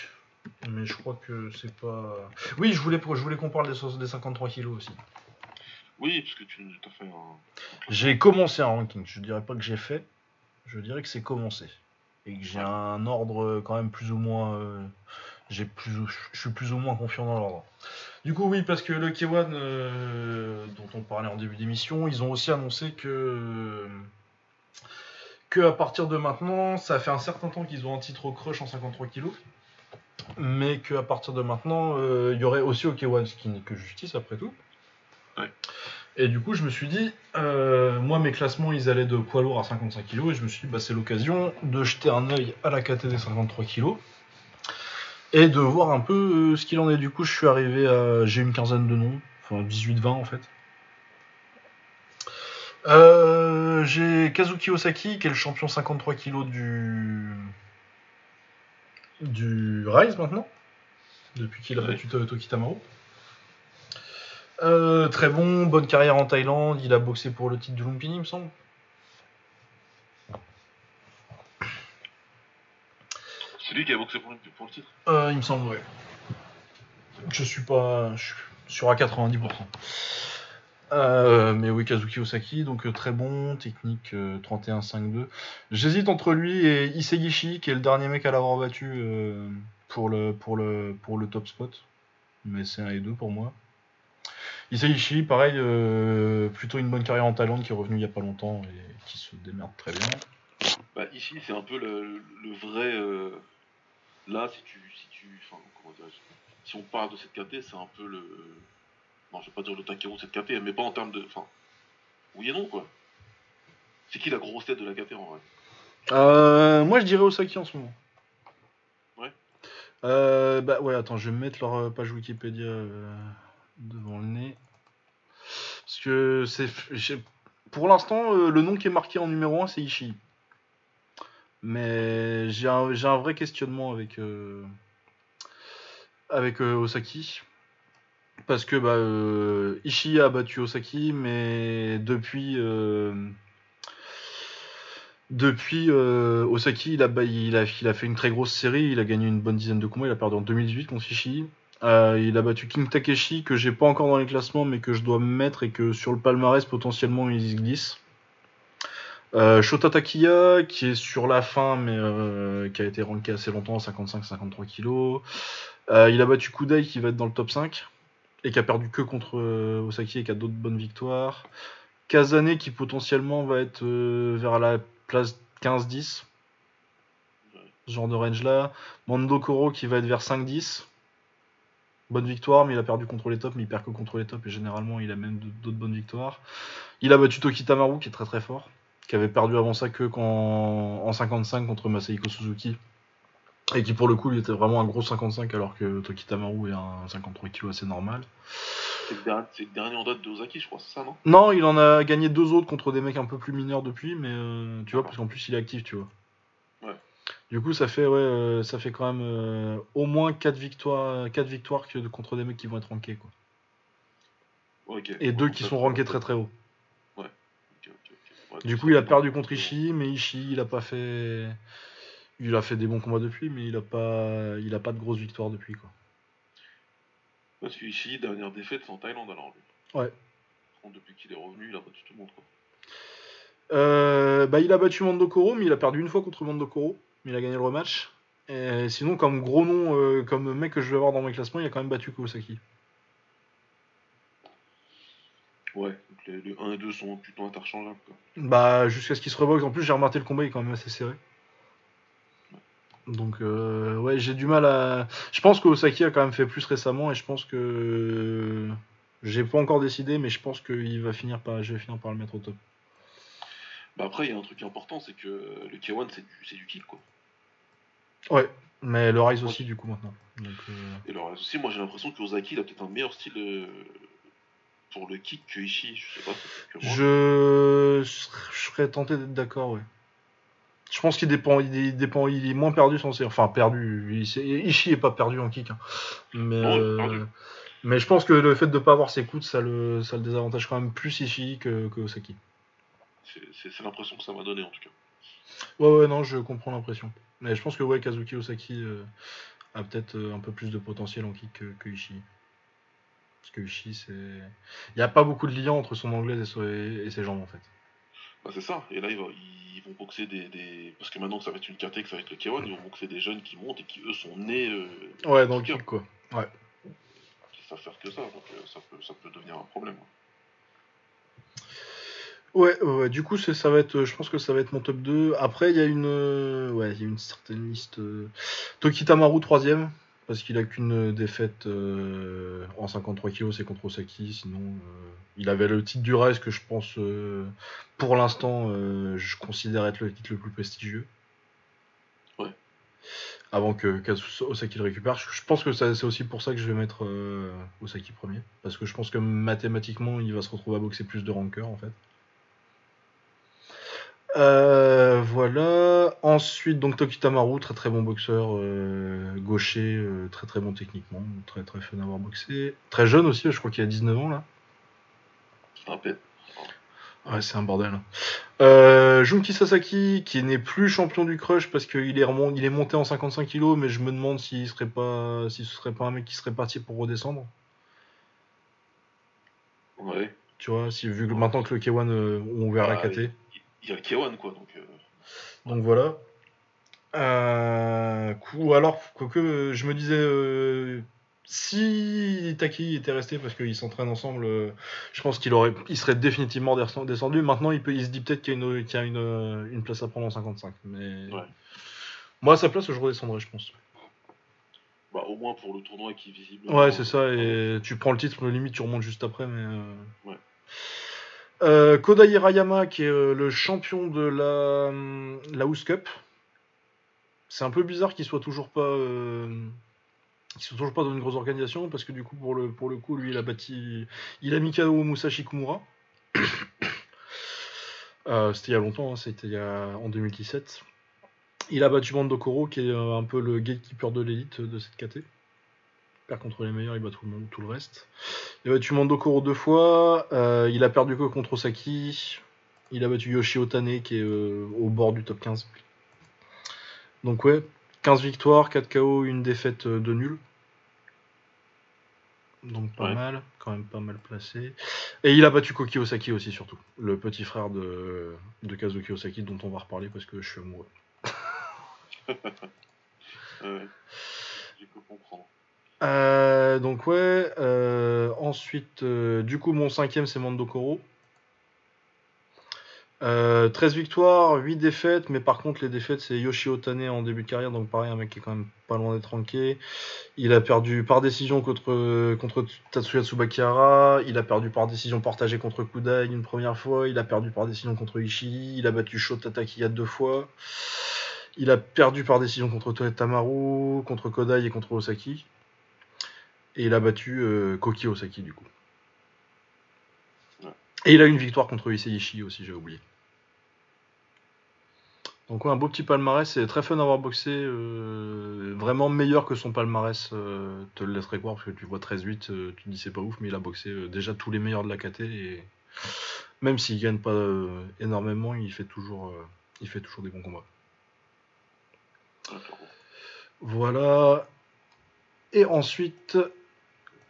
Mais je crois que c'est pas. Oui, je voulais, je voulais qu'on parle des 53 kilos aussi. Oui, parce que tu as fait un. J'ai commencé un ranking. Je dirais pas que j'ai fait. Je dirais que c'est commencé. Et que j'ai un ordre euh, quand même plus ou moins. euh, j'ai plus, je suis plus ou moins confiant dans l'ordre. Du coup, oui, parce que le K1 euh, dont on parlait en début d'émission, ils ont aussi annoncé que que à partir de maintenant, ça fait un certain temps qu'ils ont un titre au crush en 53 kg, mais que à partir de maintenant, il y aurait aussi au K1, ce qui n'est que justice après tout. Et du coup, je me suis dit, euh, moi, mes classements, ils allaient de poids lourd à 55 kg, et je me suis dit, bah, c'est l'occasion de jeter un œil à la KT des 53 kg et de voir un peu euh, ce qu'il en est. Du coup, je suis arrivé à. J'ai une quinzaine de noms, enfin 18-20 en fait. Euh, j'ai Kazuki Osaki, qui est le champion 53 kg du. du Rise maintenant, depuis qu'il a battu Toyoto Kitamaru. Euh, très bon, bonne carrière en Thaïlande, il a boxé pour le titre du Lumpini, il me semble. C'est lui qui a boxé pour le, pour le titre? Euh, il me semble, ouais. Je suis pas. Je suis sur à 90%. Euh, mais oui, Kazuki Osaki, donc très bon, technique euh, 31-5-2. J'hésite entre lui et Isegishi, qui est le dernier mec à l'avoir battu pour, le, pour, le, pour le top spot. Mais c'est un et deux pour moi. Isegishi, pareil, euh, plutôt une bonne carrière en Thaïlande qui est revenu il y a pas longtemps et qui se démerde très bien. Bah, ici, c'est un peu le, le vrai. euh, Là, si tu. Si, tu enfin, comment dirais-je Si on parle de cette KT, c'est un peu le. Non, je vais pas dire le Takeru de cette KT, mais pas en termes de. Enfin. Oui et non, quoi. C'est qui la grosse tête de la KT en vrai? Euh, moi, je dirais Osaki en ce moment. Ouais. Euh, bah ouais, attends, je vais mettre leur page Wikipédia euh, devant le nez. Parce que c'est. Pour l'instant, euh, le nom qui est marqué en numéro 1, c'est Ishii. Mais j'ai un, un vrai questionnement avec. euh, avec euh, Osaki. Parce que bah, euh, Ishii a battu Osaki, mais depuis. depuis Osaki, il a, il, a, il a fait une très grosse série, il a gagné une bonne dizaine de combats, il a perdu en 2018 contre Ishii. Euh, il a battu King Takeshi, que j'ai pas encore dans les classements, mais que je dois me mettre et que sur le palmarès, potentiellement, il se glisse. Euh, Shota Takiya, qui est sur la fin, mais euh, qui a été ranké assez longtemps, 55-53 kg. Euh, il a battu Kudai, qui va être dans le top 5, et qui a perdu que contre Osaki et qui a d'autres bonnes victoires. Kazane, qui potentiellement va être vers la place 15-10, ce genre de range là. Mando Koro, qui va être vers 5-10. Bonne victoire, mais il a perdu contre les tops, mais il perd que contre les tops, et généralement il a même d'autres bonnes victoires. Il a battu Toki Tamaru, qui est très très fort, qui avait perdu avant ça que qu'en en 55 contre Masahiko Suzuki. Et qui pour le coup, il était vraiment un gros 55, alors que Toki Tamaru est un 53 kg assez normal. C'est le, dernier- c'est le dernier en date de Ozaki, je crois, c'est ça, non? Non, il en a gagné deux autres contre des mecs un peu plus mineurs depuis, mais euh, tu vois, parce qu'en plus il est actif, tu vois. Du coup, ça fait, ouais, euh, ça fait quand même euh, au moins 4 victoires, quatre victoires que, contre des mecs qui vont être rankés, quoi. Et Ouais, deux qui sont rankés très très haut. Ouais, Du coup, il a perdu contre Ishii, mais Ishii, il a pas fait. Il a fait des bons combats depuis, mais il a pas, il a pas de grosses victoires depuis, quoi. Parce que Ishii, dernière défaite, c'est en Thaïlande alors lui. Ouais. Par contre, depuis qu'il est revenu, il a battu tout le monde quoi. Euh, bah, il a battu Mandokoro, mais il a perdu une fois contre Mandokoro. Mais il a gagné le rematch. Et sinon, comme gros nom, euh, comme mec que je vais avoir dans mes classements, il a quand même battu Kawasaki. Ouais, donc les, les 1 et 2 sont plutôt interchangeables quoi. Bah, jusqu'à ce qu'il se reboxe. En plus, j'ai remarqué le combat, il est quand même assez serré. Donc, euh, ouais, j'ai du mal à. Je pense que Osaki a quand même fait plus récemment et je pense que. J'ai pas encore décidé, mais je pense qu'il va finir par. Je vais finir par le mettre au top. Bah après, il y a un truc important, c'est que le K1 c'est du, c'est du kick quoi. Ouais, mais le Rise aussi, du coup, maintenant. Donc, euh, Et alors aussi, moi j'ai l'impression que Ozaki il a peut-être un meilleur style euh, pour le kick que Ishii, je sais pas. que moi. Je... je serais tenté d'être d'accord, ouais. Je pense qu'il dépend, il est, dépend, il est moins perdu sans ses- Enfin, perdu. Ishii est pas perdu en kick. hein. Mais, Non, euh, mais je pense que le fait de pas avoir ses coudes, ça le, ça le désavantage quand même plus Ishii que, que Osaki. C'est l'impression que ça m'a donné en tout cas. Ouais, ouais, non, je comprends l'impression. Mais je pense que ouais, Kazuki Osaki euh, a peut-être euh, un peu plus de potentiel en kick que, que Ishii. Parce que Ishii, c'est. Il n'y a pas beaucoup de liens entre son anglaise et, son- et ses jambes en fait. Bah c'est ça, et là ils, vont- ils vont boxer des, des- Parce que maintenant que ça va être une KT, que ça va être le K1, ils vont boxer des jeunes qui montent et qui eux sont nés. euh, Ouais, dans le kick quoi. Qui savent faire que ça, donc ça, peut, ça peut devenir un problème. Ouais, ouais, ouais, du coup, ça va être, euh, je pense que ça va être mon top 2. Après, il y a une, euh, ouais, il y a une certaine liste. euh, Tokitamaru, troisième, parce qu'il a qu'une défaite euh, en 53 kg, c'est contre Osaki. Sinon, il avait le titre du Rise que je pense, pour l'instant, je considère être le titre le plus prestigieux. Ouais. Avant que Kazu- Osaki le récupère. Je, pense que c'est aussi pour ça que je vais mettre euh, Osaki premier. Parce que je pense que mathématiquement, il va se retrouver à boxer plus de rankers, en fait. Euh, voilà. Ensuite, donc Tokitamaru, très très bon boxeur, euh, gaucher, euh, très très bon techniquement, très très fun à avoir boxé. Très jeune aussi, je crois qu'il a 19 ans là. Rappelle. Ouais, c'est un bordel. Euh, Junki Sasaki, qui n'est plus champion du crush parce qu'il est, remon- il est monté en 55 kg, mais je me demande s'il serait pas, si ce serait pas un mec qui serait parti pour redescendre. Ouais. Tu vois, si vu que maintenant que le K1 euh, ont ouvert la Ah, KT. Il y a K1 quoi, donc. euh, Donc voilà. Euh, coup, alors, quoique, je me disais, euh, si Taki était resté parce qu'ils s'entraînent ensemble, euh, je pense qu'il aurait, il serait définitivement descend- descendu. Maintenant, il, peut, il se dit peut-être qu'il y a, une, qu'il y a une, une place à prendre en 55. Mais Ouais. moi, à sa place, je redescendrais, je pense. Bah au moins pour le tournoi qui visible. Ouais, c'est ça. Et tu prends le titre, limite, tu remontes juste après. Mais Ouais. Euh, Kodai qui est euh, le champion de la, hum, la Cup. C'est un peu bizarre qu'il soit toujours pas, euh, soit toujours pas dans une grosse organisation parce que du coup, pour le, coup, lui, il a bâti, il a mis KO Musashi Kumura. *coughs* Euh, c'était il y a longtemps, hein, c'était en 2017. Il a battu Mandokoro, qui est euh, un peu le gatekeeper de l'élite de cette KT. Perd contre les meilleurs, il bat tout le, monde, tout le reste. Il a battu Mandokoro deux fois. euh, il a perdu que contre Osaki. Il a battu Yoshi Otane qui est euh, au bord du top 15. Donc ouais, 15 victoires, 4 KO, une défaite euh, de nul. Donc pas Ouais. mal, quand même pas mal placé. Et il a battu Koki Osaki aussi surtout, le petit frère de, de Kazuki Osaki dont on va reparler parce que je suis amoureux. *laughs* Ouais. Je peux comprendre. Euh, donc ouais, euh, ensuite, euh, du coup, mon cinquième, c'est Mandokoro. Euh, 13 victoires, 8 défaites, mais par contre, les défaites, c'est Yoshi Otane en début de carrière, donc pareil, un mec qui est quand même pas loin d'être ranké. Il a perdu par décision contre, contre Tatsuya Tsubakihara, il a perdu par décision partagée contre Kudai une première fois, il a perdu par décision contre Ishii, il a battu Shota Takiya deux fois, il a perdu par décision contre Tamaru, contre Kodai et contre Osaki. Et il a battu euh, Koki Osaki du coup. Et il a une victoire contre Ishii aussi, j'ai oublié. Donc ouais, un beau petit palmarès, c'est très fun d'avoir boxé, euh, vraiment meilleur que son palmarès, euh, te le laisserai croire, parce que tu vois 13-8, euh, tu te dis c'est pas ouf, mais il a boxé déjà tous les meilleurs de la KT, et même s'il gagne pas énormément, il fait, toujours, il fait toujours des bons combats. Voilà. Et ensuite,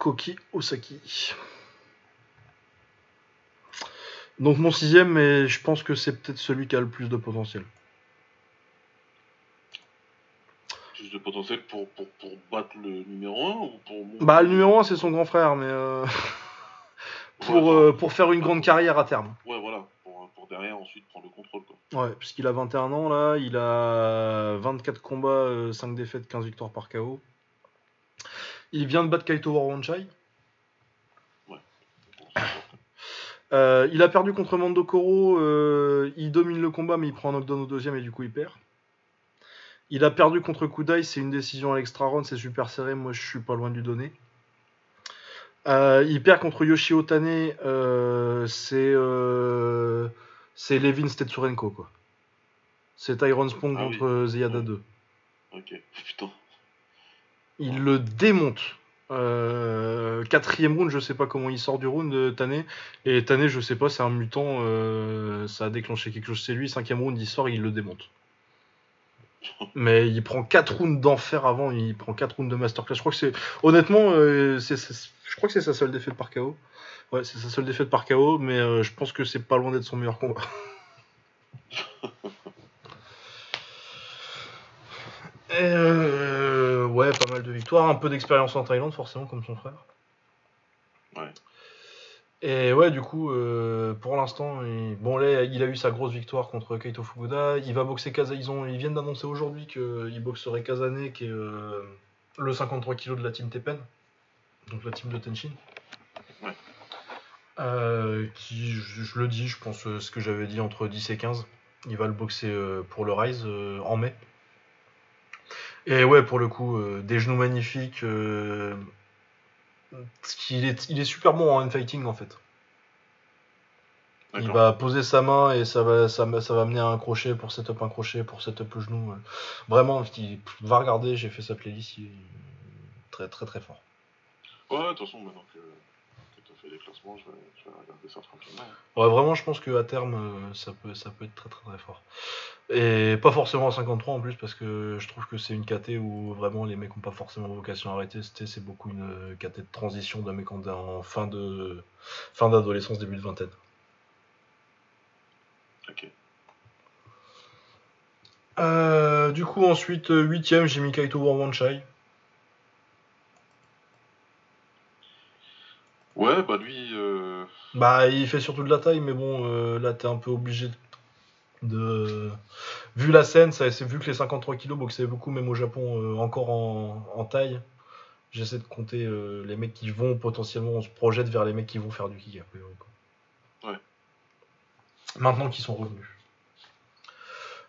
Koki Osaki. Donc mon sixième, mais je pense que c'est peut-être celui qui a le plus de potentiel. Plus de potentiel pour, pour, battre le numéro 1 ou pour... Bah le numéro 1 c'est son grand frère, mais... Euh, *laughs* pour, euh, pour faire une grande carrière à terme. Ouais voilà, pour, pour derrière ensuite prendre le contrôle. Quoi. Ouais, puisqu'il a 21 ans là, il a 24 combats, 5 euh, défaites, 15 victoires par KO. Il vient de battre Kaito Warwanchai. Euh, il a perdu contre Mando Koro. Euh, il domine le combat, mais il prend un knockdown au deuxième et du coup il perd. Il a perdu contre Kudai, c'est une décision à l'extra round, c'est super serré. Moi je suis pas loin du donner. Euh, il perd contre Yoshio Tane, c'est c'est Levin Stetsurenko quoi. C'est Tyron Spong ah contre Zeyada 2. Ok, *laughs* putain. Il le démonte. Euh, quatrième round, je sais pas comment il sort du round, euh, Tané. Et Tané, je sais pas, c'est un mutant, euh, ça a déclenché quelque chose chez lui. Cinquième round, il sort, il le démonte. Mais il prend 4 rounds d'enfer avant, il prend 4 rounds de masterclass. Je crois que c'est. Honnêtement, je crois que c'est sa seule défaite par KO. Ouais, c'est sa seule défaite par KO, mais je pense que c'est pas loin d'être son meilleur combat. *laughs* Et ouais, pas mal de victoires, un peu d'expérience en Thaïlande, forcément, comme son frère. Ouais. Et ouais, du coup, euh, pour l'instant, il... bon là, il a eu sa grosse victoire contre Keito Fukuda. Il va boxer Kaza. Ils, ont... ils viennent d'annoncer aujourd'hui qu'il boxerait Kazane, qui est euh, le 53 kg de la team Tepen, donc la team de Tenshin. Ouais. Euh, qui, je, le dis, je pense ce que j'avais dit entre 10 et 15. Il va le boxer pour le Rise en mai. Et ouais, pour le coup, euh, des genoux magnifiques. Euh, il, est, il est super bon en infighting en fait. Il va poser sa main et ça va, ça, ça va mener à un crochet pour setup un crochet, pour setup le genou. Vraiment, il va regarder, j'ai fait sa playlist, il est très très très fort. Ouais, de toute façon, maintenant que, fait les classements, je vais, je vais regarder ça tranquillement. Ouais, vraiment, je pense qu'à terme, euh, ça peut, ça peut être très très très fort. Et pas forcément à 53 en plus, parce que je trouve que c'est une KT où vraiment les mecs n'ont pas forcément vocation à arrêter. C'est beaucoup une KT de transition d'un mec en fin de fin d'adolescence, début de vingtaine. Ok. Euh, du coup, ensuite, 8ème, j'ai mis Kaito Warwanchai. Ouais, bah lui. Euh, bah, il fait surtout de la taille, mais bon, euh, là, t'es un peu obligé de vu la scène, ça, vu que les 53 kilos boxaient beaucoup, même au Japon, euh, encore en, taille. J'essaie de compter euh, les mecs qui vont potentiellement, on se projette vers les mecs qui vont faire du kick Ouais. Maintenant qu'ils sont revenus.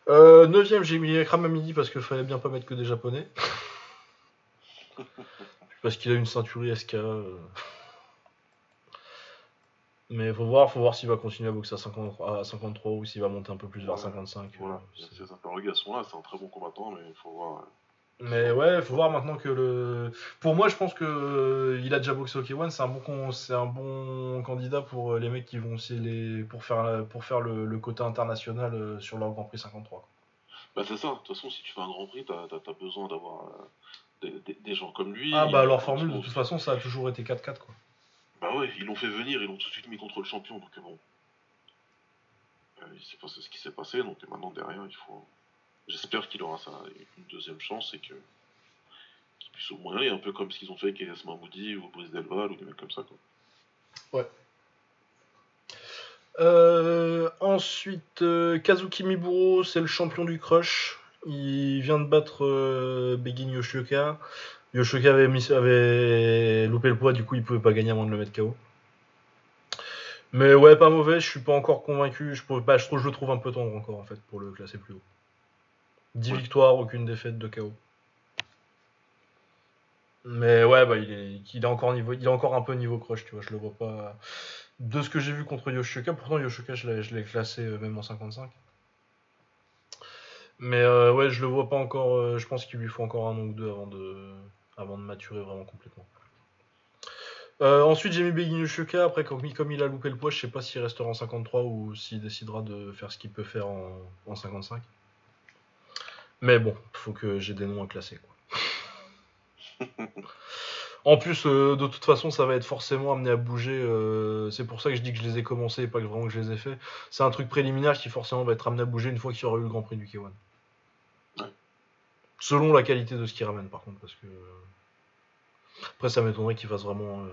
Euh, neuvième, j'ai mis Akram midi parce qu'il fallait bien pas mettre que des japonais. *laughs* parce qu'il a une ceinture SK. Mais faut voir, faut voir s'il va continuer à boxer à, 53 ou s'il va monter un peu plus vers 55. Voilà, euh, ces interrogations là, c'est un très bon combattant, mais il faut voir. Mais ouais, faut voir maintenant que le. Pour moi, je pense que euh, il a déjà boxé au K1, c'est un bon c'est un bon candidat pour euh, les mecs qui vont aussi les pour faire pour faire le, côté international sur leur Grand Prix 53. Bah c'est ça. De toute façon, si tu fais un Grand Prix, t'as as, besoin d'avoir des, gens comme lui. Ah bah leur formule de toute façon, ça a toujours été 4-4 quoi. Bah ouais, ils l'ont fait venir, ils l'ont tout de suite mis contre le champion, donc bon. Euh, il s'est passé ce qui s'est passé, donc maintenant derrière, il faut. J'espère qu'il aura une deuxième chance et que qu'il puisse au moins aller, un peu comme ce qu'ils ont fait avec Elias Mahmoudi ou Brice Delval ou des mecs comme ça. Ouais. Euh, ensuite, euh, Kazuki Miburo, c'est le champion du crush. Il vient de battre Begin Yoshioka. Yoshoka avait, avait loupé le poids, du coup il pouvait pas gagner avant de le mettre KO. Mais ouais, pas mauvais, je suis pas encore convaincu. Je, pas, je, trouve, je le trouve un peu tendre encore en fait pour le classer plus haut. 10 victoires, aucune défaite de KO. Mais ouais, bah, il, est, il, est encore niveau, il est encore un peu niveau crush, tu vois. Je le vois pas. De ce que j'ai vu contre Yoshioka, pourtant je l'ai, je l'ai classé euh, même en 55. Mais euh, ouais, je le vois pas encore. euh, je pense qu'il lui faut encore un an ou deux avant de, avant de maturer vraiment complètement. Euh, ensuite, j'ai mis Begin Yoshioka. Après, comme, il- a loupé le poids, je sais pas s'il restera en 53 ou s'il décidera de faire ce qu'il peut faire en, en 55. Mais bon, faut que j'ai des noms à classer. Quoi. *laughs* En plus, euh, de toute façon, ça va être forcément amené à bouger. euh, c'est pour ça que je dis que je les ai commencés et pas que vraiment que je les ai fait. C'est un truc préliminaire qui forcément va être amené à bouger une fois qu'il y aura eu le Grand Prix du K1. Selon la qualité de ce qu'il ramène, par contre, parce que après, ça m'étonnerait qu'il fasse vraiment euh,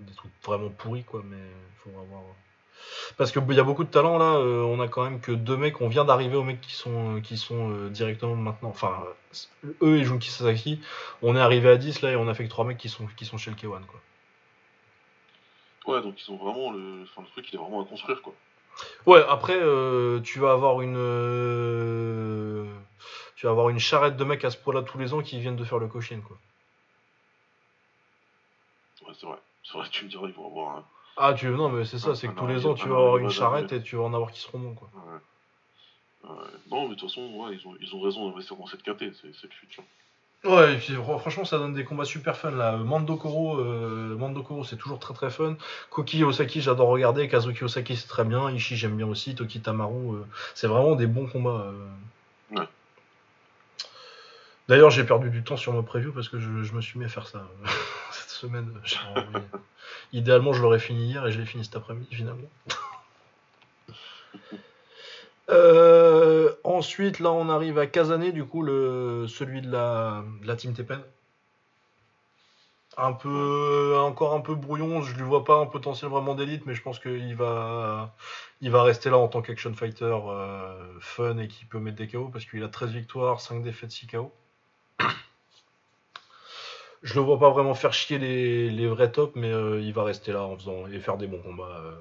des trucs vraiment pourris, quoi. Mais il faudra voir. Parce qu'il y a beaucoup de talent là. euh, on a quand même que deux mecs. On vient d'arriver aux mecs qui sont euh, qui sont euh, directement maintenant. Enfin, eux et Junki Sasaki. On est arrivé à 10 là et on a fait que trois mecs qui sont qui sont chez le K1 quoi. Ouais, donc ils ont vraiment le. Enfin, le truc, il est vraiment à construire, quoi. Ouais, après, tu vas avoir une. Tu vas avoir une charrette de mecs à ce point-là tous les ans qui viennent de faire le Cochin, quoi. Ouais, c'est vrai. C'est vrai, tu me diras, ils vont avoir un. Ah, tu non, mais c'est ça, Ah, c'est que ah tous les ans, tu vas avoir une charrette et tu vas en avoir qui seront bons, quoi. Ouais. Ouais. Non, mais de toute façon, ouais, ils ont, ils ont raison d'investir dans cette KT, c'est le futur. Ouais, et puis fr- franchement, ça donne des combats super fun là. Mando Koro, euh, Mando Koro, c'est toujours très très fun. Koki Osaki, j'adore regarder. Kazuki Osaki, c'est très bien. Ishii, j'aime bien aussi. Toki Tamaru, euh, c'est vraiment des bons combats. euh. D'ailleurs, j'ai perdu du temps sur ma preview parce que je, je me suis mis à faire ça euh, *laughs* cette semaine. *laughs* Idéalement, je l'aurais fini hier et je l'ai fini cet après-midi finalement. *laughs* Euh, ensuite, là, on arrive à Kazané, du coup, le, celui de la, de la Team Tepen. Un peu, encore un peu brouillon, je lui vois pas un potentiel vraiment d'élite, mais je pense qu'il va, il va rester là en tant qu'action fighter euh, fun et qui peut mettre des KO parce qu'il a 13 victoires, 5 défaites, 6 KO. Je le vois pas vraiment faire chier les, les vrais tops, mais euh, il va rester là en faisant et faire des bons combats euh,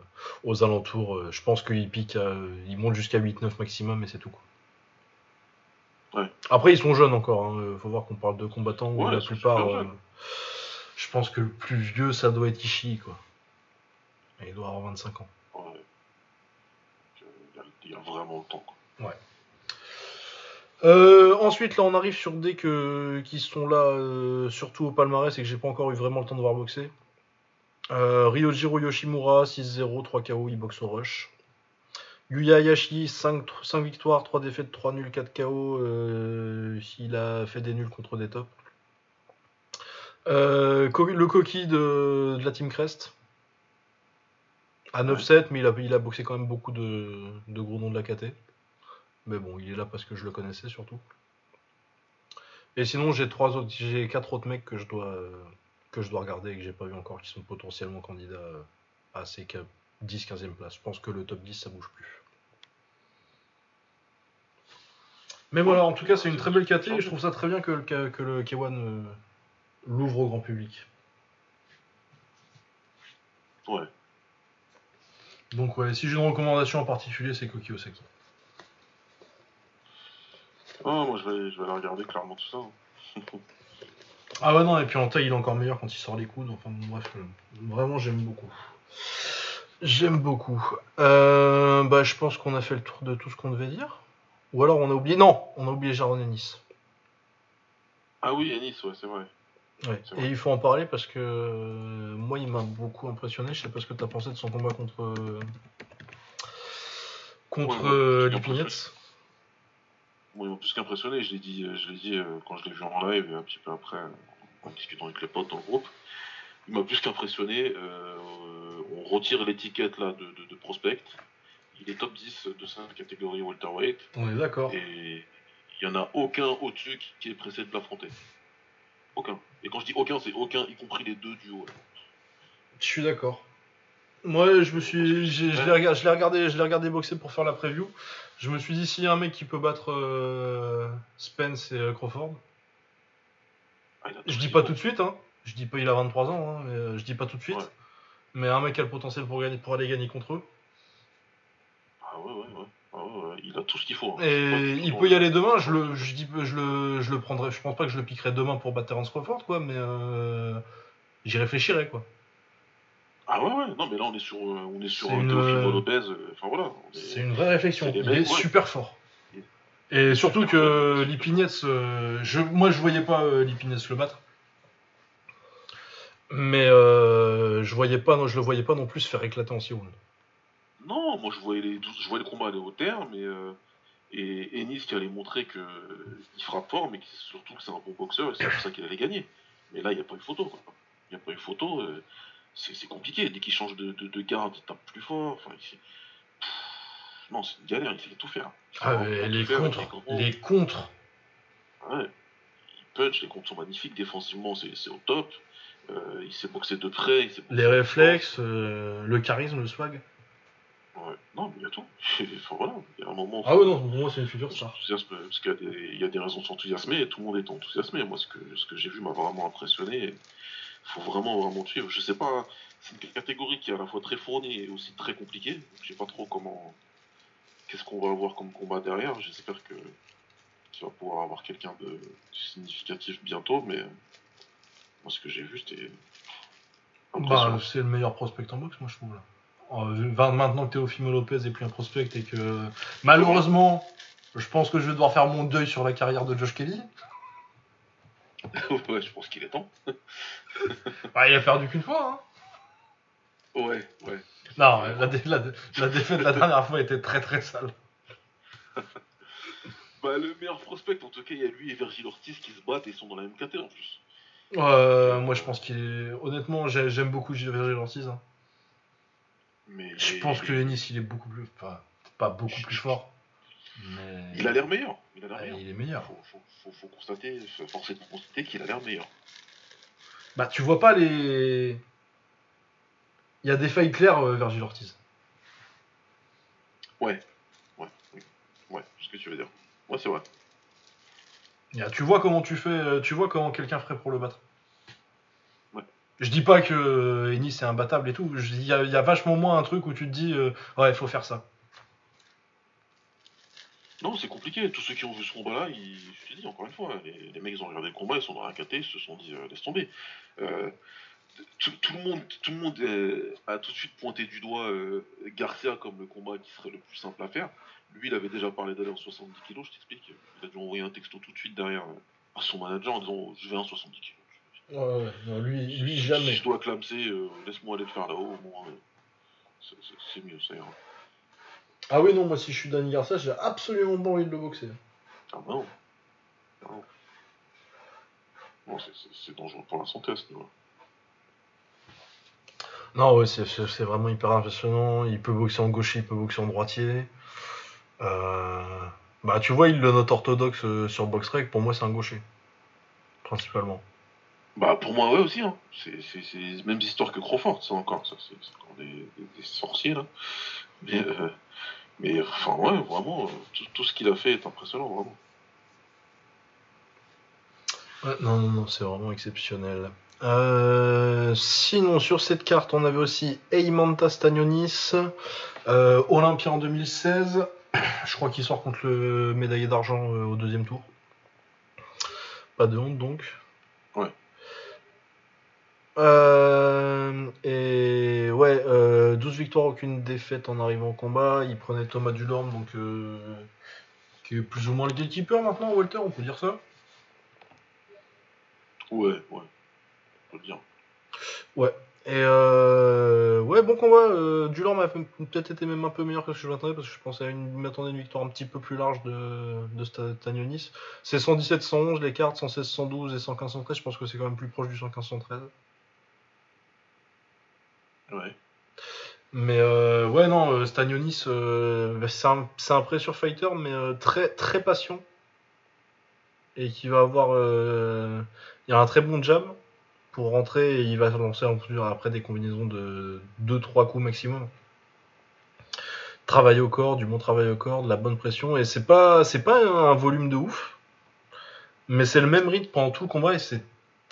aux alentours. Euh, je pense qu'il pique, à- il monte jusqu'à 8-9 maximum, mais c'est tout. Quoi. Ouais. Après, ils sont jeunes encore. Hein. Faut voir qu'on parle de combattants où Ouais, la plupart. je pense que le plus vieux, ça doit être Ishii, quoi. Et il doit avoir 25 ans. Ouais. Il y, a- vraiment le temps, quoi. Euh, ensuite, là, on arrive sur des qui sont là, euh, surtout au palmarès, et que j'ai pas encore eu vraiment le temps de voir boxer. Euh, Ryojiro Yoshimura, 6-0, 3 KO, il boxe au rush. Yuya Hayashi, 5, 5 victoires, 3 défaites, 3 nuls, 4 KO. il a fait des nuls contre des tops. Le Koki de, la Team Crest. À 9-7, mais il a, il a boxé quand même beaucoup de, de gros noms de la KT. Mais bon, il est là parce que je le connaissais surtout. Et sinon, j'ai trois autres, j'ai quatre autres mecs que je dois euh, que je dois regarder et que j'ai pas vu encore qui sont potentiellement candidats à ces 10-15e places. Je pense que le top 10 ça bouge plus. Mais voilà, en tout cas, c'est une très belle KT et je trouve ça très bien que le, que le K1 euh, l'ouvre au grand public. Ouais. Donc ouais, si j'ai une recommandation en particulier, c'est Koki Osaki. Ah, moi, je vais, je vais la regarder clairement tout ça. hein. *laughs* Ah ouais non et puis en taille il est encore meilleur quand il sort les coudes. Enfin bon, bref, euh, vraiment j'aime beaucoup. J'aime beaucoup. Euh, bah je pense qu'on a fait le tour de tout ce qu'on devait dire. Ou alors on a oublié. Non, on a oublié Jaron Ennis. Ah oui, Ennis, ouais, c'est vrai. Ouais. C'est Et vrai. il faut en parler parce que euh, moi il m'a beaucoup impressionné. Je sais pas ce que t'as pensé de son combat contre euh, contre Ouais, ouais, euh, j'ai Lipinets. Moi, il m'a plus qu'impressionné, je l'ai dit, euh, je l'ai dit euh, quand je l'ai vu en live et un petit peu après, en discutant avec les potes dans le groupe. Il m'a plus qu'impressionné. euh, on retire l'étiquette là de, de- de prospect. Il est top 10 de sa catégorie welterweight On est d'accord. et il n'y en a aucun au-dessus qui, qui est pressé de l'affronter. Aucun. Et quand je dis aucun, c'est aucun, y compris les deux du haut. là. Je suis d'accord. Moi, je me suis, j'ai- je l'ai regardé, je l'ai regardé, je l'ai regardé boxer pour faire la preview. Je me suis dit s'il y a un mec qui peut battre euh, Spence et euh, Crawford, Ah, il a tout je dis pas tout de suite, hein. Je dis pas il a 23 ans, hein, mais euh, je dis pas tout de suite. Ouais. Mais un mec qui a le potentiel pour gagner, pour aller gagner contre eux. Ah ouais, ouais, ouais. Ah ouais, ouais. Il a tout ce qu'il faut. hein. Et il peut y dans- aller demain. Je le, je dis, je le, je le prendrai. Je pense pas que je le piquerai demain pour battre Terence Crawford, quoi. Mais euh, j'y réfléchirai, quoi. Ah ouais, ouais, non, mais là on est sur, euh, on est sur C'est un une- Teofimo Lopez. euh, Enfin voilà. on est- C'est une vraie réflexion. Il mecs, est ouais. super fort. Et surtout que Lipinets, euh, je, moi je voyais pas euh, Lipinets le battre. Mais euh, je voyais pas, non, je le voyais pas non plus se faire éclater en 6 rounds. Non, moi je voyais les, je voyais le combat aller au terme et, euh, et Ennis qui allait montrer que euh, il frappe fort, mais surtout que c'est un bon boxeur et c'est pour ça qu'il allait gagner. Mais là, il n'y a pas eu photo. Il n'y a pas eu photo. Euh, c'est compliqué. Dès qu'il change de, de, de garde, il tape plus fort. Enfin, Pff, Non, c'est une galère. Il sait tout faire. Ah, tout les faire, contres, grand. les contres. Ouais. Il punch, les comptes sont magnifiques. Défensivement, c'est au top. Euh, il sait boxer de près. Il sait boxer Les réflexes, euh, le charisme, le swag. Ouais. Non, mais il y a tout. *laughs* enfin, voilà. Il y a un moment. Ah ouais, non, pour moi c'est une future star. s'enthousiasme parce qu'il y, a des- il y a des raisons de s'enthousiasmer et tout le monde est enthousiasmé. Moi, ce que, ce que j'ai vu m'a vraiment impressionné. Faut vraiment, vraiment suivre. Je sais pas, c'est une catégorie qui est à la fois très fournie et aussi très compliquée. Je sais pas trop comment. Qu'est-ce qu'on va avoir comme combat derrière. J'espère que qu'il va pouvoir avoir quelqu'un de significatif bientôt, mais moi, ce que j'ai vu, c'était. Bah, c'est le meilleur prospect en boxe, moi je trouve. Là. Euh, maintenant que Teofimo Lopez est plus un prospect et que malheureusement, je pense que je vais devoir faire mon deuil sur la carrière de Josh Kelly. *laughs* ouais, je pense qu'il est temps. *laughs* Bah, il a perdu qu'une fois. Hein. Ouais, ouais. Non, la, dé- la dé- la défaite de la dernière fois était très très sale. *laughs* Bah, le meilleur prospect, en tout cas, il y a lui et Virgil Ortiz qui se battent et ils sont dans la même caté en plus. Euh, moi je pense qu'il est. Honnêtement, j'ai- j'aime beaucoup Virgil Ortiz. hein. Mais Je pense que Ennis il est beaucoup plus. Enfin, pas beaucoup plus fort. Mais. Il a l'air meilleur. Il a l'air Ouais, meilleur. il est meilleur. Faut, faut, faut, faut constater, de constater qu'il a l'air meilleur. Bah, tu vois pas les. Il y a des failles claires, euh, Virgil Ortiz. Ouais, ouais, oui. Ouais, c'est ce que tu veux dire. Ouais, c'est vrai. Tu vois comment tu fais, euh, tu vois comment quelqu'un ferait pour le battre. Ouais. Je dis pas que euh, Ennis est imbattable et tout. Il y, a- il y a vachement moins un truc où tu te dis euh, ouais il faut faire ça. Non, c'est compliqué. Tous ceux qui ont vu ce combat-là, ils... je te dis encore une fois, les, les mecs ils ont regardé le combat, ils sont dans la KT, ils se sont dit euh, laisse tomber. Euh, tout, tout le monde, tout le monde euh, a tout de suite pointé du doigt euh, Garcia comme le combat qui serait le plus simple à faire. Lui, il avait déjà parlé d'aller en 70 kg, je t'explique. Il a dû envoyer un texto tout de suite derrière à son manager en disant je vais en 70 kg. Ouais, ouais, non, lui, Si je dois clamser, laisse-moi aller te faire là-haut, au moins. c'est mieux, ça ira. Ah oui non moi si je suis Danny Garcia j'ai absolument pas envie de le boxer. Ah bah non. Ah non. Non, c'est- dangereux pour la santé à ce niveau Non ouais c'est- vraiment hyper impressionnant. Il peut boxer en gaucher, il peut boxer en droitier. Euh, Bah tu vois il le note orthodoxe euh, sur BoxRec. Pour moi c'est un gaucher principalement. Bah pour moi, ouais aussi. Hein. C'est les mêmes histoires que Crawford, ça encore. Ça, c'est c'est encore des, des- des sorciers là. Mais, euh, mais enfin, ouais, vraiment, euh, tout, ce qu'il a fait est impressionnant, vraiment. Non, non, non, c'est vraiment exceptionnel. Euh, sinon, sur cette carte, on avait aussi Eimanta Stagnonis, euh, Olympia en 2016. Je crois qu'il sort contre le médaillé d'argent au deuxième tour. Pas de honte donc. Ouais. Euh, et ouais, euh, 12 victoires, aucune défaite en arrivant au combat. Il prenait Thomas Dulorme, donc euh, qui est plus ou moins le gatekeeper maintenant, Walter, on peut dire ça? Ouais, ouais. On peut le dire. Et euh, ouais, bon combat. Euh, Dulorme a peut-être été même un peu meilleur que ce que je m'attendais parce que je pensais à une, m'attendais à une victoire un petit peu plus large de, de Stagnonis. C'est 117-111 les cartes, 116-112 et 115-113. Je pense que c'est quand même plus proche du 115-113. Ouais. Mais euh, ouais, non, euh, Stagnonis, euh, bah, c'est un, un fighter, mais très, très patient. Et qui va avoir. il a un très bon jab pour rentrer et il va lancer en après des combinaisons de 2-3 coups maximum. Travail au corps, du bon travail au corps, de la bonne pression. Et c'est pas, pas un volume de ouf, mais c'est le même rythme pendant tout le combat et c'est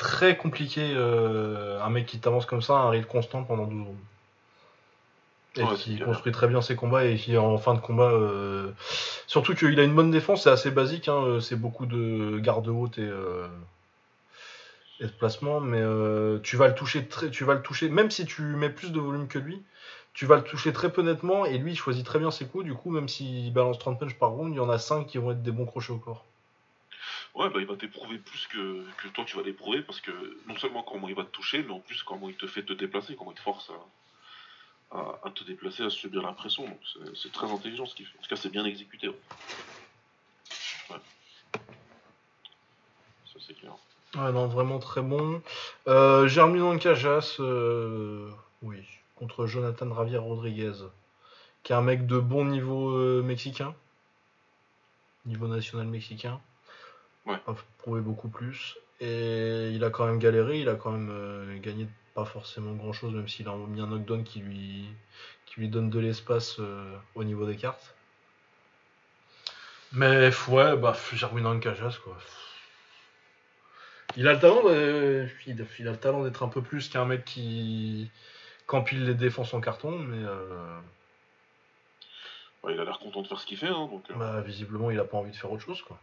très compliqué. euh, un mec qui t'avance comme ça, à un rythme constant pendant 12 secondes. Et Ouais, qui construit très bien ses combats et qui en fin de combat. euh, Surtout qu'il a une bonne défense, c'est assez basique. hein, euh, C'est beaucoup de garde haute et, euh, et de placement, mais tu vas le toucher très, tu vas le toucher, même si tu mets plus de volume que lui, tu vas le toucher très peu nettement, et lui il choisit très bien ses coups, du coup, même s'il balance 30 punch par round, il y en a 5 qui vont être des bons crochets au corps. Ouais, bah il va t'éprouver plus que, que toi tu vas l'éprouver parce que non seulement comment il va te toucher, mais en plus comment il te fait te déplacer, comment il te force à, te déplacer, à subir la pression. Donc c'est- très intelligent ce qu'il fait. En tout cas, c'est bien exécuté. Ouais. Ouais. Ça c'est clair. Ouais, non, vraiment très bon. Euh, Germinal Cajas, euh, oui, contre Jonathan Javier Rodriguez, qui est un mec de bon niveau euh, mexicain, niveau national mexicain. Ouais. A prouvé beaucoup plus. Et il a quand même galéré, il a quand même euh, gagné pas forcément grand chose, même s'il a mis un knockdown qui lui, qui lui donne de l'espace euh, au niveau des cartes. Mais ouais, bah, Germinal Cajas, quoi. Il a le talent de- il, a le talent d'être un peu plus qu'un mec qui qu'empile les défenses en carton, mais euh, Ouais, il a l'air content de faire ce qu'il fait, hein, donc euh, bah, visiblement il a pas envie de faire autre chose quoi.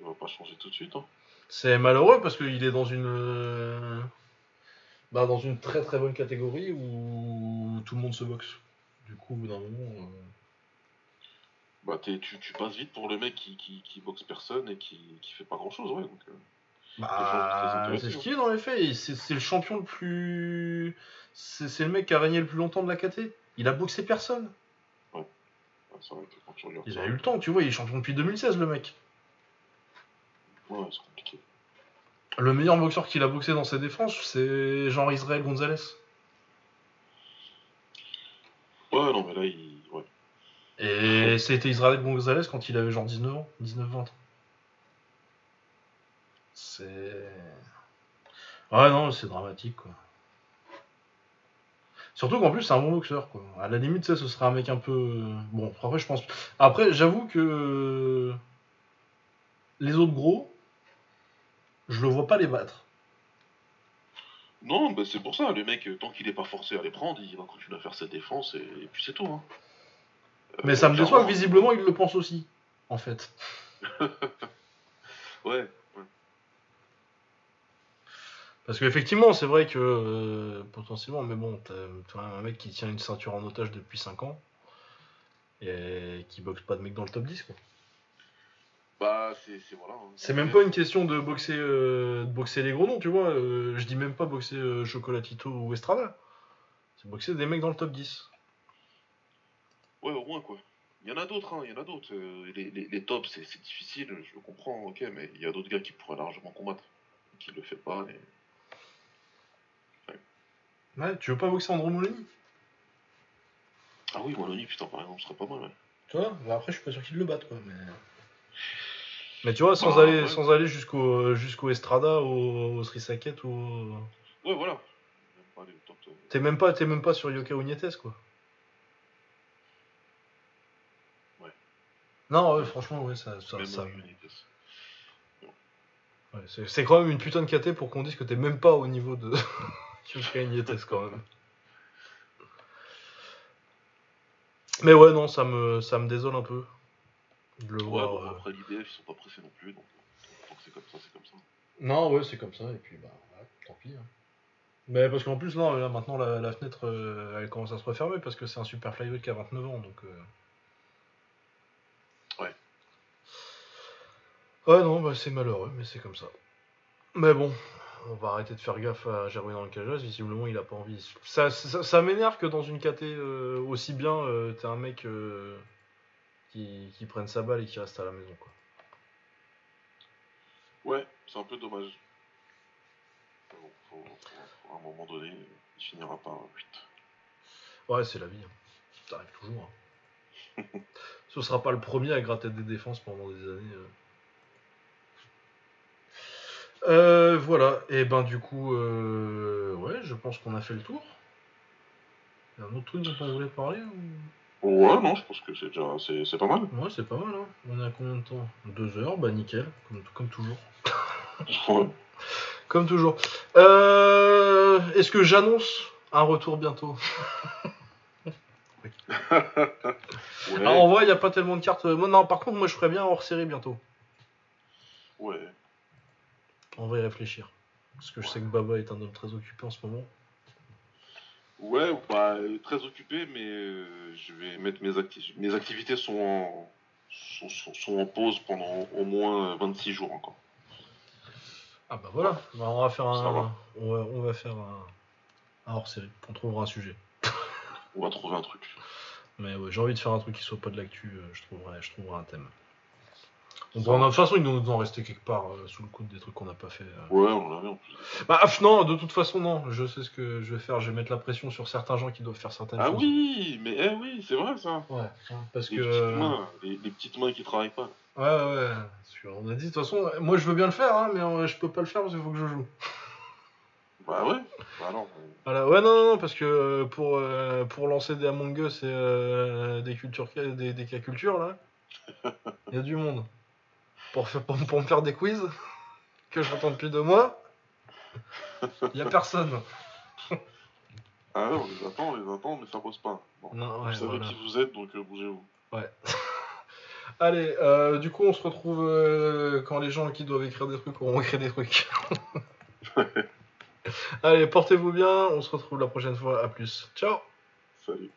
Il va pas changer tout de suite. Hein. C'est malheureux parce qu'il est dans une euh, bah, dans une très très bonne catégorie où tout le monde se boxe. Du coup, au bout d'un moment, euh, Bah, tu, tu passes vite pour le mec qui, qui, qui boxe personne et qui, qui fait pas grand chose, ouais. Donc, euh, bah, c'est ce qu'il est dans les faits. C'est le champion le plus, c'est le mec qui a régné le plus longtemps de la KT. Il a boxé personne. ouais, vrai Il a eu le temps, tu vois. Il est champion depuis 2016 le mec. Ouais, c'est compliqué. Le meilleur boxeur qu'il a boxé dans ses défenses, c'est Jean-Israël Gonzalez. Ouais, non, mais là, il. Ouais. Et c'était Israël Gonzalez quand il avait genre 19 ans, 19-20 ans. C'est. Ouais, non, c'est dramatique quoi. Surtout qu'en plus, c'est un bon boxeur quoi. À la limite, ça, ce serait un mec un peu. Bon, après, je pense. Après, j'avoue que. Les autres gros, je le vois pas les battre. Non, bah, c'est pour ça, le mec, euh, tant qu'il est pas forcé à les prendre, il va continuer à faire sa défense et, et puis c'est tout. Hein. Euh, Mais ça me déçoit que visiblement, il le pense aussi, en fait. *laughs* Ouais, Parce qu'effectivement, c'est vrai que euh, potentiellement, mais bon, t'as un mec qui tient une ceinture en otage depuis 5 ans et qui boxe pas de mec dans le top 10. quoi. Bah, c'est voilà. hein. C'est même pas une question de boxer, euh, de boxer les gros noms, tu vois. euh, je dis même pas boxer euh, Chocolatito ou Estrada. C'est boxer des mecs dans le top 10. Ouais, au moins, quoi. Il y en a d'autres, hein, il y en a d'autres. euh, les, les, les tops, c'est difficile, je le comprends, ok, mais il y a d'autres gars qui pourraient largement combattre. Qui le fait pas. Et... Ouais, tu veux pas boxer Andro Moloni Ah oui, Molony, putain, par exemple, ce serait pas mal, ouais. Tu vois Bah Après, je suis pas sûr qu'il le batte, quoi. Mais, mais tu vois, sans Bah, aller, ouais. sans aller jusqu'au jusqu'au Estrada, au, au Sri Saket ou. au- Ouais, voilà. Euh, T'es même pas, t'es même pas sur Yoka Nietes quoi. Ouais. Non, ouais, franchement, ouais, ça, ça, ouais, c'est, c'est quand même une putain de KT pour qu'on dise que t'es même pas au niveau de *laughs* Yoka Nietes quand même. Mais ouais, non, ça me, ça me désole un peu le Ouais, voir. euh. après l'IDF, ils sont pas pressés non plus, donc c'est comme ça, c'est comme ça. Non, ouais, c'est comme ça, et puis bah, ouais, tant pis. hein. Mais parce qu'en plus, là, là, maintenant, la, la fenêtre, euh, elle commence à se refermer parce que c'est un super flyweight qui a 29 ans, donc. euh. Ouais. Ouais, non, bah, c'est malheureux, mais c'est comme ça. Mais bon, on va arrêter de faire gaffe à Gerwin dans le cageage, visiblement, il a pas envie. Ça, ça, ça m'énerve que dans une KT euh, aussi bien, t'es un mec euh, qui, qui prenne sa balle et qui reste à la maison, quoi. Ouais, c'est un peu dommage. Mais bon, faut, faut- faut- à un moment donné, il finira par 8. Ouais, c'est la vie. hein. Ça arrive toujours. hein. *laughs* Ce sera pas le premier à gratter des défenses pendant des années. euh. Euh, voilà, et ben du coup, euh, ouais, je pense qu'on a fait le tour. Il y a un autre truc dont on voulait parler ou... Ouais, non, je pense que c'est déjà c'est c'est pas mal. Ouais, c'est pas mal, hein. On est à combien de temps? Deux heures, bah nickel, comme, comme toujours. *laughs* Ouais. Comme toujours. Euh, Est-ce que j'annonce un retour bientôt? *laughs* Ouais. Ah, En vrai, il n'y a pas tellement de cartes. Moi, non, par contre, moi, je ferais bien hors série bientôt. ouais. On va y réfléchir. Parce que je sais que Baba est un homme très occupé en ce moment. Ouais, bah, très occupé, mais euh, je vais mettre mes, acti- mes activités sont en, sont, sont- sont en pause pendant au moins 26 jours encore. Ah bah voilà, Bah, on va faire un, va. on va, on va faire un, un hors série. On trouvera un sujet. On va trouver un truc. Mais ouais, j'ai envie de faire un truc qui soit pas de l'actu. euh, Je trouverai, je trouverai un thème. On Ça doit- de toute façon, il nous en rester quelque part euh, sous le coude des trucs qu'on n'a pas fait. euh. Ouais, on en avait en plus. Bah ah, non, de toute façon non. Je sais ce que je vais faire. Je vais mettre la pression sur certains gens qui doivent faire certaines Ah choses. oui, mais eh oui, c'est vrai ça. Ouais. Parce Les que. petites mains, les, les petites mains qui travaillent pas. Ouais, ouais. Parce qu'on a dit, de toute façon, moi je veux bien le faire, hein, mais euh, je peux pas le faire parce qu'il faut que je joue. Bah ouais. Bah non. Voilà, ouais, non, non, non, parce que euh, pour, pour lancer des Among Us et des, cultures, des, des cas culture, là, *laughs* il y a du monde. Pour, faire, *laughs* pour, pour me faire des quiz que j'attends depuis deux mois, il y a personne. Ah ouais, on les attend, on les attend, mais ça pose pas. Bon. Non, vous savez voilà. qui vous êtes, donc euh, bougez-vous. Ouais. *laughs* Allez, euh, du coup, on se retrouve euh, quand les gens qui doivent écrire des trucs auront écrit des trucs. *laughs* Allez, portez-vous bien, on se retrouve la prochaine fois, à plus. Ciao Salut.